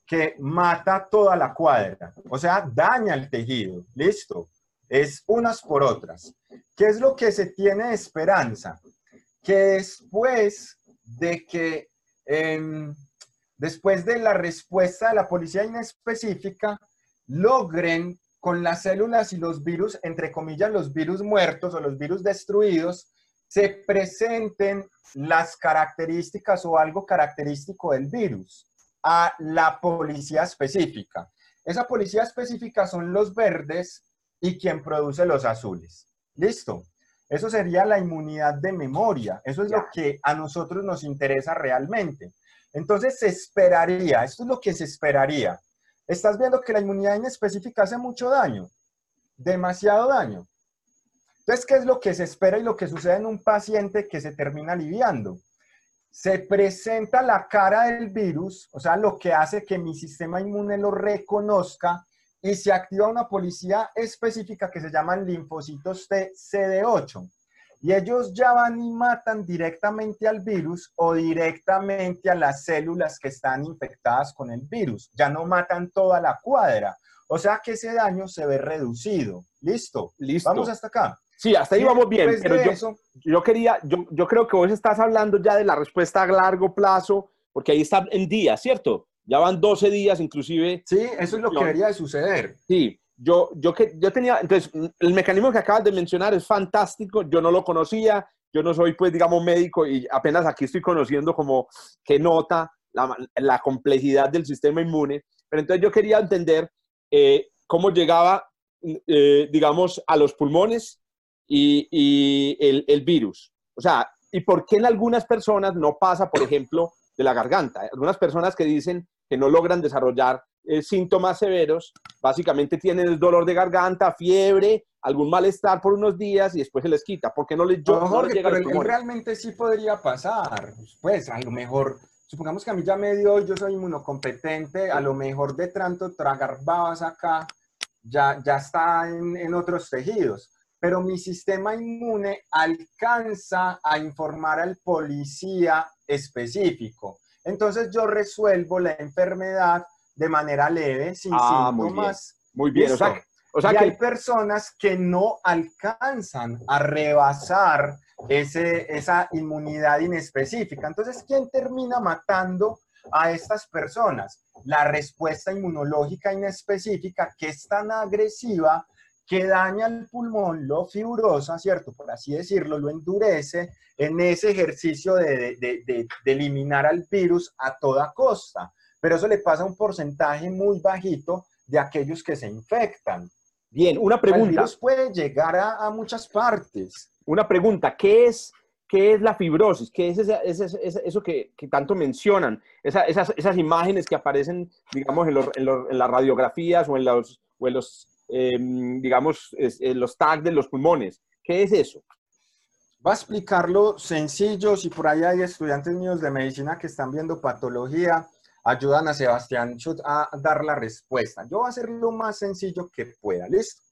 que mata toda la cuadra, o sea, daña el tejido. Listo. Es unas por otras. ¿Qué es lo que se tiene de esperanza? Que después de que, em, después de la respuesta de la policía inespecífica, logren con las células y los virus, entre comillas, los virus muertos o los virus destruidos, se presenten las características o algo característico del virus a la policía específica. Esa policía específica son los verdes y quien produce los azules. ¿Listo? Eso sería la inmunidad de memoria. Eso es lo que a nosotros nos interesa realmente. Entonces se esperaría, esto es lo que se esperaría. Estás viendo que la inmunidad inespecífica hace mucho daño, demasiado daño. Entonces, ¿qué es lo que se espera y lo que sucede en un paciente que se termina aliviando? Se presenta la cara del virus, o sea, lo que hace que mi sistema inmune lo reconozca y se activa una policía específica que se llaman linfocitos T CD8. Y ellos ya van y matan directamente al virus o directamente a las células que están infectadas con el virus. Ya no matan toda la cuadra. O sea que ese daño se ve reducido. ¿Listo? Listo. Vamos hasta acá. Sí, hasta ahí vamos bien, pero yo, eso, yo quería, yo, yo creo que vos estás hablando ya de la respuesta a largo plazo, porque ahí está en días, ¿cierto? Ya van 12 días inclusive. sí, eso es lo que debería de suceder. Sí, yo, yo, que, yo tenía, entonces, el mecanismo que acabas de mencionar es fantástico, yo no lo conocía, yo no soy, pues, digamos, médico y apenas aquí estoy conociendo como que nota la, la complejidad del sistema inmune, pero entonces yo quería entender eh, cómo llegaba, eh, digamos, a los pulmones y, y el, el virus. O sea, y por qué en algunas personas no pasa, por ejemplo, de la garganta. Algunas personas que dicen que no logran desarrollar eh, síntomas severos, básicamente tienen el dolor de garganta, fiebre, algún malestar por unos días y después se les quita. ¿Por qué no les, yo- No, no les Jorge, llega pero pulmones? realmente sí podría pasar. Pues a lo mejor supongamos que a mí ya me dio yo soy inmunocompetente, a lo mejor de tanto tragar babas acá, ya, ya está en, en otros tejidos pero mi sistema inmune alcanza a informar al policía específico. Entonces yo resuelvo la enfermedad de manera leve, sin Ah, muy síntomas. Muy bien. O sea, Listo. o sea y que hay personas que no alcanzan a rebasar ese, esa inmunidad inespecífica. Entonces, ¿quién termina matando a estas personas? La respuesta inmunológica inespecífica que es tan agresiva que daña el pulmón, lo fibrosa, ¿cierto? Por así decirlo, lo endurece en ese ejercicio de, de- de- de eliminar al virus a toda costa. Pero eso le pasa a un porcentaje muy bajito de aquellos que se infectan. bien, una El pregunta. virus puede llegar a, a muchas partes. Una pregunta, ¿qué es, qué es la fibrosis? ¿Qué es esa- esa- esa- eso que, que tanto mencionan? Esa- esas, esas imágenes que aparecen, digamos, en, los- en los- en las radiografías o en los, o en los em, digamos, es- en los tags de los pulmones. ¿Qué es eso? Va a explicarlo sencillo. Si por ahí hay estudiantes míos de medicina que están viendo patología, ayudan a Sebastián Schut a dar la respuesta. Yo voy a hacer lo más sencillo que pueda. ¿Listo?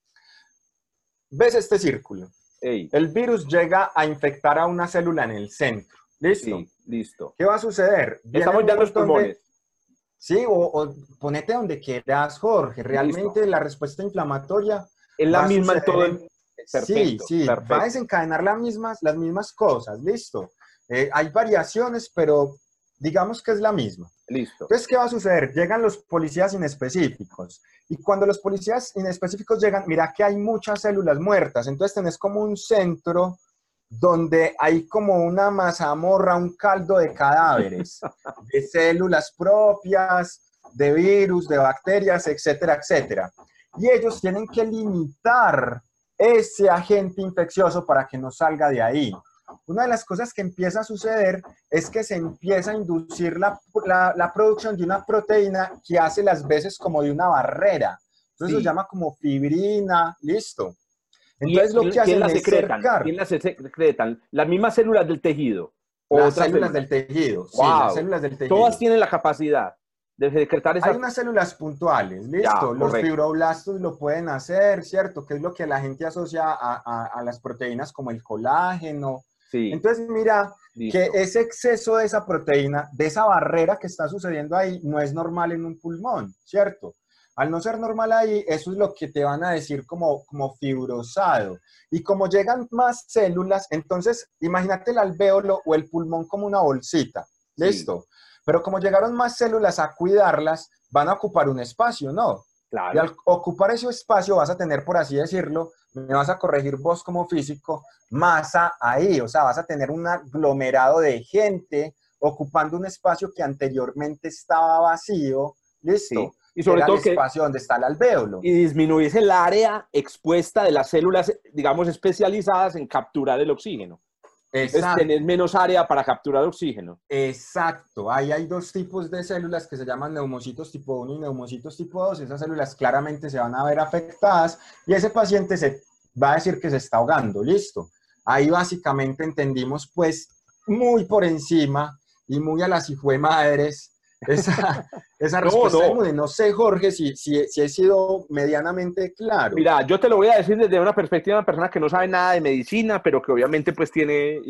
¿Ves este círculo? Ey, El virus llega a infectar a una célula en el centro. ¿Listo? sí, listo. ¿Qué va a suceder? Viene Estamos ya en los de- pulmones. Sí, o, o ponete donde quieras, Jorge. Realmente la respuesta inflamatoria Es la misma en todo el... sí, sí, perfecto. va a desencadenar las mismas, las mismas cosas, listo. Eh, hay variaciones, pero digamos que es la misma. Listo. Entonces, ¿qué va a suceder? Llegan los policías inespecíficos. Y cuando los policías inespecíficos llegan, mira que hay muchas células muertas. Entonces, tenés como un centro donde hay como una mazamorra, un caldo de cadáveres, de células propias, de virus, de bacterias, etcétera, etcétera. Y ellos tienen que limitar ese agente infeccioso para que no salga de ahí. Una de las cosas que empieza a suceder es que se empieza a inducir la, la- la producción de una proteína que hace las veces como de una barrera. Entonces Sí. se llama como fibrina, listo. ¿Quién- Entonces lo que hacen ¿Quién las es secretan? cercar ¿Quién las secretan? Las mismas células del tejido. o las células células. del tejido. Sí, Wow. las células del tejido. Todas tienen la capacidad de secretar esa... Hay unas células puntuales, listo. Ya, Los correcto. fibroblastos lo pueden hacer, ¿cierto? Que es lo que la gente asocia a, a- a las proteínas como el colágeno. Sí, Entonces, mira listo. que ese exceso de esa proteína, de esa barrera que está sucediendo ahí, no es normal en un pulmón, ¿cierto? Al no ser normal ahí, eso es lo que te van a decir como, como fibrosado. Y como llegan más células, entonces imagínate el alvéolo o el pulmón como una bolsita, Sí. ¿listo? Pero como llegaron más células a cuidarlas, van a ocupar un espacio, ¿no? Y Claro. al ocupar ese espacio vas a tener, por así decirlo, me vas a corregir vos como físico, masa ahí, o sea, vas a tener un aglomerado de gente ocupando un espacio que anteriormente estaba vacío, ¿listo? Sí. Y sobre todo el que espacio donde está el alvéolo. y disminuirse el área expuesta de las células, digamos, especializadas en capturar el oxígeno. Es tener menos área para capturar oxígeno. exacto. Ahí hay dos tipos de células que se llaman neumocitos tipo 1 y neumocitos tipo 2. Esas células claramente se van a ver afectadas y ese paciente se va a decir que se está ahogando, listo. Ahí básicamente entendimos pues muy por encima y muy a las madres esa, esa No, respuesta no. inmune. No sé, Jorge, si, si, si he sido medianamente claro. Mira, yo te lo voy a decir desde una perspectiva de una persona que no sabe nada de medicina, pero que obviamente pues tiene.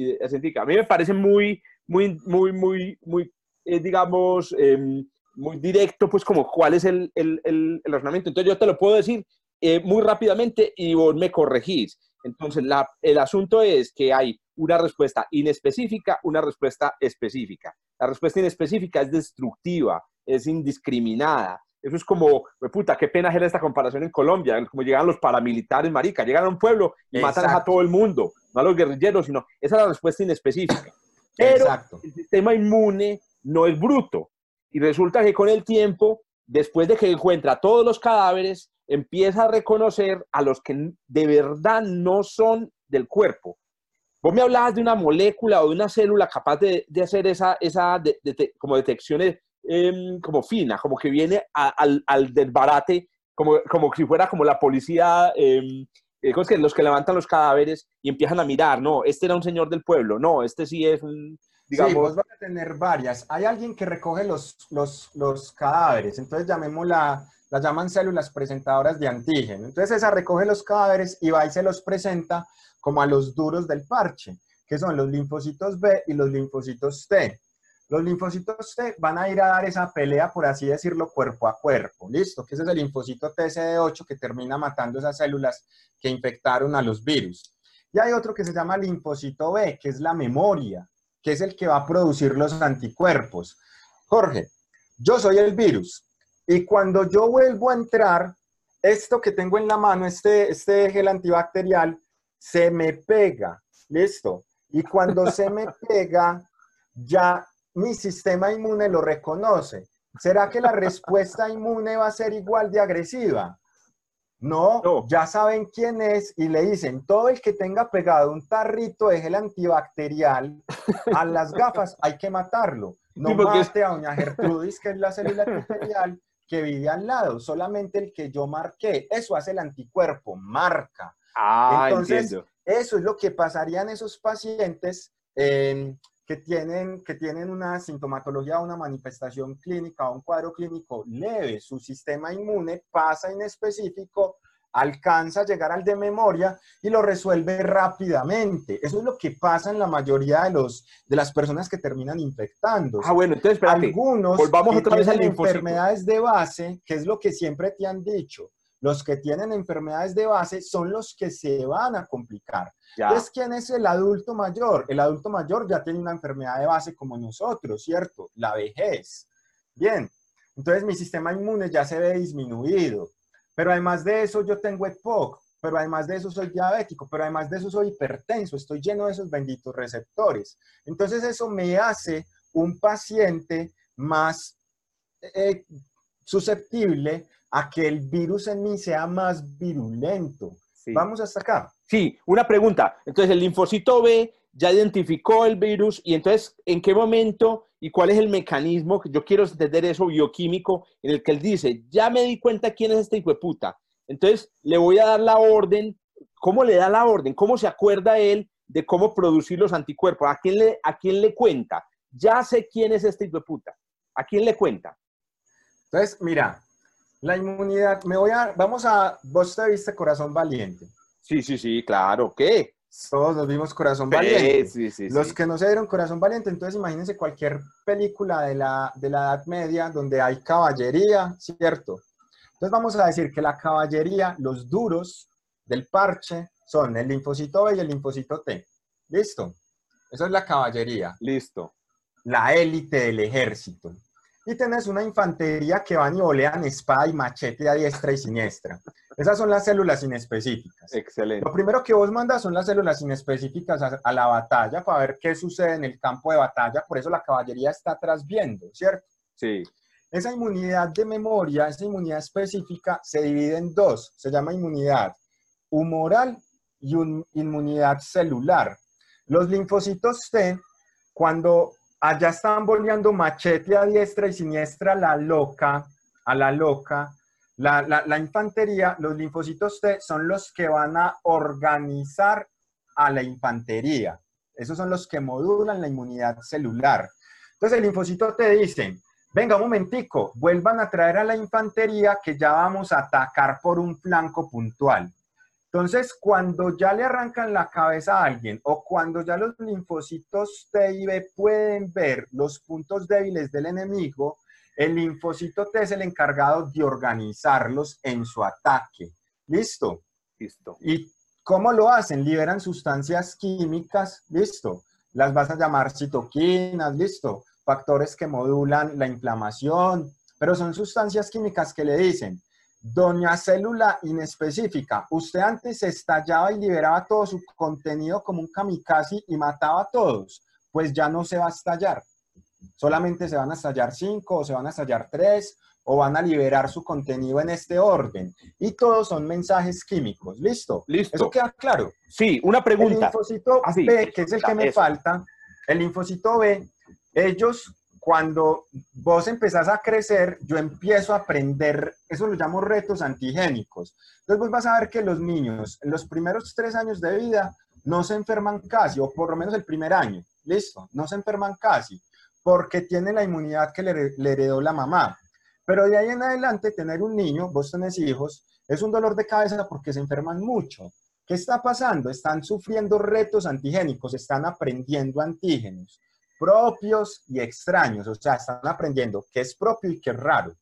A mí me parece muy, muy, muy, muy, muy, eh, digamos, em, muy directo, pues como cuál es el, el, el, el razonamiento. Entonces yo te lo puedo decir eh, muy rápidamente y vos me corregís. Entonces la, el asunto es que hay una respuesta inespecífica, una respuesta específica. La respuesta inespecífica es destructiva, es indiscriminada. Eso es como, "Hue puta, qué pena hacer esta comparación en Colombia, como llegan los paramilitares, marica, llegan a un pueblo y matan a Exacto. todo el mundo, no a los guerrilleros, sino esa es la respuesta inespecífica. Pero Exacto. el sistema inmune no es bruto. Y resulta que con el tiempo, después de que encuentra todos los cadáveres, empieza a reconocer a los que de verdad no son del cuerpo. Vos me hablabas de una molécula o de una célula capaz de, de hacer esa, esa de- de- como detecciones em, como fina, como que viene a- al, al desbarate, como, como si fuera como la policía em, eh, ¿cómo es que los que levantan los cadáveres y empiezan a mirar, no, este era un señor del pueblo, no, este sí es un, digamos... Sí, vos vas a tener varias. Hay alguien que recoge los, los, los cadáveres, entonces llamémosla, las llaman células presentadoras de antígeno. Entonces esa recoge los cadáveres y va y se los presenta como a los duros del parche, que son los linfocitos B y los linfocitos T. Los linfocitos T van a ir a dar esa pelea, por así decirlo, cuerpo a cuerpo. ¿Listo? Que ese es el linfocito TCD8 que termina matando esas células que infectaron a los virus. Y hay otro que se llama linfocito B, que es la memoria, que es el que va a producir los anticuerpos. Jorge, yo soy el virus y cuando yo vuelvo a entrar, esto que tengo en la mano, este, este gel antibacterial, se me pega. ¿Listo? Y cuando se me pega, ya mi sistema inmune lo reconoce. ¿Será que la respuesta inmune va a ser igual de agresiva? No, No. ya saben quién es y le dicen, todo el que tenga pegado un tarrito de gel antibacterial a las gafas hay que matarlo. No Sí, es- mate a doña Gertrudis, que es la célula epitelial que vive al lado, solamente el que yo marqué. Eso hace el anticuerpo, marca. Ah, Entonces, entiendo. Eso es lo que pasaría en esos pacientes eh, que, tienen, que tienen una sintomatología, una manifestación clínica o un cuadro clínico leve. Su sistema inmune pasa inespecífico, alcanza a llegar al de memoria y lo resuelve rápidamente. Eso es lo que pasa en la mayoría de, los, de las personas que terminan infectando. Ah, bueno, entonces, espérate. Algunos volvamos que otra vez tienen enfermedades de base, que es lo que siempre te han dicho. Los que tienen enfermedades de base son los que se van a complicar. Entonces, ¿quién es el adulto mayor? El adulto mayor ya tiene una enfermedad de base como nosotros, ¿cierto? La vejez. Bien, entonces mi sistema inmune ya se ve disminuido. Pero además de eso, yo tengo EPOC, pero además de eso soy diabético, pero además de eso soy hipertenso, estoy lleno de esos benditos receptores. Entonces, eso me hace un paciente más eh, susceptible a que el virus en mí sea más virulento. Sí. Vamos hasta acá. Sí, una pregunta. Entonces, el linfocito B ya identificó el virus y entonces, ¿en qué momento y cuál es el mecanismo? que Yo quiero entender eso bioquímico en el que él dice, ya me di cuenta quién es este hijo de puta. Entonces, le voy a dar la orden. ¿Cómo le da la orden? ¿Cómo se acuerda él de cómo producir los anticuerpos? ¿A quién le, a quién le cuenta? Ya sé quién es este hijo de puta. ¿A quién le cuenta? Entonces, mira, la inmunidad, me voy a, vamos a, vos te viste Corazón Valiente. Sí, sí, sí, claro. ¿Qué? Todos nos vimos Corazón Valiente. Sí, sí, sí. Los que no se dieron Corazón Valiente, entonces imagínense cualquier película de la, de la Edad Media donde hay caballería, ¿cierto? Entonces vamos a decir que la caballería, los duros del parche son el linfocito B y el linfocito T. ¿Listo? Eso es la caballería, Listo. la élite del ejército. Y tenés una infantería que van y olean espada y machete a diestra y siniestra. Esas son las células inespecíficas. Excelente. Lo primero que vos mandas son las células inespecíficas a, a la batalla para ver qué sucede en el campo de batalla. Por eso la caballería está atrás viendo, ¿cierto? Sí. Esa inmunidad de memoria, esa inmunidad específica, se divide en dos. Se llama inmunidad humoral y un- inmunidad celular. Los linfocitos T, cuando allá están boleando machete a diestra y siniestra la loca, a la loca, la, la- infantería, los linfocitos T son los que van a organizar a la infantería. Esos son los que modulan la inmunidad celular. Entonces el linfocito te dice, venga un momentico, vuelvan a traer a la infantería que ya vamos a atacar por un flanco puntual. Entonces, cuando ya le arrancan la cabeza a alguien o cuando ya los linfocitos T y B pueden ver los puntos débiles del enemigo, el linfocito T es el encargado de organizarlos en su ataque. ¿Listo? Listo. ¿Y cómo lo hacen? Liberan sustancias químicas, listo. Las vas a llamar citoquinas, listo. Factores que modulan la inflamación, pero son sustancias químicas que le dicen, doña célula inespecífica, usted antes estallaba y liberaba todo su contenido como un kamikaze y mataba a todos, pues ya no se va a estallar. Solamente se van a estallar cinco o se van a estallar tres o van a liberar su contenido en este orden. Y todos son mensajes químicos. ¿Listo? Listo. ¿Eso queda claro? Sí, una El pregunta. linfocito Ah, sí. B, que es el que me Eso. falta, el linfocito B, ellos cuando vos empezás a crecer, yo empiezo a aprender, eso lo llamo retos antigénicos. Entonces vos vas a ver que los niños en los primeros tres años de vida no se enferman casi, o por lo menos el primer año, listo, no se enferman casi, porque tienen la inmunidad que le, le heredó la mamá. Pero de ahí en adelante, tener un niño, vos tenés hijos, es un dolor de cabeza porque se enferman mucho. ¿Qué está pasando? Están sufriendo retos antigénicos, están aprendiendo antígenos propios y extraños, o sea, están aprendiendo qué es propio y qué es raro.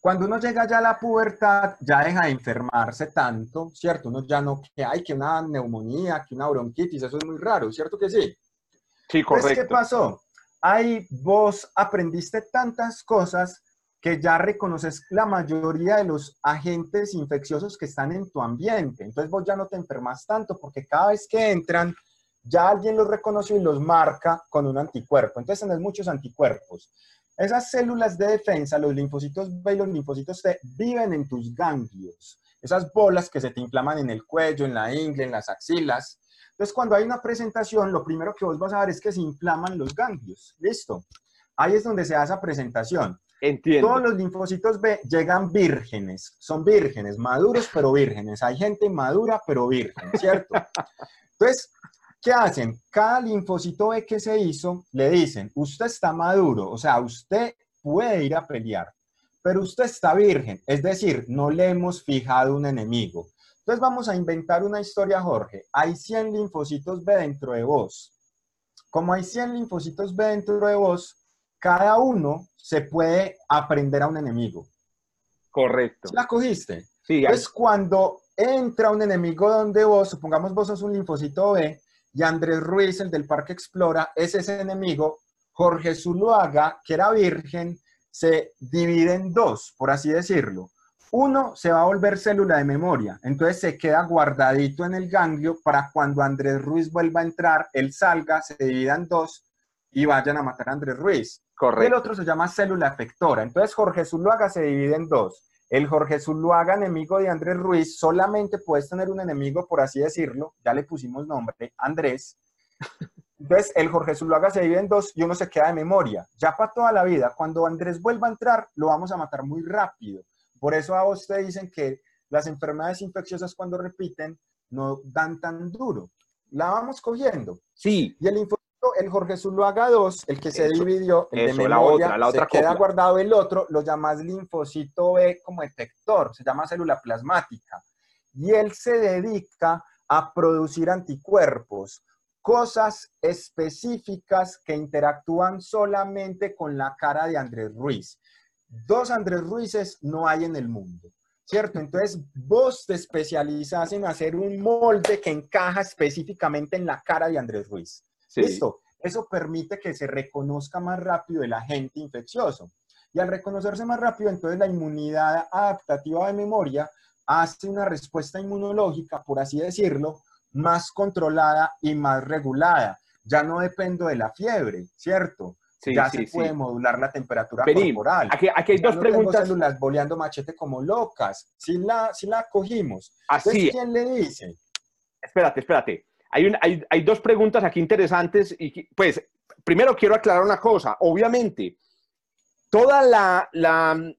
Cuando uno llega ya a la pubertad, ya deja de enfermarse tanto, ¿cierto? Uno ya no, que hay que una neumonía, que una bronquitis, eso es muy raro, ¿cierto que sí? Sí, correcto. ¿qué pasó? Ahí vos aprendiste tantas cosas que ya reconoces la mayoría de los agentes infecciosos que están en tu ambiente. Entonces vos ya no te enfermas tanto porque cada vez que entran ya alguien los reconoció y los marca con un anticuerpo. Entonces tenés muchos anticuerpos. Esas células de defensa, los linfocitos B y los linfocitos T, viven en tus ganglios. Esas bolas que se te inflaman en el cuello, en la ingle, en las axilas. Entonces, cuando hay una presentación, lo primero que vos vas a ver es que se inflaman los ganglios. Listo. Ahí es donde se da esa presentación. Entiendo. Todos los linfocitos B llegan vírgenes. Son vírgenes, maduros pero vírgenes. Hay gente madura pero virgen, ¿cierto? Entonces, ¿Qué hacen? Cada linfocito B que se hizo, le dicen, usted está maduro, o sea, usted puede ir a pelear, pero usted está virgen, es decir, no le hemos fijado un enemigo. Entonces vamos a inventar una historia, Jorge. Hay 100 linfocitos B dentro de vos. Como hay 100 linfocitos B dentro de vos, cada uno se puede aprender a un enemigo. Correcto. ¿La cogiste? Sí. Entonces, cuando entra un enemigo donde vos, supongamos vos sos un linfocito B, y Andrés Ruiz, el del Parque Explora, es ese enemigo. Jorge Zuluaga, que era virgen, se divide en dos, por así decirlo. Uno se va a volver célula de memoria, entonces se queda guardadito en el ganglio para cuando Andrés Ruiz vuelva a entrar, él salga, se divida en dos y vayan a matar a Andrés Ruiz. Correcto. Y el otro se llama célula efectora. Entonces Jorge Zuluaga se divide en dos el Jorge Zuluaga, enemigo de Andrés Ruiz, solamente puedes tener un enemigo, por así decirlo, ya le pusimos nombre, Andrés. Entonces, el Jorge Zuluaga se divide en dos y uno se queda de memoria, ya para toda la vida. Cuando Andrés vuelva a entrar, lo vamos a matar muy rápido. Por eso a vos te dicen que las enfermedades infecciosas cuando repiten no dan tan duro. La vamos cogiendo. Sí. Y el el Jorge Zuluaga 2, el que se dividió, el eso, de memoria, la otra, la otra se queda guardado el otro, lo llamas linfocito B como detector, se llama célula plasmática. Y él se dedica a producir anticuerpos, cosas específicas que interactúan solamente con la cara de Andrés Ruiz. Dos Andrés Ruizes no hay en el mundo. ¿Cierto? Entonces, vos te especializas en hacer un molde que encaja específicamente en la cara de Andrés Ruiz. Listo. Eso permite que se reconozca más rápido el agente infeccioso. Y al reconocerse más rápido, entonces la inmunidad adaptativa de memoria hace una respuesta inmunológica, por así decirlo, más controlada y más regulada. Ya no dependo de la fiebre, ¿cierto? Sí, ya sí, se puede sí. modular la temperatura corporal. Aquí, aquí hay Ya dos no preguntas. células boleando machete como locas. Si la, si la cogimos. Así, Entonces, ¿quién le dice? espérate, espérate. Hay, un- hay, hay dos preguntas aquí interesantes pues primero quiero aclarar una cosa. Obviamente, toda la,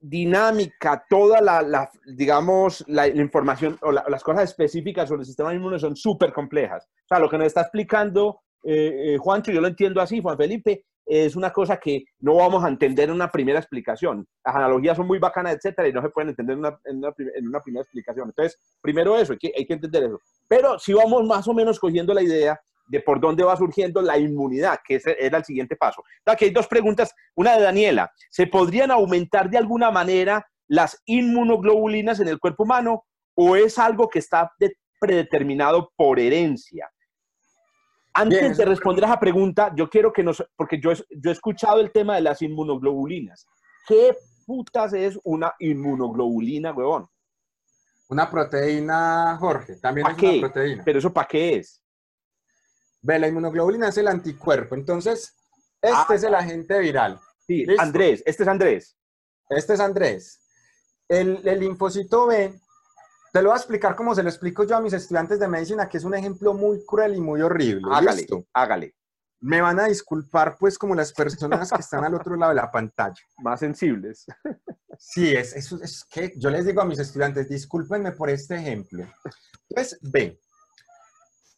dinámica, toda la, digamos, la, información o la- las cosas específicas sobre el sistema inmune son súper complejas. O sea, lo que nos está explicando eh, eh, Juancho, yo lo entiendo así, Juan Felipe, es una cosa que no vamos a entender en una primera explicación. Las analogías son muy bacanas, etcétera, y no se pueden entender en una, en una primera explicación. Entonces, primero eso, hay que, hay que entender eso. Pero si vamos más o menos cogiendo la idea de por dónde va surgiendo la inmunidad, que ese era el siguiente paso. Aquí hay dos preguntas. Una de Daniela. ¿Se podrían aumentar de alguna manera las inmunoglobulinas en el cuerpo humano o es algo que está de- predeterminado por herencia? Antes Bien, de responder a esa pregunta, yo quiero que nos, porque yo, he- yo he escuchado el tema de las inmunoglobulinas. ¿Qué putas es una inmunoglobulina, huevón? Una proteína, Jorge. También ¿Pa es qué? una proteína. ¿Pero eso para qué es? Ve, la inmunoglobulina es el anticuerpo. Entonces, este Ah. es el agente viral. Sí, Listo. Andrés, este es Andrés. Este es Andrés. El, el linfocito B, te lo voy a explicar como se lo explico yo a mis estudiantes de medicina, que es un ejemplo muy cruel y muy horrible. Hágale, ¿Listo? hágale. me van a disculpar pues como las personas que están al otro lado de la pantalla. Más sensibles. Sí, es, es, es que yo les digo a mis estudiantes, discúlpenme por este ejemplo. Entonces, ven,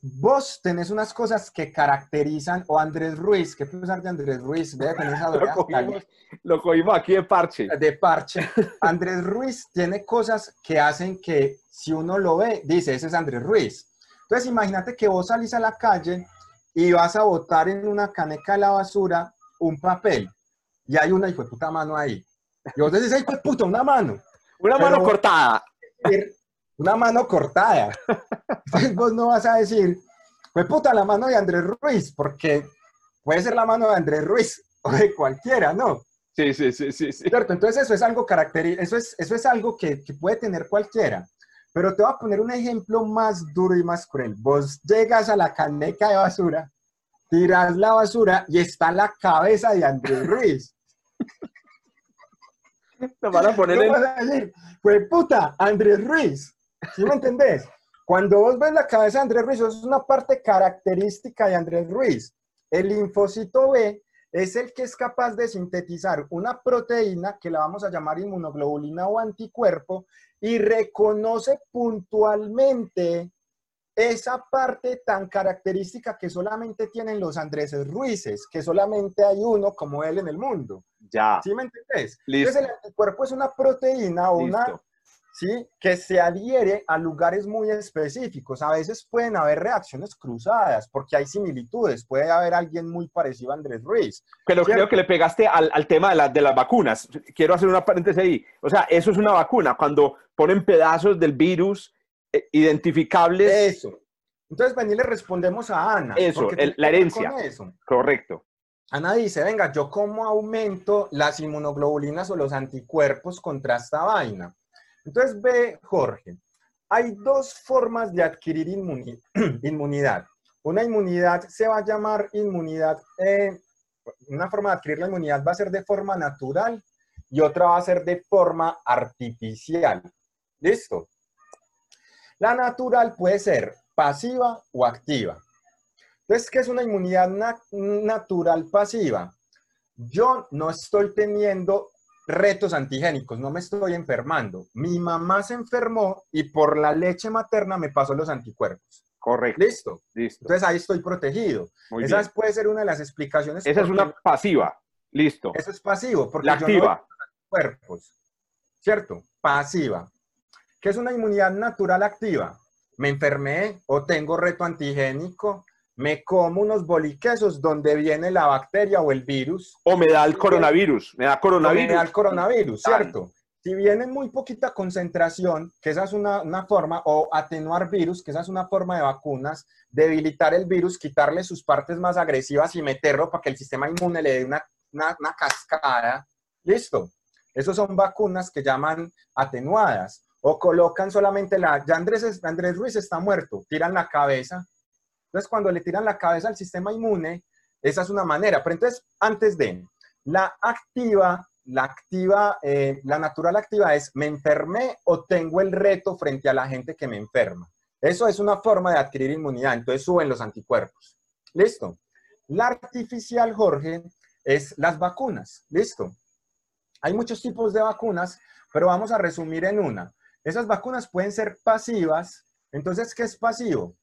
vos tenés unas cosas que caracterizan, o Andrés Ruiz, ¿qué profesor de Andrés Ruiz? Debe tener esa Lo cogimos, lo cogimos aquí de parche. de parche. Andrés Ruiz tiene cosas que hacen que si uno lo ve, dice, ese es Andrés Ruiz. Entonces, imagínate que vos salís a la calle y vas a botar en una caneca de la basura un papel y hay una hijo de puta mano ahí. Y vos decís, hijo de puta, una mano. Una Pero- mano cortada. Una mano cortada. Entonces vos no vas a decir, pues puta, la mano de Andrés Ruiz, porque puede ser la mano de Andrés Ruiz o de cualquiera, ¿no? Sí, sí, sí, sí. sí. ¿Cierto? Entonces eso es algo característico, eso es, eso es algo que, que puede tener cualquiera. Pero te voy a poner un ejemplo más duro y más cruel. Vos llegas a la caneca de basura, tiras la basura y está la cabeza de Andrés Ruiz. Nos van a poner ¿Qué en... vas a decir? Pues puta, Andrés Ruiz. ¿Sí me entendés? Cuando vos ves la cabeza de Andrés Ruiz, eso es una parte característica de Andrés Ruiz. El linfocito B es el que es capaz de sintetizar una proteína que la vamos a llamar inmunoglobulina o anticuerpo y reconoce puntualmente esa parte tan característica que solamente tienen los Andrés Ruizes, que solamente hay uno como él en el mundo. Ya, ¿Sí me entendés? listo, Entonces el anticuerpo es una proteína o una. ¿Sí? que se adhiere a lugares muy específicos. A veces pueden haber reacciones cruzadas porque hay similitudes. Puede haber alguien muy parecido a Andrés Ruiz. Pero ¿Cierto? creo que le pegaste al, al tema de, la- de las vacunas. Quiero hacer una paréntesis ahí. O sea, eso es una vacuna. Cuando ponen pedazos del virus eh, identificables, Eso. Entonces, ven y le respondemos a Ana. Eso, el- la herencia. eso. correcto. Ana dice, venga, yo cómo aumento las inmunoglobulinas o los anticuerpos contra esta vaina. Entonces ve, Jorge, hay dos formas de adquirir inmuni- inmunidad. Una inmunidad se va a llamar inmunidad, eh, una forma de adquirir la inmunidad va a ser de forma natural y otra va a ser de forma artificial. ¿Listo? La natural puede ser pasiva o activa. Entonces, ¿qué es una inmunidad na- natural pasiva? Yo no estoy teniendo retos antigénicos, no me estoy enfermando. Mi mamá se enfermó y por la leche materna me pasó los anticuerpos. Correcto. ¿Listo? Listo. Entonces ahí estoy protegido. Muy Esa bien. puede ser una de las explicaciones. Esa es una pasiva. Listo. Eso es pasivo, porque La yo no activa. cuerpos. ¿Cierto? Pasiva. ¿Qué es una inmunidad natural activa? Me enfermé o tengo reto antigénico, me como unos boliquesos donde viene la bacteria o el virus. O me da el coronavirus. Me da o me coronavirus. da el coronavirus. ¿cierto? Si viene en muy poquita concentración, que esa es una, una forma, o atenuar virus, que esa es una forma de vacunas, debilitar el virus, quitarle sus partes más agresivas y meterlo para que el sistema inmune le dé una, una, una cascada. Listo. Esos son vacunas que llaman atenuadas. O colocan solamente la... Ya Andrés, Andrés Ruiz está muerto, tiran la cabeza. Entonces, cuando le tiran la cabeza al sistema inmune, esa es una manera. Pero entonces, antes de... La activa, la activa, eh, la natural activa es, me enfermé o tengo el reto frente a la gente que me enferma. Eso es una forma de adquirir inmunidad, entonces suben los anticuerpos. ¿Listo? La artificial, Jorge, es las vacunas. ¿Listo? Hay muchos tipos de vacunas, pero vamos a resumir en una. Esas vacunas pueden ser pasivas. Entonces, ¿qué es pasivo?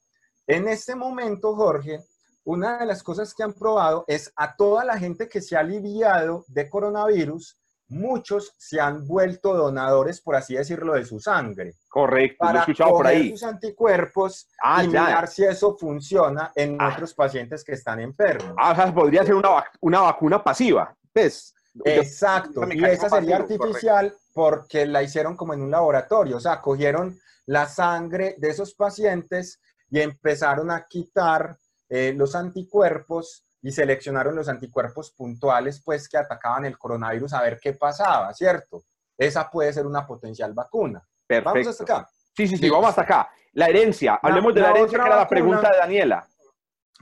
En este momento, Jorge, una de las cosas que han probado es a toda la gente que se ha aliviado de coronavirus, muchos se han vuelto donadores, por así decirlo, de su sangre. Correcto. Lo he Para escuchado por coger ahí. sus anticuerpos Ah, y ya. mirar si eso funciona en Ah. otros pacientes que están enfermos. Ah, o sea, podría ser una, vac- una vacuna pasiva. ¿Ves? Exacto, y esa sería pasivo, artificial porque la hicieron como en un laboratorio, o sea, cogieron la sangre de esos pacientes y empezaron a quitar eh, los anticuerpos y seleccionaron los anticuerpos puntuales, pues, que atacaban el coronavirus a ver qué pasaba, ¿cierto? Esa puede ser una potencial vacuna. Vamos Perfecto. hasta acá. Sí, sí, sí, vamos hasta acá. La herencia. La- Hablemos de la, la herencia, que era la pregunta de Daniela.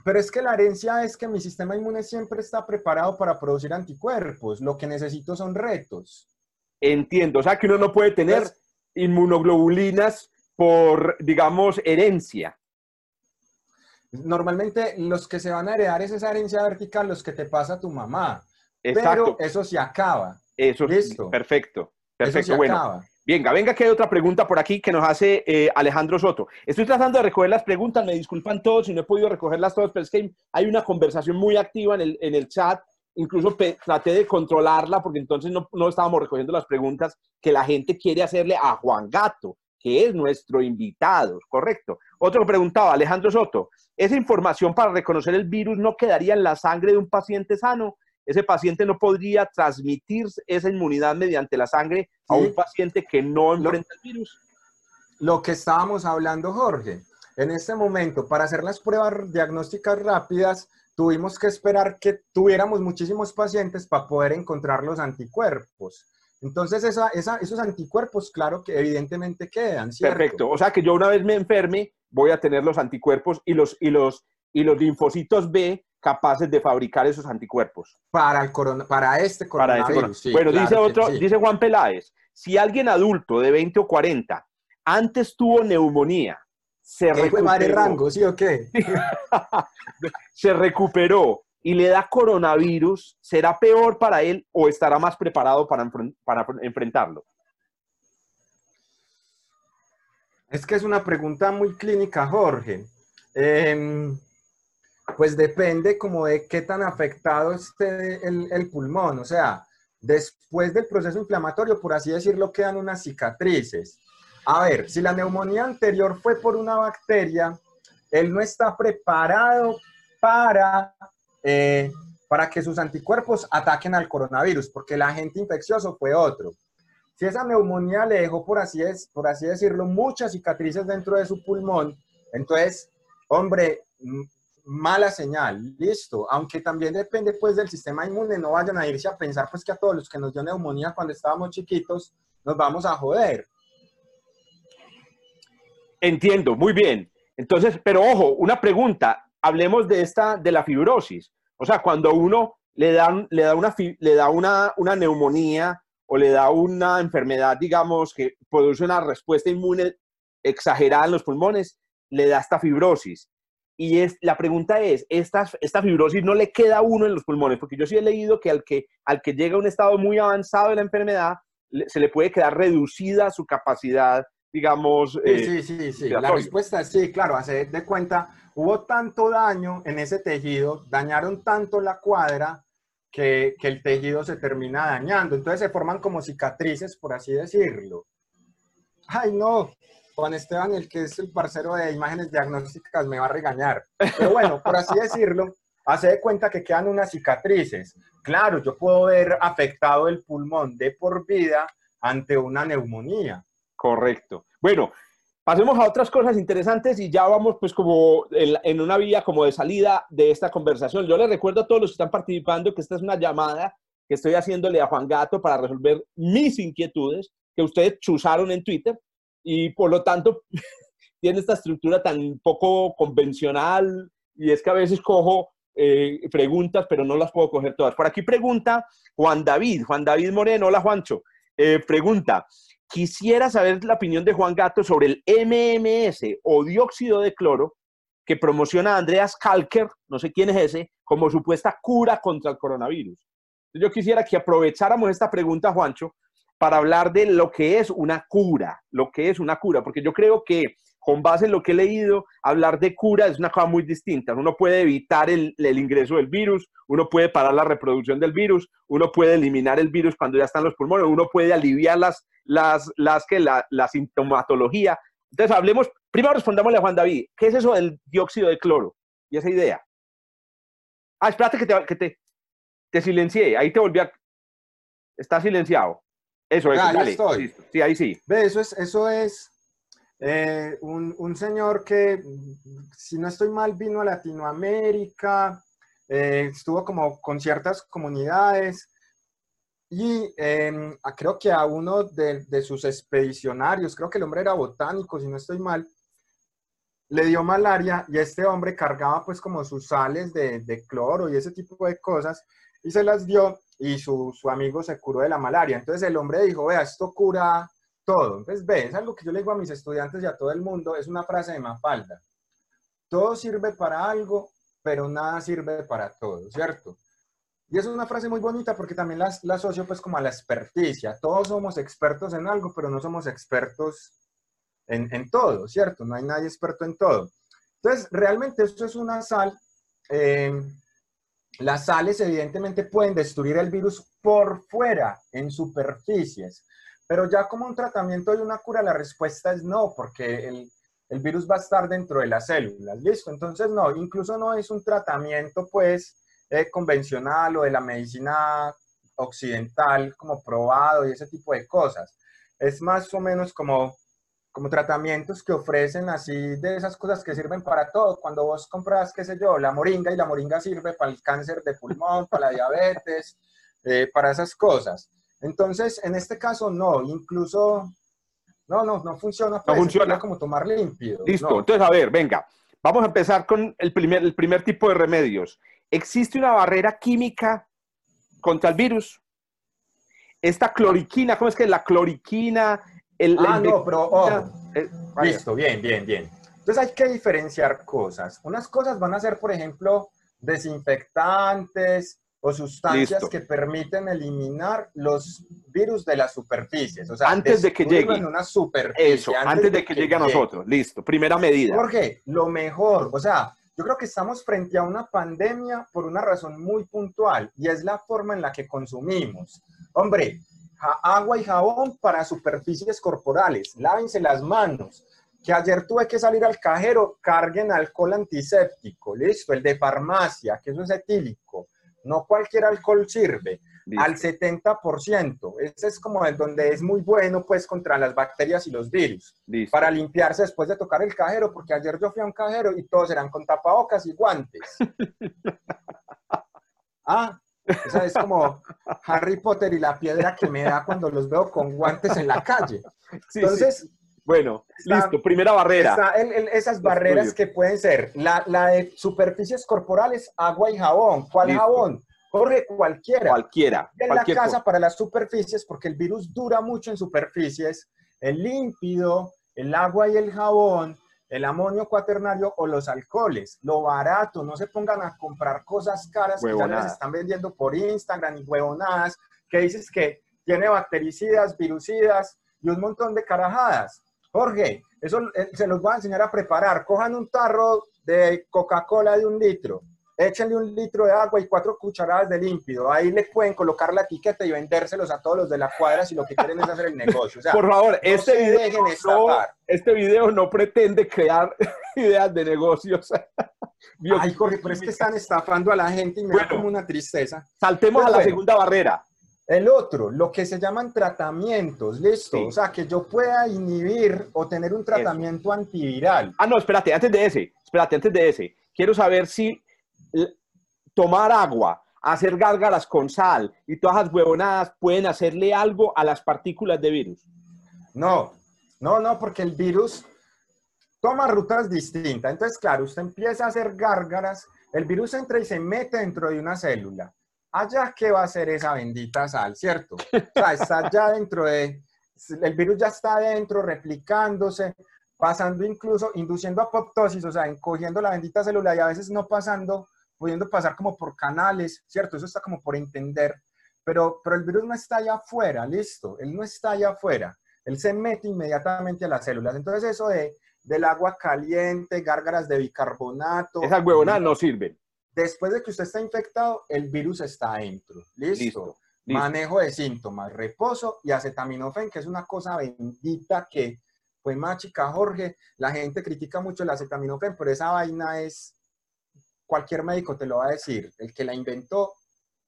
Pero es que la herencia es que mi sistema inmune siempre está preparado para producir anticuerpos. Lo que necesito son retos. Entiendo. O sea, que uno no puede tener Entonces, inmunoglobulinas por, digamos, herencia. Normalmente los que se van a heredar es esa herencia vertical, los que te pasa tu mamá. Exacto. Pero eso se acaba. Eso, Listo. perfecto. Eso Perfecto, se bueno. acaba. Venga, venga, que hay otra pregunta por aquí que nos hace eh, Alejandro Soto. Estoy tratando de recoger las preguntas, me disculpan todos si no he podido recogerlas todas, pero es que hay una conversación muy activa en el, en el chat. Incluso traté de controlarla porque entonces no, no estábamos recogiendo las preguntas que la gente quiere hacerle a Juan Gato, que es nuestro invitado, ¿correcto? Otro preguntaba, Alejandro Soto, ¿esa información para reconocer el virus no quedaría en la sangre de un paciente sano? ese paciente no podría transmitir esa inmunidad mediante la sangre a un paciente que no enfrenta el virus. Lo que estábamos hablando, Jorge, en este momento, para hacer las pruebas diagnósticas rápidas, tuvimos que esperar que tuviéramos muchísimos pacientes para poder encontrar los anticuerpos. Entonces, esa- esa- esos anticuerpos, claro que evidentemente quedan, ¿cierto? Perfecto. O sea que yo una vez me enferme, voy a tener los anticuerpos y los, y los, y los linfocitos B capaces de fabricar esos anticuerpos. Para, el corona- para este Para coronavirus. corona- sí, bueno, claro dice otro, sí. dice Juan Peláez, si alguien adulto de 20 o 40 antes tuvo neumonía, se ¿Qué fue madre recuperó, rango, sí o qué? se recuperó y le da coronavirus, ¿será peor para él o estará más preparado para, enfren- para enfrentarlo? Es que es una pregunta muy clínica, Jorge. Em, pues depende como de qué tan afectado esté el, el pulmón. O sea, después del proceso inflamatorio, por así decirlo, quedan unas cicatrices. A ver, si la neumonía anterior fue por una bacteria, él no está preparado para, eh, para que sus anticuerpos ataquen al coronavirus, porque el agente infeccioso fue otro. Si esa neumonía le dejó, por así, es, por así decirlo, muchas cicatrices dentro de su pulmón, entonces, hombre, mala señal, listo. Aunque también depende pues del sistema inmune, no vayan a irse a pensar pues que a todos los que nos dio neumonía cuando estábamos chiquitos, nos vamos a joder. Entiendo, muy bien. Entonces, pero ojo, una pregunta, hablemos de esta, de la fibrosis. O sea, cuando uno le da, le da, una, le da una, una neumonía o le da una enfermedad, digamos, que produce una respuesta inmune exagerada en los pulmones, le da esta fibrosis. Y es, la pregunta es, ¿esta, ¿esta fibrosis no le queda a uno en los pulmones? Porque yo sí he leído que al que, al que llega a un estado muy avanzado de la enfermedad, se le puede quedar reducida su capacidad, digamos, eh, Sí, sí, sí, sí. La respuesta es sí, claro, hace de cuenta, hubo tanto daño en ese tejido, dañaron tanto la cuadra que, que el tejido se termina dañando. Entonces se forman como cicatrices, por así decirlo. Ay, no, Juan Esteban, el que es el parcero de imágenes diagnósticas, me va a regañar. Pero bueno, por así decirlo, hace de cuenta que quedan unas cicatrices. Claro, yo puedo ver afectado el pulmón de por vida ante una neumonía. Correcto. Bueno, pasemos a otras cosas interesantes y ya vamos pues como en, una vía como de salida de esta conversación. Yo les recuerdo a todos los que están participando que esta es una llamada que estoy haciéndole a Juan Gato para resolver mis inquietudes que ustedes chuzaron en Twitter y por lo tanto tiene esta estructura tan poco convencional y es que a veces cojo eh, preguntas pero no las puedo coger todas. Por aquí pregunta Juan David, Juan David Moreno, hola Juancho, Eh, pregunta, quisiera saber la opinión de Juan Gato sobre el MMS o dióxido de cloro que promociona Andreas Kalker, no sé quién es ese, como supuesta cura contra el coronavirus. Yo quisiera que aprovecháramos esta pregunta, Juancho, para hablar de lo que es una cura, lo que es una cura, porque yo creo que con base en lo que he leído, hablar de cura es una cosa muy distinta. Uno puede evitar el, el ingreso del virus, uno puede parar la reproducción del virus, uno puede eliminar el virus cuando ya están los pulmones, uno puede aliviar las, las, las que la, la sintomatología. Entonces, hablemos, primero respondámosle a Juan David, ¿qué es eso del dióxido de cloro? Y esa idea. Ah, espérate que te, que te, te silencié, ahí te volví a... Está silenciado. Eso, eso, Ah, dale. estoy. listo. Sí, ahí sí. Ve, eso es, eso es eh, un, un señor que, si no estoy mal, vino a Latinoamérica, eh, estuvo como con ciertas comunidades y a- creo que a uno de, de sus expedicionarios, creo que el hombre era botánico, si no estoy mal, le dio malaria y este hombre cargaba pues como sus sales de, de cloro y ese tipo de cosas y se las dio y su, su amigo se curó de la malaria. Entonces el hombre dijo, vea, esto cura todo. Entonces, ve, es algo que yo le digo a mis estudiantes y a todo el mundo, es una frase de Mafalda. todo sirve para algo, pero nada sirve para todo, ¿cierto? Y es una frase muy bonita porque también la, la asocio pues como a la experticia. Todos somos expertos en algo, pero no somos expertos en, en todo, ¿cierto? No hay nadie experto en todo. Entonces, realmente esto es una sal. Eh, las sales evidentemente pueden destruir el virus por fuera, en superficies, pero ya como un tratamiento y una cura, la respuesta es no, porque el, virus va a estar dentro de las células, ¿listo? Entonces, no, incluso no es un tratamiento, pues, eh, convencional o de la medicina occidental como probado y ese tipo de cosas. Es más o menos como, como tratamientos que ofrecen así de esas cosas que sirven para todo. Cuando vos compras, qué sé yo, la moringa y la moringa sirve para el cáncer de pulmón, para la diabetes, eh, para esas cosas. Entonces, en este caso, no, incluso, no, no, no funciona. Pues, no funciona. como tomar límpido. Listo, entonces, a ver, venga, vamos a empezar con el primer, el primer tipo de remedios. ¿Existe una barrera química contra el virus? Esta cloriquina, ¿cómo es que la cloriquina? El, ah, no, pero ojo. Eh, Listo, bien, bien, bien. Entonces hay que diferenciar cosas. Unas cosas van a ser, por ejemplo, desinfectantes, o sustancias que permiten eliminar los virus de las superficies. O sea, antes de que llegue. una superficie. Eso, antes, de, que, llegue a nosotros. Listo, primera medida. Jorge, lo mejor, o sea, yo creo que estamos frente a una pandemia por una razón muy puntual y es la forma en la que consumimos. Hombre, agua y jabón para superficies corporales, lávense las manos. Que ayer tuve que salir al cajero, carguen alcohol antiséptico, listo, el de farmacia, que eso es etílico no cualquier alcohol sirve. Al 70%. Ese es como el donde es muy bueno, pues, contra las bacterias y los virus. Para limpiarse después de tocar el cajero, porque ayer yo fui a un cajero y todos eran con tapabocas y guantes. ah, o es como Harry Potter y la piedra que me da cuando los veo con guantes en la calle. Entonces, bueno, listo, primera barrera. esas barreras que pueden ser la, de superficies corporales, agua y jabón. ¿Cuál jabón? Corre cualquiera. Cualquiera. En la casa para las superficies, porque el virus dura mucho en superficies, el límpido, el agua y el jabón, el amonio cuaternario o los alcoholes. Lo barato, no se pongan a comprar cosas caras que ya les están vendiendo por Instagram y huevonadas, que dices que tiene bactericidas, virucidas y un montón de carajadas. Jorge, eso eh, se los voy a enseñar a preparar. Cojan un tarro de Coca-Cola de un litro, échenle un litro de agua y cuatro cucharadas de límpido. Ahí le pueden colocar la etiqueta y vendérselos a todos los de la cuadra si lo que quieren es hacer el negocio. Por favor, este, video no, este video no pretende crear ideas de negocios. Ay, Jorge, pero es que están estafando a la gente y me da como una tristeza. Saltemos a la segunda barrera. El otro, lo que se llaman tratamientos, listo. O sea, que yo pueda inhibir o tener un tratamiento antiviral. Ah, no, espérate, antes de ese, espérate, antes de ese. Quiero saber si tomar agua, hacer gárgaras con sal y todas las huevonadas pueden hacerle algo a las partículas de virus. No, no, no, porque el virus toma rutas distintas. Entonces, claro, usted empieza a hacer gárgaras, el virus entra y se mete dentro de una célula allá qué va a ser esa bendita sal, ¿cierto? O sea, está ya dentro de, el virus ya está dentro, replicándose, pasando incluso, induciendo apoptosis, o sea, encogiendo la bendita célula y a veces no pasando, pudiendo pasar como por canales, ¿cierto? Eso está como por entender, pero, pero el virus no está allá afuera, listo, él no está allá afuera, él se mete inmediatamente a las células. Entonces eso de, del agua caliente, gárgaras de bicarbonato. Esas huevonadas no sirven. Después de que usted está infectado, el virus está adentro. ¿Listo? Manejo de síntomas, reposo y acetaminofén, que es una cosa bendita que, pues más chica Jorge, la gente critica mucho el acetaminofén, pero esa vaina es, cualquier médico te lo va a decir, el que la inventó,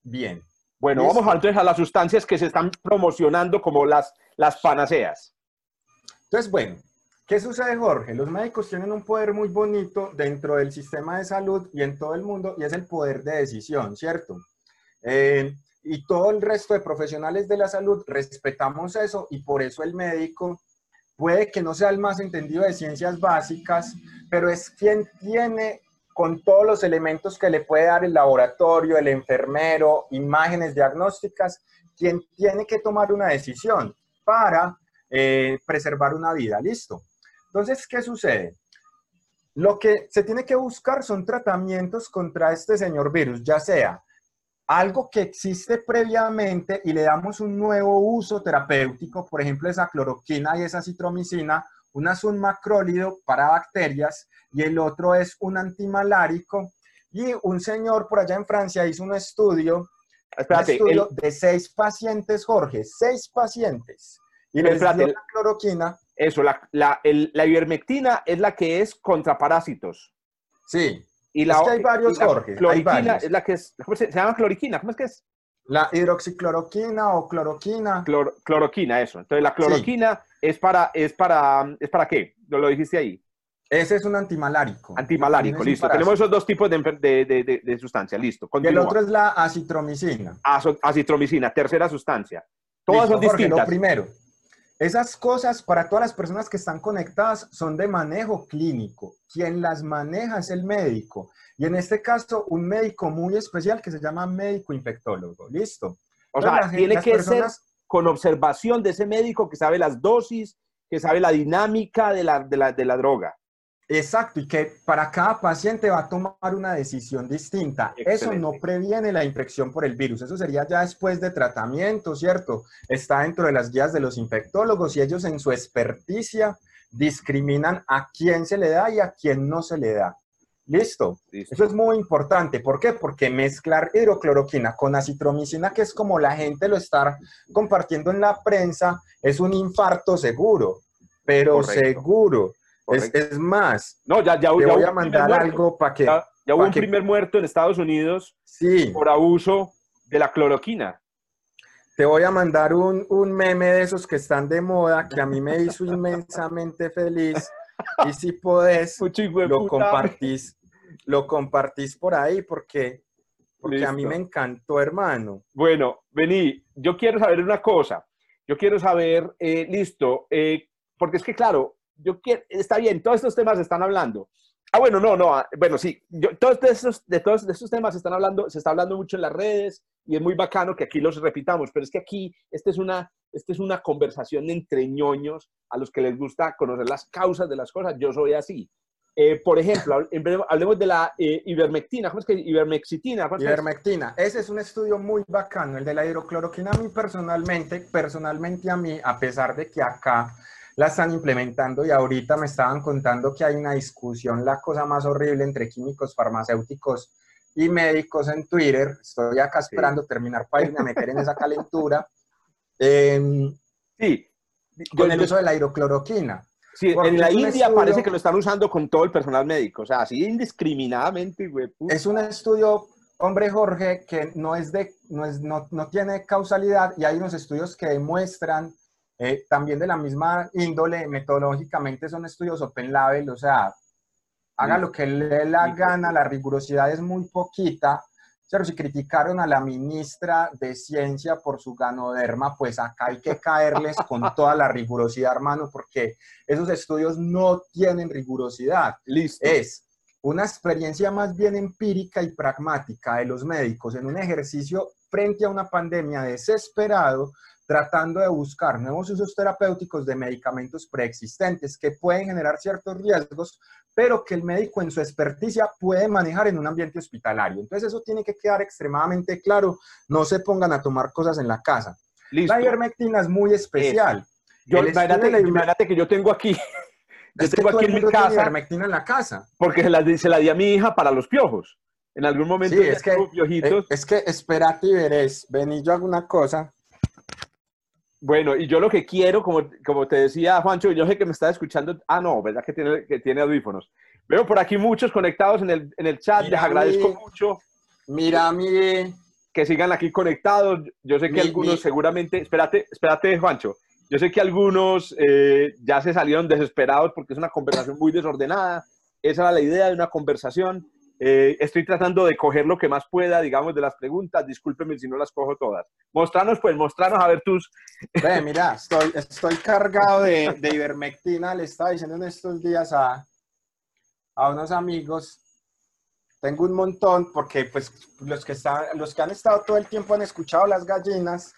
bien. Bueno, vamos entonces a las sustancias que se están promocionando como las, las panaceas. Entonces, bueno, ¿Qué sucede, Jorge? Los médicos tienen un poder muy bonito dentro del sistema de salud y en todo el mundo, y es el poder de decisión, ¿cierto? Eh, y todo el resto de profesionales de la salud respetamos eso y por eso el médico puede que no sea el más entendido de ciencias básicas, pero es quien tiene con todos los elementos que le puede dar el laboratorio, el enfermero, imágenes diagnósticas, quien tiene que tomar una decisión para eh, preservar una vida. Listo. Entonces, ¿qué sucede? lo que se tiene que buscar son tratamientos contra este señor virus, ya sea algo que existe previamente y le damos un nuevo uso terapéutico, por ejemplo, esa cloroquina y esa citromicina, una es un macrólido para bacterias y el otro es un antimalárico. Y un señor por allá en Francia hizo un estudio, de seis pacientes, Jorge, seis pacientes. Y les dio la cloroquina. Eso, la, la, la ivermectina es la que es contra parásitos. Sí. Y la, es que hay varios, Jorge. Cloriquina es la que es, ¿cómo se, llama cloriquina? ¿Cómo es que es? La hidroxicloroquina o cloroquina. cloroquina, eso. Entonces la cloroquina es para, es para, ¿es para qué? ¿Lo, lo dijiste ahí? Ese es un antimalárico. Antimalárico, listo. Tenemos esos dos tipos de, de, de, sustancia, listo. Y el otro es la acitromicina. acitromicina, tercera sustancia. Todas son distintas. lo primero, esas cosas para todas las personas que están conectadas son de manejo clínico. Quien las maneja es el médico. Y en este caso, un médico muy especial que se llama médico infectólogo. ¿Listo? O sea, tiene que ser con observación de ese médico que sabe las dosis, que sabe la dinámica de la, de la, de la droga. Exacto, y que para cada paciente va a tomar una decisión distinta. Eso no previene la infección por el virus, eso sería ya después de tratamiento, ¿cierto? Está dentro de las guías de los infectólogos y ellos en su experticia discriminan a quién se le da y a quién no se le da. ¿Listo? Eso es muy importante. ¿Por qué? Porque mezclar hidrocloroquina con acitromicina, que es como la gente lo está compartiendo en la prensa, es un infarto seguro, pero seguro. Es, más, no, ya, ya, te voy a mandar algo para que... Ya, hubo un primer muerto en Estados Unidos sí. por abuso de la cloroquina. Te voy a mandar un, un, meme de esos que están de moda, que a mí me hizo inmensamente feliz. Y si podés, lo compartís, lo compartís por ahí, porque, porque a mí me encantó, hermano. Bueno, vení, yo quiero saber una cosa. Yo quiero saber, eh, listo, eh, porque es que, claro, yo quiero, está bien, todos estos temas se están hablando. Ah, bueno, no, no, ah, bueno, sí, yo, todos esos, de todos estos temas se están hablando, se está hablando mucho en las redes y es muy bacano que aquí los repitamos, pero es que aquí, esta es una, es una conversación entre ñoños a los que les gusta conocer las causas de las cosas. Yo soy así. Eh, por ejemplo, hablemos de la eh, ivermectina. ¿Cómo es que ivermexitina? Ivermectina. Ese es un estudio muy bacano, el de la hidrocloroquina. A personalmente, personalmente a mí, a pesar de que acá la están implementando y ahorita me estaban contando que hay una discusión, la cosa más horrible entre químicos farmacéuticos y médicos en Twitter. Estoy acá esperando terminar para irme a meter en esa calentura. Em, sí. Con el uso de la hidrocloroquina. Sí, en la India parece que lo están usando con todo el personal médico, o sea, así indiscriminadamente, güey. Es un estudio, hombre Jorge, que no es de, no, es, no, no tiene causalidad y hay unos estudios que demuestran eh, también de la misma índole, metodológicamente son estudios open label, o sea, haga lo que le la gana, la rigurosidad es muy poquita. Pero si criticaron a la ministra de Ciencia por su ganoderma, pues acá hay que caerles con toda la rigurosidad, hermano, porque esos estudios no tienen rigurosidad. Listo. Es una experiencia más bien empírica y pragmática de los médicos en un ejercicio frente a una pandemia desesperado tratando de buscar nuevos usos terapéuticos de medicamentos preexistentes que pueden generar ciertos riesgos, pero que el médico en su experticia puede manejar en un ambiente hospitalario. Entonces eso tiene que quedar extremadamente claro, no se pongan a tomar cosas en la casa. La ivermectina es muy especial. Yo, imagínate, que yo tengo aquí, yo tengo aquí en mi casa, ivermectina en la casa. Porque se la, se la di a mi hija para los piojos. En algún momento sí, es que, piojitos. Es, es que espérate y veréis, ven yo hago una cosa bueno, y yo lo que quiero, como, como te decía Juancho, yo sé que me está escuchando. Ah, no, ¿verdad que tiene, que tiene audífonos? Veo por aquí muchos conectados en el, en el chat, les agradezco mucho. Mira, mi... Que sigan aquí conectados. Yo sé que algunos seguramente. Espérate, espérate, Juancho. Yo sé que algunos eh, ya se salieron desesperados porque es una conversación muy desordenada. Esa era la idea de una conversación. Eh, estoy tratando de coger lo que más pueda, digamos, de las preguntas. Discúlpeme si no las cojo todas. Mostranos, pues, mostranos a ver tus... Ve, mira, estoy, estoy cargado de, de, ivermectina. Le estaba diciendo en estos días a, a unos amigos. Tengo un montón porque, pues, los que, están, los que han estado todo el tiempo han escuchado las gallinas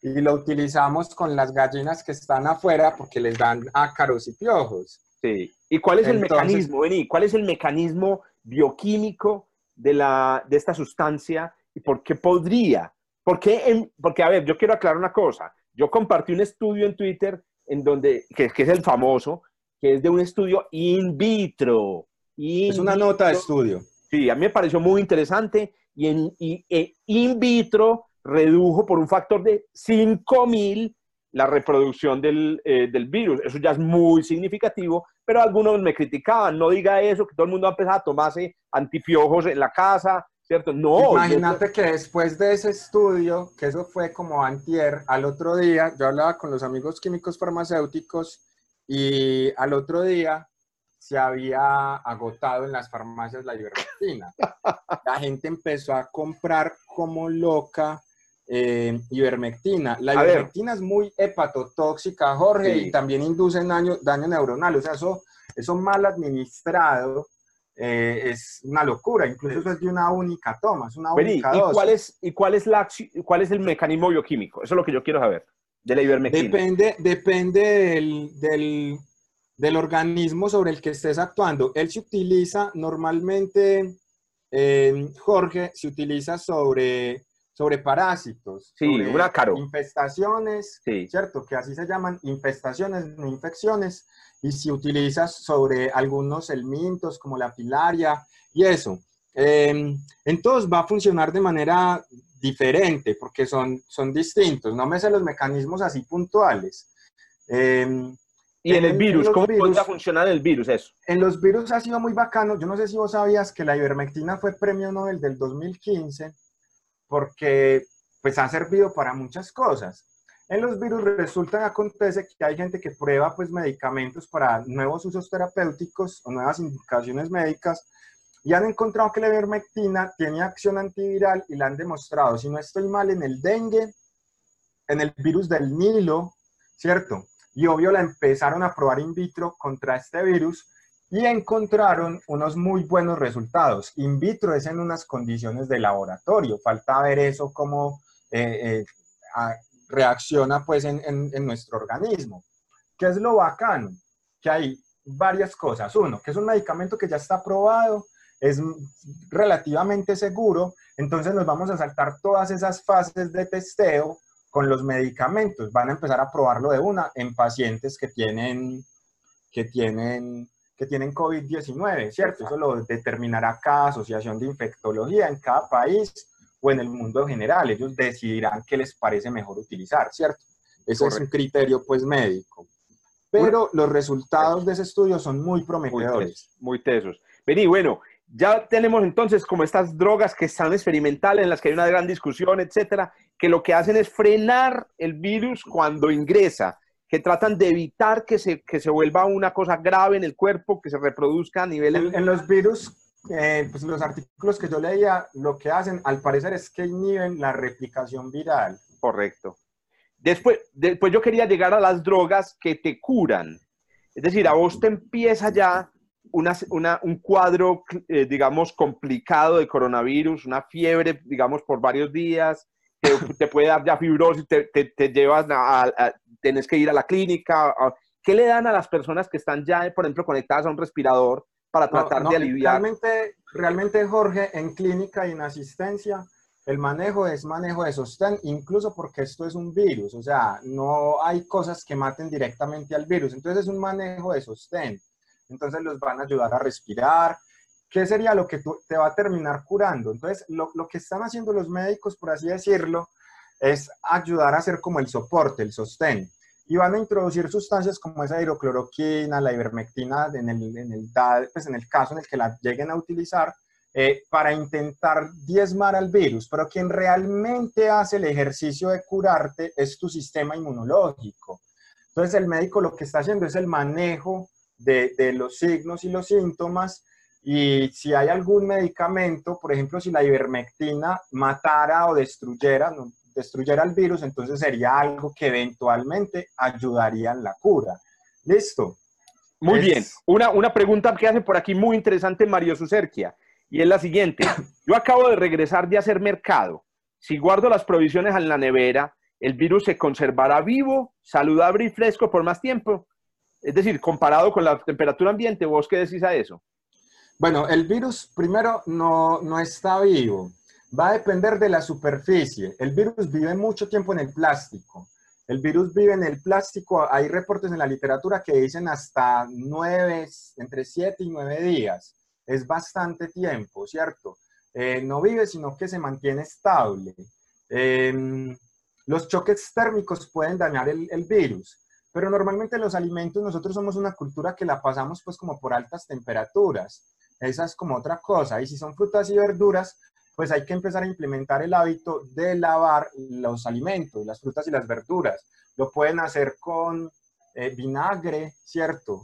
y lo utilizamos con las gallinas que están afuera porque les dan ácaros y piojos. Sí. ¿Y cuál es el Entonces- mecanismo, Vení? ¿Cuál es el mecanismo bioquímico de, la, de esta sustancia y por qué podría? ¿Por qué en- porque, a ver, yo quiero aclarar una cosa. Yo compartí un estudio en Twitter en donde, que, que es el famoso, que es de un estudio in vitro. Es In una nota de estudio. Sí, a mí me pareció muy interesante y en y, e in vitro redujo por un factor de 5000 la reproducción del, eh, del virus. Eso ya es muy significativo, pero algunos me criticaban, no diga eso, que todo el mundo va a empezar a tomarse antipiojos en la casa, ¿cierto? No. Imagínate que después de ese estudio, que eso fue como antier, al otro día, yo hablaba con los amigos químicos farmacéuticos y al otro día se había agotado en las farmacias la ivermectina. La gente empezó a comprar como loca eh, ivermectina. La A ver. ivermectina es muy hepatotóxica, Jorge, Sí. y también induce daño, daño neuronal. O sea, eso, eso mal administrado eh, es una locura. Incluso eso es de una única toma, es una Vení, única ¿y, dosis. cuál es, ¿Y cuál es, la, cuál es el mecanismo bioquímico? Eso es lo que yo quiero saber, de la ivermectina. Depende, depende del, del, del organismo sobre el que estés actuando. Él se utiliza normalmente, eh, Jorge, se utiliza sobre, sobre parásitos. Sí, sobre un ácaro. Infestaciones, Sí. ¿cierto? Que así se llaman infestaciones, no infecciones. Y se utiliza sobre algunos helmintos como la pilaria y eso. Eh, entonces va a funcionar de manera diferente porque son, son distintos. No me sé los mecanismos así puntuales. Eh, Y en el en virus, los ¿cómo virus- podría funcionar el virus eso? en los virus ha sido muy bacano. Yo no sé si vos sabías que la ivermectina fue premio Nobel del 2015 porque pues ha servido para muchas cosas. En los virus resulta, acontece que hay gente que prueba pues medicamentos para nuevos usos terapéuticos o nuevas indicaciones médicas y han encontrado que la ivermectina tiene acción antiviral y la han demostrado, si no estoy mal, en el dengue, en el virus del Nilo, ¿cierto? Y obvio la empezaron a probar in vitro contra este virus y encontraron unos muy buenos resultados. In vitro es en unas condiciones de laboratorio, falta ver eso cómo eh, eh, a- reacciona pues en, en- en nuestro organismo. ¿Qué es lo bacano? Que hay varias cosas. Uno, que es un medicamento que ya está probado, es relativamente seguro, entonces nos vamos a saltar todas esas fases de testeo con los medicamentos. Van a empezar a probarlo de una en pacientes que tienen, que tienen, que tienen COVID-19, ¿cierto? Eso lo determinará cada asociación de infectología en cada país o en el mundo en general. Ellos decidirán qué les parece mejor utilizar, ¿cierto? Ese es un Correcto. criterio, pues, médico. Pero los resultados de ese estudio son muy prometedores. muy tesos. Vení, bueno, ya tenemos entonces como estas drogas que están experimentales, en las que hay una gran discusión, etcétera, que lo que hacen es frenar el virus cuando ingresa, que tratan de evitar que se, que se vuelva una cosa grave en el cuerpo, que se reproduzca a nivel... En, en los virus, eh, pues los artículos que yo leía, lo que hacen, al parecer, es que inhiben la replicación viral. Correcto. Después, después yo quería llegar a las drogas que te curan. Es decir, a vos te empieza ya una, una- un cuadro, eh, digamos, complicado de coronavirus, una fiebre, digamos, por varios días, que te puede dar ya fibrosis, te, te, te llevas a, a- a- que ir a la clínica. ¿Qué le dan a las personas que están ya, por ejemplo, conectadas a un respirador para No, tratar no, de aliviar? Realmente, realmente, Jorge, en clínica y en asistencia, el manejo es manejo de sostén, incluso porque esto es un virus, o sea, no hay cosas que maten directamente al virus, entonces es un manejo de sostén. Entonces los van a ayudar a respirar. ¿Qué sería lo que te va a terminar curando? Entonces, lo, lo que están haciendo los médicos, por así decirlo, es ayudar a hacer como el soporte, el sostén. Y van a introducir sustancias como esa hidrocloroquina, la ivermectina, en el, en el, pues en el caso en el que la lleguen a utilizar, eh, para intentar diezmar al virus. Pero quien realmente hace el ejercicio de curarte es tu sistema inmunológico. Entonces el médico lo que está haciendo es el manejo de, de los signos y los síntomas y si hay algún medicamento, por ejemplo, si la ivermectina matara o destruyera, no, destruyera el virus, entonces sería algo que eventualmente ayudaría en la cura. ¿Listo? Muy Es- bien. Una, una pregunta que hace por aquí muy interesante Mario Sucerquia, y es la siguiente. Yo acabo de regresar de hacer mercado. Si guardo las provisiones en la nevera, ¿el virus se conservará vivo, saludable y fresco por más tiempo? Es decir, comparado con la temperatura ambiente, ¿vos qué decís a eso? Bueno, el virus primero no, no está vivo. Va a depender de la superficie. El virus vive mucho tiempo en el plástico. El virus vive en el plástico. Hay reportes en la literatura que dicen hasta nueve, entre siete y nueve días. Es bastante tiempo, ¿cierto? Eh, no vive, sino que se mantiene estable. Em, los choques térmicos pueden dañar el, el, virus, pero normalmente los alimentos, nosotros somos una cultura que la pasamos pues como por altas temperaturas. Esa es como otra cosa. Y si son frutas y verduras, pues hay que empezar a implementar el hábito de lavar los alimentos, las frutas y las verduras. Lo pueden hacer con eh, vinagre, ¿cierto?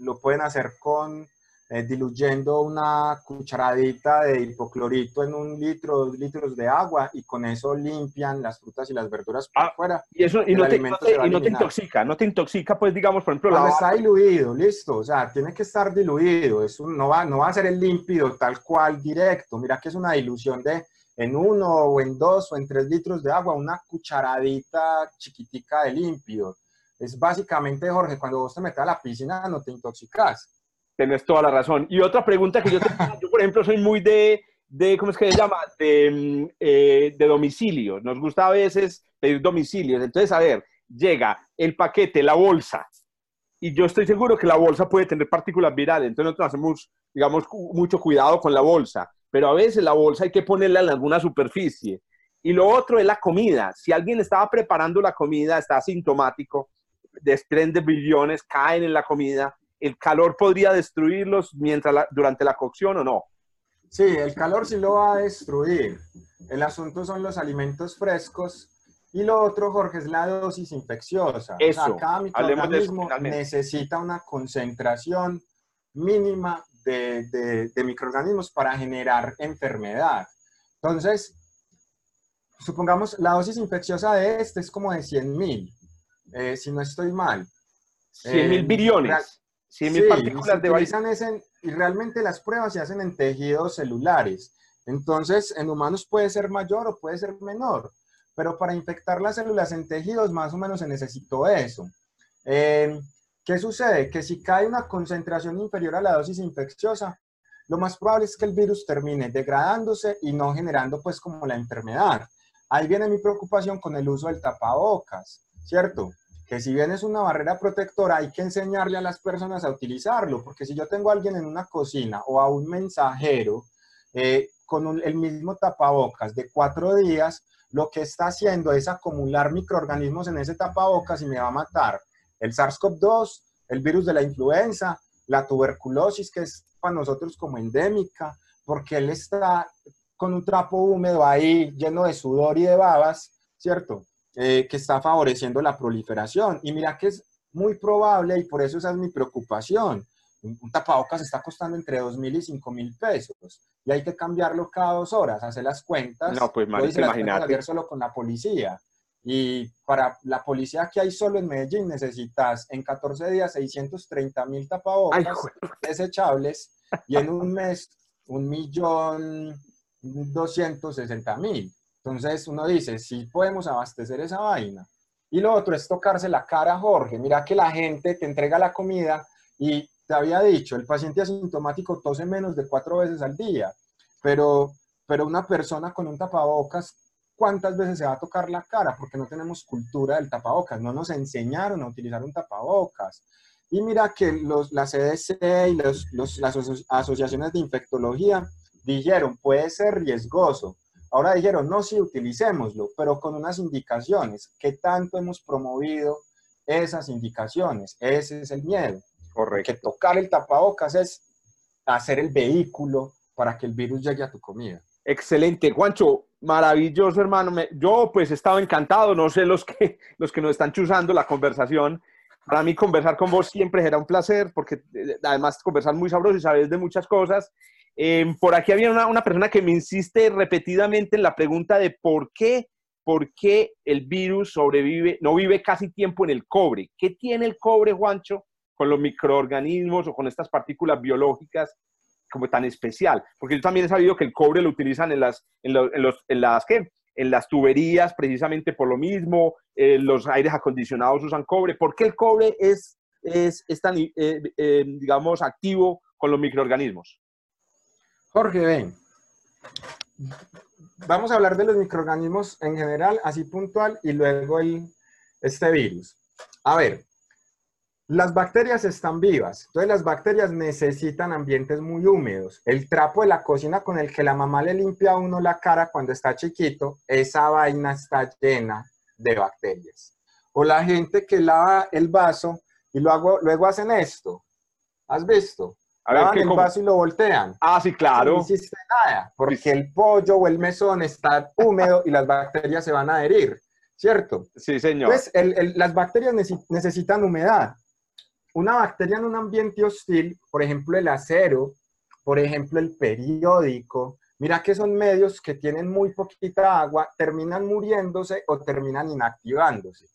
Lo pueden hacer con eh, diluyendo una cucharadita de hipoclorito en un litro, dos litros de agua y con eso limpian las frutas y las verduras por Ah, fuera. Y eso y no, te, no y no intoxica, no te intoxica, pues digamos, por ejemplo, la Cuando está diluido, listo, o sea, tiene que estar diluido, es un- no, va, no va a ser el límpido tal cual directo, mira que es una dilución de en uno o en dos o en tres litros de agua, una cucharadita chiquitica de límpido. Es básicamente, Jorge, cuando vos te metes a la piscina no te intoxicas. Tienes toda la razón. Y otra pregunta que yo tengo, yo por ejemplo soy muy de, de ¿cómo es que se llama? De, mm, eh, de domicilio. Nos gusta a veces pedir domicilios. Entonces, a ver, llega el paquete, la bolsa, y yo estoy seguro que la bolsa puede tener partículas virales. Entonces nosotros hacemos, digamos, mucho cuidado con la bolsa. Pero a veces la bolsa hay que ponerla en alguna superficie. Y lo otro es la comida. Si alguien estaba preparando la comida, está asintomático, desprende billones, caen en la comida, el calor podría destruirlos mientras la- durante la cocción o no. Sí, el calor sí lo va a destruir. El asunto son los alimentos frescos. Y lo otro, Jorge, es la dosis infecciosa. Eso, O sea, cada hablemos de eso microorganismo finalmente. necesita una concentración mínima de, de- de microorganismos para generar enfermedad. Entonces, supongamos, la dosis infecciosa de este es como de 100 mil, si no estoy mal. 100 mil Eh, billones, real- 100 mil Sí, partículas de utilizan es en- y realmente las pruebas se hacen en tejidos celulares. Entonces, en humanos puede ser mayor o puede ser menor, pero para infectar las células en tejidos más o menos se necesitó eso. Eh, ¿Qué sucede? Que si cae una concentración inferior a la dosis infecciosa, lo más probable es que el virus termine degradándose y no generando pues como la enfermedad. Ahí viene mi preocupación con el uso del tapabocas, ¿cierto? Que si bien es una barrera protectora, hay que enseñarle a las personas a utilizarlo, porque si yo tengo a alguien en una cocina o a un mensajero eh, con el mismo tapabocas de cuatro días, lo que está haciendo es acumular microorganismos en ese tapabocas y me va a matar el SARS-CoV-2, el virus de la influenza, la tuberculosis, que es para nosotros como endémica, porque él está con un trapo húmedo ahí lleno de sudor y de babas, ¿cierto? Eh, que está favoreciendo la proliferación. Y mira que es muy probable, y por eso esa es mi preocupación, un, tapabocas está costando entre 2 mil y 5 mil pesos, y hay que cambiarlo cada dos horas, hacer las cuentas. No, pues, cuentas imagínate. solo con la policía. Y para la policía que hay solo en Medellín necesitas en 14 días 630 mil tapabocas Ay, desechables y en un mes un millón 260 mil. Entonces uno dice, si podemos abastecer esa vaina. Y lo otro es tocarse la cara, Jorge. Mira que la gente te entrega la comida y te había dicho, el paciente asintomático tose menos de cuatro veces al día, pero, pero una persona con un tapabocas, ¿cuántas veces se va a tocar la cara? Porque no tenemos cultura del tapabocas, no nos enseñaron a utilizar un tapabocas. Y mira que los, la CDC y los, las aso- asociaciones de infectología dijeron, puede ser riesgoso. Ahora dijeron, no, sí, utilicémoslo, pero con unas indicaciones. ¿Qué tanto hemos promovido esas indicaciones? Ese es el miedo. Correcto. Que tocar el tapabocas es hacer el vehículo para que el virus llegue a tu comida. Excelente, Juancho, maravilloso, hermano. Yo pues he estado encantado, no sé los que, los que nos están chuzando la conversación. Para mí conversar con vos siempre será un placer, porque eh, además conversar muy sabroso y sabes de muchas cosas. Eh, por aquí había una, persona que me insiste repetidamente en la pregunta de por qué, por qué el virus sobrevive, no vive casi tiempo en el cobre. ¿Qué tiene el cobre, Juancho, con los microorganismos o con estas partículas biológicas como tan especial? Porque yo también he sabido que el cobre lo utilizan en las, en las, ¿qué? En las tuberías precisamente por lo mismo, eh, los aires acondicionados usan cobre. ¿Por qué el cobre es es, tan, eh, eh, digamos, activo con los microorganismos? Jorge, ven. Vamos a hablar de los microorganismos en general, así puntual, y luego el, este virus. A ver, las bacterias están vivas, entonces las bacterias necesitan ambientes muy húmedos. El trapo de la cocina con el que la mamá le limpia a uno la cara cuando está chiquito, esa vaina está llena de bacterias. O la gente que lava el vaso y luego, luego hacen esto. ¿Has visto? A Lavan el vaso y lo voltean. Ah, sí, claro. No hiciste nada, porque el pollo o el mesón está húmedo y las bacterias se van a adherir, ¿cierto? Sí, señor. Pues las bacterias necesitan humedad. Una bacteria en un ambiente hostil, por ejemplo el acero, por ejemplo el periódico, mira que son medios que tienen muy poquita agua, terminan muriéndose o terminan inactivándose.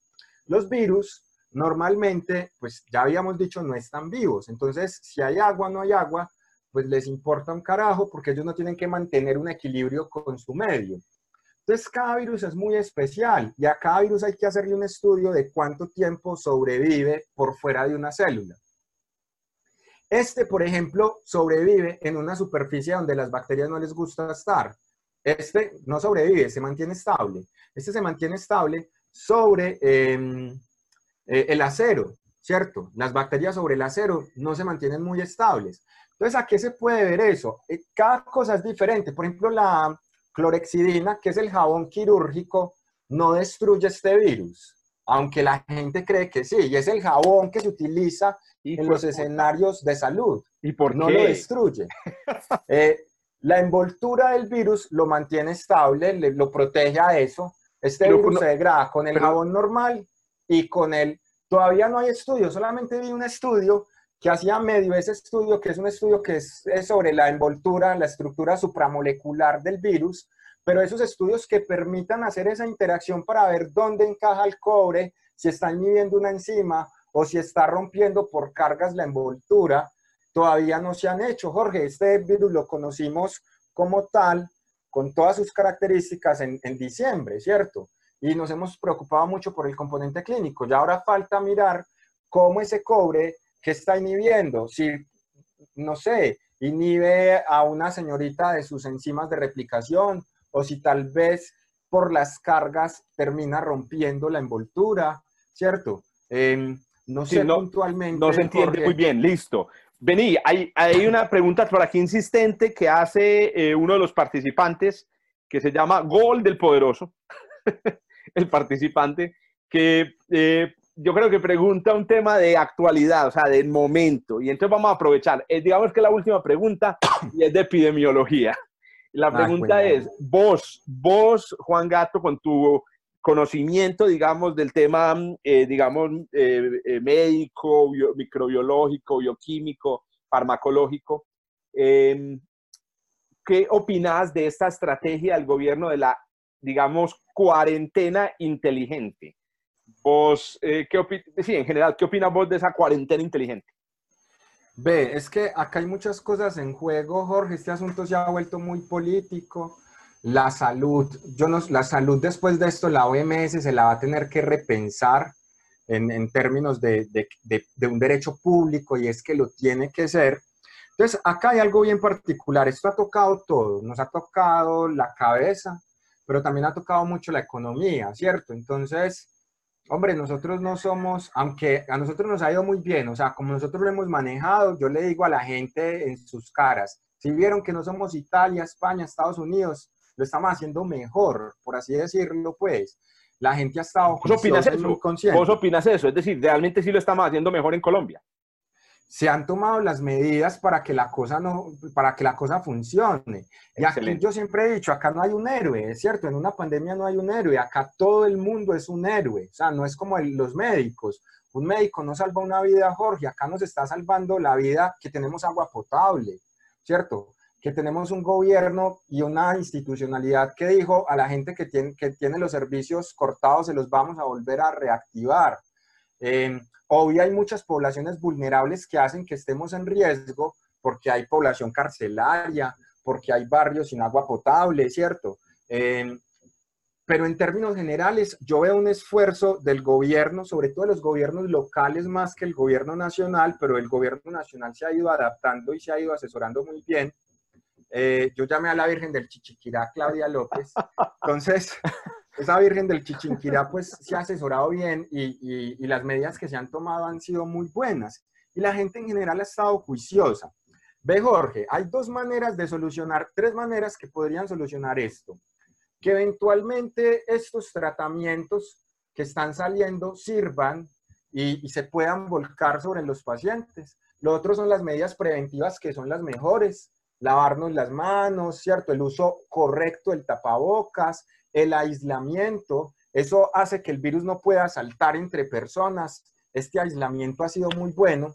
Los virus normalmente, pues ya habíamos dicho, no están vivos. Entonces, si hay agua, no hay agua, pues les importa un carajo porque ellos no tienen que mantener un equilibrio con su medio. Entonces, cada virus es muy especial y a cada virus hay que hacerle un estudio de cuánto tiempo sobrevive por fuera de una célula. Este, por ejemplo, sobrevive en una superficie donde las bacterias no les gusta estar. Este no sobrevive, se mantiene estable. Este se mantiene estable sobre em, eh, el acero, ¿cierto? Las bacterias sobre el acero no se mantienen muy estables. Entonces, ¿a qué se puede ver eso? Eh, cada cosa es diferente. Por ejemplo, la, clorexidina, que es el jabón quirúrgico, no destruye este virus, aunque la gente cree que sí, y es el jabón que se utiliza en los escenarios de salud. ¿Y por no lo destruye. Eh, la envoltura del virus lo mantiene estable, lo protege a eso. Este virus se degrada con el jabón normal y con el... Todavía no hay estudio, solamente vi un estudio que hacía medio ese estudio, que es un estudio que es, sobre la envoltura, la estructura supramolecular del virus, pero esos estudios que permitan hacer esa interacción para ver dónde encaja el cobre, si está inhibiendo una enzima o si está rompiendo por cargas la envoltura, todavía no se han hecho. Jorge, este virus lo conocimos como tal, con todas sus características en diciembre, ¿cierto? Y nos hemos preocupado mucho por el componente clínico. Ya ahora falta mirar cómo ese cobre ¿Qué está inhibiendo? Si, no sé, inhibe a una señorita de sus enzimas de replicación o si tal vez por las cargas termina rompiendo la envoltura, ¿cierto? Em, no sé puntualmente. No se entiende muy bien, listo. Vení, hay, hay, una pregunta por aquí insistente que hace eh, uno de los participantes que se llama Gol del Poderoso, el participante, que eh, yo creo que pregunta un tema de actualidad, o sea, del momento. Y entonces vamos a aprovechar. Eh, digamos que la última pregunta y es de epidemiología. La ah, pregunta es, vos, vos, Juan Gato, con tu conocimiento, digamos, del tema, eh, digamos, eh, médico, microbiológico, bioquímico, farmacológico, em, ¿qué opinas de esta estrategia del gobierno de la, digamos, cuarentena inteligente? Vos, eh, ¿qué sí, en general, ¿qué opinas vos de esa cuarentena inteligente? Ve, es que acá hay muchas cosas en juego, Jorge. Este asunto se ha vuelto muy político. La salud, yo no, la salud después de esto, la OMS se la va a tener que repensar en, en términos de, de, de, un derecho público y es que lo tiene que ser. Entonces, acá hay algo bien particular. Esto ha tocado todo. Nos ha tocado la cabeza, pero también ha tocado mucho la economía, ¿cierto? Entonces, Hombre, nosotros no somos, aunque a nosotros nos ha ido muy bien, o sea, como nosotros lo hemos manejado, yo le digo a la gente en sus caras, si vieron que no somos Italia, España, Estados Unidos, lo estamos haciendo mejor, por así decirlo, pues. La gente ha estado ¿Vos opinas eso? ¿Vos opinas eso? Es decir, realmente sí lo estamos haciendo mejor en Colombia se han tomado las medidas para que la cosa no, para que la cosa funcione. Y aquí yo siempre he dicho, acá no hay un héroe, es cierto, en una pandemia no hay un héroe, acá todo el mundo es un héroe, o sea, no es como los médicos. Un médico no salva una vida, Jorge, acá nos está salvando la vida que tenemos agua potable, ¿cierto? Que tenemos un gobierno y una institucionalidad que dijo a la gente que tiene, que tiene los servicios cortados, se los vamos a volver a reactivar. Eh, Hoy hay muchas poblaciones vulnerables que hacen que estemos en riesgo porque hay población carcelaria, porque hay barrios sin agua potable, ¿cierto? Em, pero en términos generales, yo veo un esfuerzo del gobierno, sobre todo de los gobiernos locales más que el gobierno nacional, pero el gobierno nacional se ha ido adaptando y se ha ido asesorando muy bien. Eh, yo llamé a la Virgen del Chichiquirá, Claudia López. Entonces, esa Virgen del Chichiquirá, pues se ha asesorado bien y, y las medidas que se han tomado han sido muy buenas. Y la gente en general ha estado juiciosa. Ve, Jorge, hay dos maneras de solucionar, tres maneras que podrían solucionar esto que eventualmente estos tratamientos que están saliendo sirvan y, se puedan volcar sobre los pacientes. Lo otro son las medidas preventivas que son las mejores, lavarnos las manos, ¿cierto? El uso correcto del tapabocas, el aislamiento, eso hace que el virus no pueda saltar entre personas. Este aislamiento ha sido muy bueno.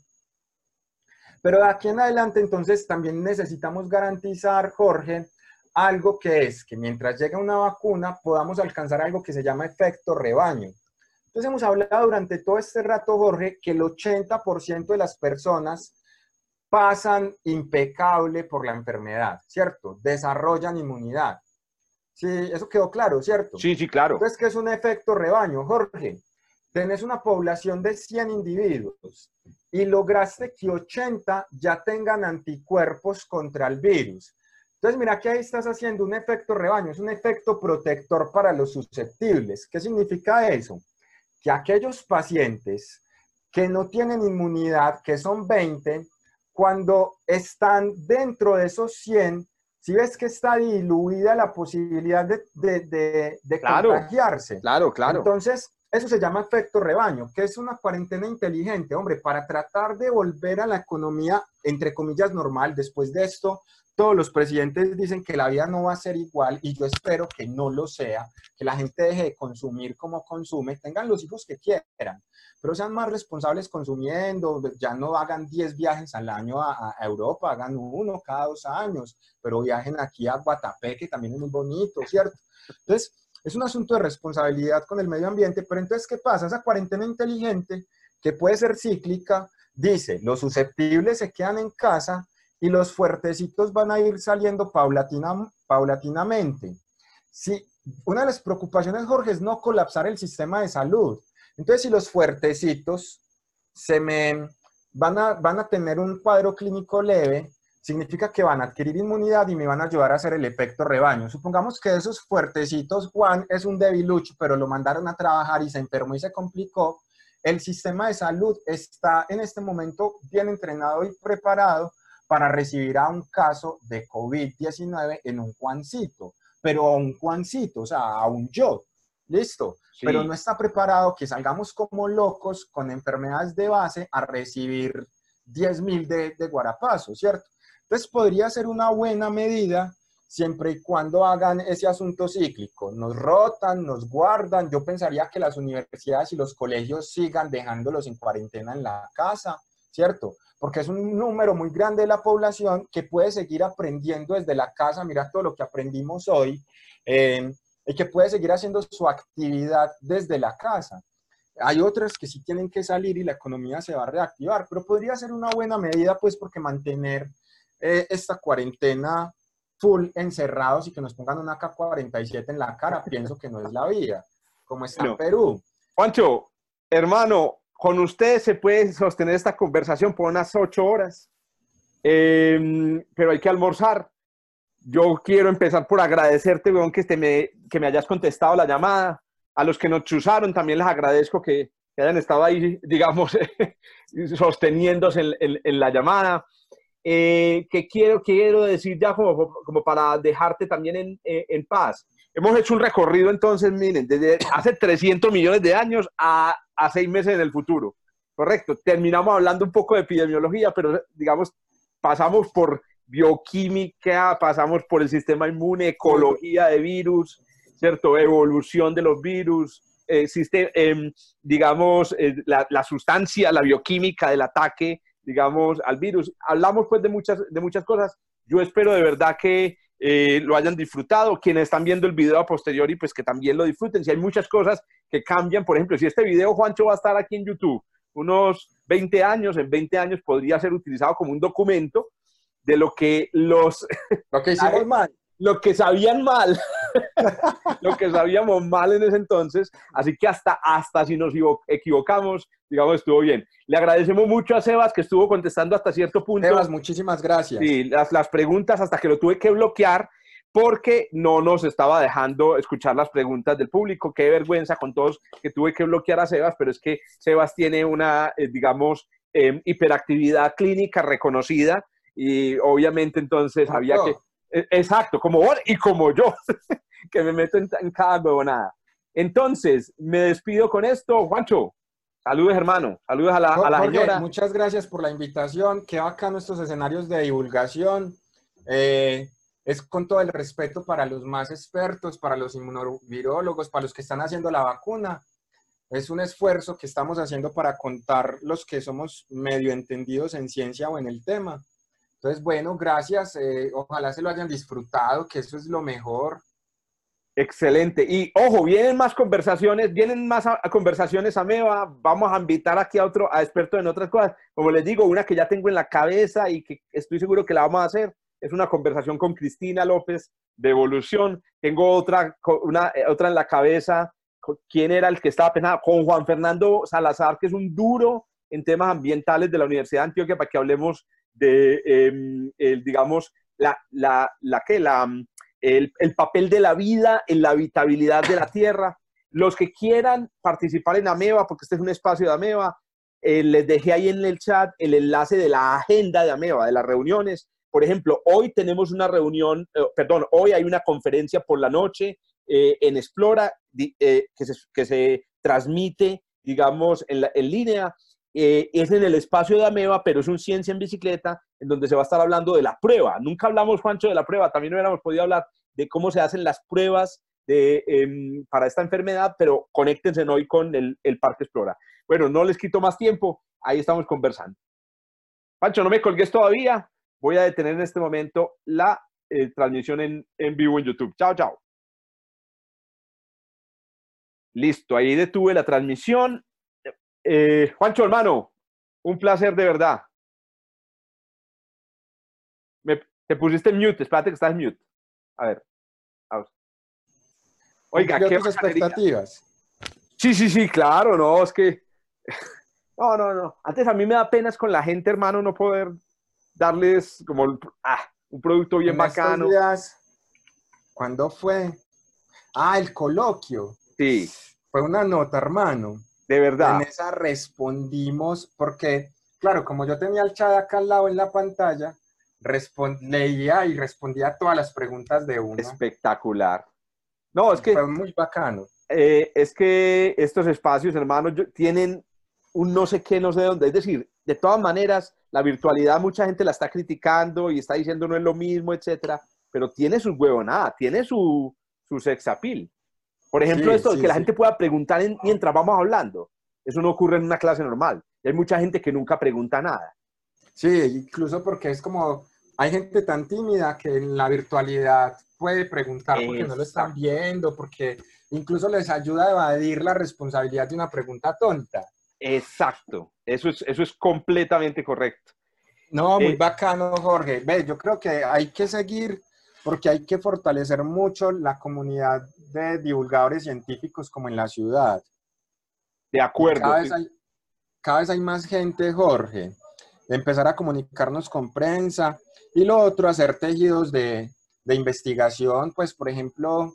Pero de aquí en adelante, entonces, también necesitamos garantizar, Jorge, algo que es que mientras llega una vacuna podamos alcanzar algo que se llama efecto rebaño. Entonces hemos hablado durante todo este rato, Jorge, que el 80% de las personas pasan impecable por la enfermedad, ¿cierto? Desarrollan inmunidad. Sí, eso quedó claro, ¿cierto? Sí, sí, claro. Entonces, ¿qué es un efecto rebaño, Jorge? Tenés una población de 100 individuos y lograste que 80 ya tengan anticuerpos contra el virus. Entonces, mira que ahí estás haciendo un efecto rebaño, es un efecto protector para los susceptibles. ¿Qué significa eso? Que aquellos pacientes que no tienen inmunidad, que son 20, cuando están dentro de esos 100, si ves que está diluida la posibilidad de, de, de, contagiarse. Claro, claro. Entonces, eso se llama efecto rebaño, que es una cuarentena inteligente, hombre, para tratar de volver a la economía, entre comillas, normal. Después de esto, todos los presidentes dicen que la vida no va a ser igual y yo espero que no lo sea, que la gente deje de consumir como consume, tengan los hijos que quieran, pero sean más responsables consumiendo, ya no hagan 10 viajes al año a, Europa, hagan uno cada dos años, pero viajen aquí a Guatapé, que también es muy bonito, ¿cierto? Entonces, es un asunto de responsabilidad con el medio ambiente, pero entonces, ¿qué pasa? Esa cuarentena inteligente, que puede ser cíclica, dice, los susceptibles se quedan en casa, y los fuertecitos van a ir saliendo paulatina, paulatinamente. Sí, una de las preocupaciones, Jorge, es no colapsar el sistema de salud. Entonces, si los fuertecitos se me van a, van a tener un cuadro clínico leve, significa que van a adquirir inmunidad y me van a ayudar a hacer el efecto rebaño. Supongamos que esos fuertecitos, Juan es un debilucho, pero lo mandaron a trabajar y se enfermó y se complicó. El sistema de salud está en este momento bien entrenado y preparado para recibir a un caso de COVID-19 en un Juancito, pero a un Juancito, o sea, a un yo. Listo. Pero no está preparado que salgamos como locos con enfermedades de base a recibir 10.000 de, de guarapazo, ¿cierto? Entonces podría ser una buena medida siempre y cuando hagan ese asunto cíclico. Nos rotan, nos guardan. Yo pensaría que las universidades y los colegios sigan dejándolos en cuarentena en la casa, ¿cierto? porque es un número muy grande de la población que puede seguir aprendiendo desde la casa, mira todo lo que aprendimos hoy, eh, y que puede seguir haciendo su actividad desde la casa. Hay otras que sí tienen que salir y la economía se va a reactivar, pero podría ser una buena medida, pues, porque mantener eh, esta cuarentena full encerrados y que nos pongan una K-47 en la cara, pienso que no es la vida, como está en Perú. Juancho, hermano, con ustedes se puede sostener esta conversación por unas ocho horas, em, pero hay que almorzar. Yo quiero empezar por agradecerte, weón, que, me, que me hayas contestado la llamada. A los que nos chuzaron también les agradezco que, hayan estado ahí, digamos, sosteniéndose en, la llamada. Eh, que quiero, quiero decir ya como, como para dejarte también en, en paz. Hemos hecho un recorrido entonces, miren, desde hace 300 millones de años a a seis meses en el futuro. Correcto. Terminamos hablando un poco de epidemiología, pero digamos, pasamos por bioquímica, pasamos por el sistema inmune, ecología de virus, ¿cierto? Evolución de los virus, eh, em, digamos, eh, la, la, sustancia, la bioquímica del ataque, digamos, al virus. Hablamos pues de muchas, de muchas cosas. Yo espero de verdad que eh, lo hayan disfrutado. Quienes están viendo el video a posteriori, pues que también lo disfruten. Si hay muchas cosas que cambian, por ejemplo, si este video, Juancho, va a estar aquí en YouTube unos 20 años, en 20 años podría ser utilizado como un documento de lo que los... Lo que hicimos mal. Lo que sabían mal lo que sabíamos mal en ese entonces. Así que hasta, hasta si nos equivocamos, digamos, estuvo bien. Le agradecemos mucho a Sebas que estuvo contestando hasta cierto punto. Sebas, muchísimas gracias. Sí, las, las preguntas hasta que lo tuve que bloquear porque no nos estaba dejando escuchar las preguntas del público. Qué vergüenza con todos que tuve que bloquear a Sebas, pero es que Sebas tiene una, eh, digamos, em, hiperactividad clínica reconocida y obviamente entonces había que... E, exacto, como vos y como yo, que me meto en, cada nada. Entonces, me despido con esto. Juancho, saludos hermano, saludos a la, a la señora. Muchas gracias por la invitación. Qué bacán estos escenarios de divulgación. Eh, es con todo el respeto para los más expertos, para los inmunovirólogos, para los que están haciendo la vacuna. Es un esfuerzo que estamos haciendo para contar los que somos medio entendidos en ciencia o en el tema. Entonces, bueno, gracias. Eh, ojalá se lo hayan disfrutado, que eso es lo mejor. Excelente. Y ojo, vienen más conversaciones, vienen más conversaciones a Meva. Vamos a invitar aquí a otro, a experto en otras cosas. Como les digo, una que ya tengo en la cabeza y que estoy seguro que la vamos a hacer. Es una conversación con Cristina López de evolución. Tengo otra, una, eh, otra en la cabeza. ¿Quién era el que estaba pensando? Con Juan Fernando Salazar, que es un duro en temas ambientales de la Universidad de Antioquia, para que hablemos de, em, el, digamos, la, la, la, que, la, el, el, papel de la vida en la habitabilidad de la Tierra. Los que quieran participar en AMEBA, porque este es un espacio de AMEBA, eh, les dejé ahí en el chat el enlace de la agenda de AMEBA, de las reuniones. Por ejemplo, hoy tenemos una reunión, eh, perdón, hoy hay una conferencia por la noche eh, en Explora que, se, que se transmite, digamos, en, en línea eh, es en el espacio de Ameba, pero es un ciencia en bicicleta, en donde se va a estar hablando de la prueba. Nunca hablamos, Juancho, de la prueba, también hubiéramos podido hablar de cómo se hacen las pruebas em, para esta enfermedad, pero conéctense hoy con el, Parque Explora. Bueno, no les quito más tiempo, ahí estamos conversando. Pancho, no me colgues todavía, voy a detener en este momento la eh, transmisión en vivo en YouTube. Chao, chao. Listo, ahí detuve la transmisión eh, Juancho, hermano, un placer de verdad. Me, te pusiste en mute, espérate que estás en mute. A ver. Oiga, ¿qué expectativas? Sí, sí, sí, claro, no, es que. No, no, no. Antes a mí me da penas con la gente, hermano, no poder darles como ah, un producto bien bacano. Días, ¿Cuándo fue? Ah, el coloquio. Sí. Fue una nota, hermano. De verdad. En esa respondimos, porque, claro, como yo tenía el chat acá al lado en la pantalla, leía y respondía todas las preguntas de uno. Espectacular. No, es que... Fue muy bacano. Eh, es que estos espacios, hermanos, tienen un no sé qué, no sé dónde. Es decir, de todas maneras, la virtualidad mucha gente la está criticando y está diciendo no es lo mismo, etcétera, pero tiene su huevonada, tiene su, su sex appeal. Por ejemplo, esto de que la gente pueda preguntar mientras vamos hablando. Eso no ocurre en una clase normal. Y hay mucha gente que nunca pregunta nada. Sí, incluso porque es como, hay gente tan tímida que en la virtualidad puede preguntar porque no lo están viendo, porque incluso les ayuda a evadir la responsabilidad de una pregunta tonta. Exacto, eso es, eso es completamente correcto. No, muy eh, bacano, Jorge. Ve, yo creo que hay que seguir porque hay que fortalecer mucho la comunidad de divulgadores científicos como en la ciudad. De acuerdo. Cada vez, hay, cada vez hay más gente, Jorge. empezar a comunicarnos con prensa y lo otro, hacer tejidos de, de investigación. Pues, por ejemplo,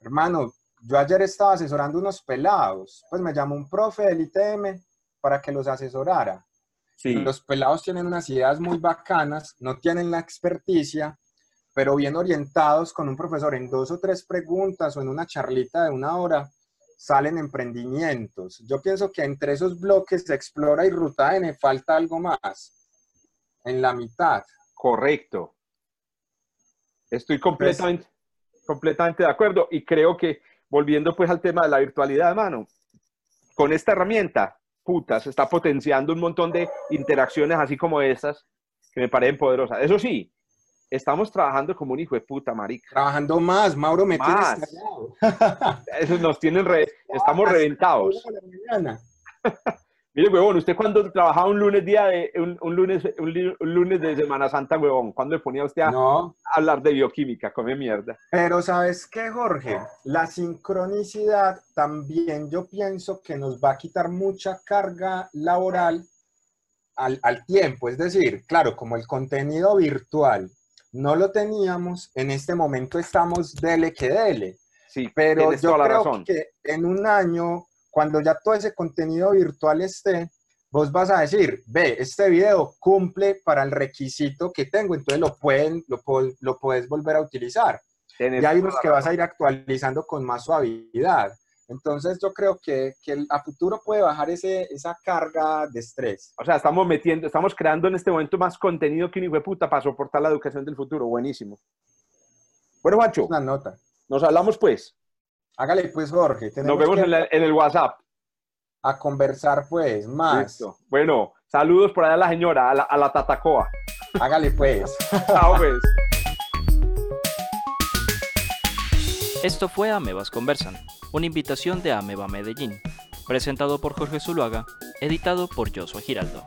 hermano, yo ayer estaba asesorando unos pelados. Pues me llamó un profe del ITM para que los asesorara. Sí. Los pelados tienen unas ideas muy bacanas, no tienen la experticia, pero bien orientados con un profesor en dos o tres preguntas o en una charlita de una hora, salen emprendimientos. Yo pienso que entre esos bloques de Explora y Ruta N falta algo más, en la mitad. Correcto. Estoy completamente, completamente de acuerdo y creo que volviendo pues al tema de la virtualidad, mano, con esta herramienta, puta, se está potenciando un montón de interacciones así como estas que me parecen poderosas. Eso sí, estamos trabajando como un hijo de puta, marica. Trabajando más, Mauro me más. Eso nos tienen, re, estamos reventados. Mire, huevón, ¿usted cuando trabajaba un lunes día de, un, un lunes, un, un lunes de Semana Santa, huevón? ¿Cuándo le ponía usted a No, hablar de bioquímica? Come mierda. pero ¿sabes qué, Jorge? La sincronicidad también yo pienso que nos va a quitar mucha carga laboral al, al tiempo. Es decir, claro, como el contenido virtual no lo teníamos, en este momento estamos dele que dele. Sí, Pero yo toda la creo razón. que en un año, cuando ya todo ese contenido virtual esté, vos vas a decir, ve, este video cumple para el requisito que tengo, entonces lo, pueden, lo, lo puedes volver a utilizar. Tienes Y hay unos que vas a ir actualizando con más suavidad. Entonces yo creo que, que a futuro puede bajar ese, esa carga de estrés. O sea, estamos metiendo, estamos creando en este momento más contenido que un hijo de puta para soportar la educación del futuro. Buenísimo. Bueno, Macho, Una nota. nos hablamos pues. Hágale pues, Jorge. Nos vemos que en, la- en el WhatsApp. a conversar pues más. Listo. Bueno, saludos por allá a la señora, a la, a la tatacoa. Hágale pues. Chao, pues. Esto fue Amebas Conversan, una invitación de Ameba Medellín, presentado por Jorge Zuluaga, editado por Joshua Giraldo.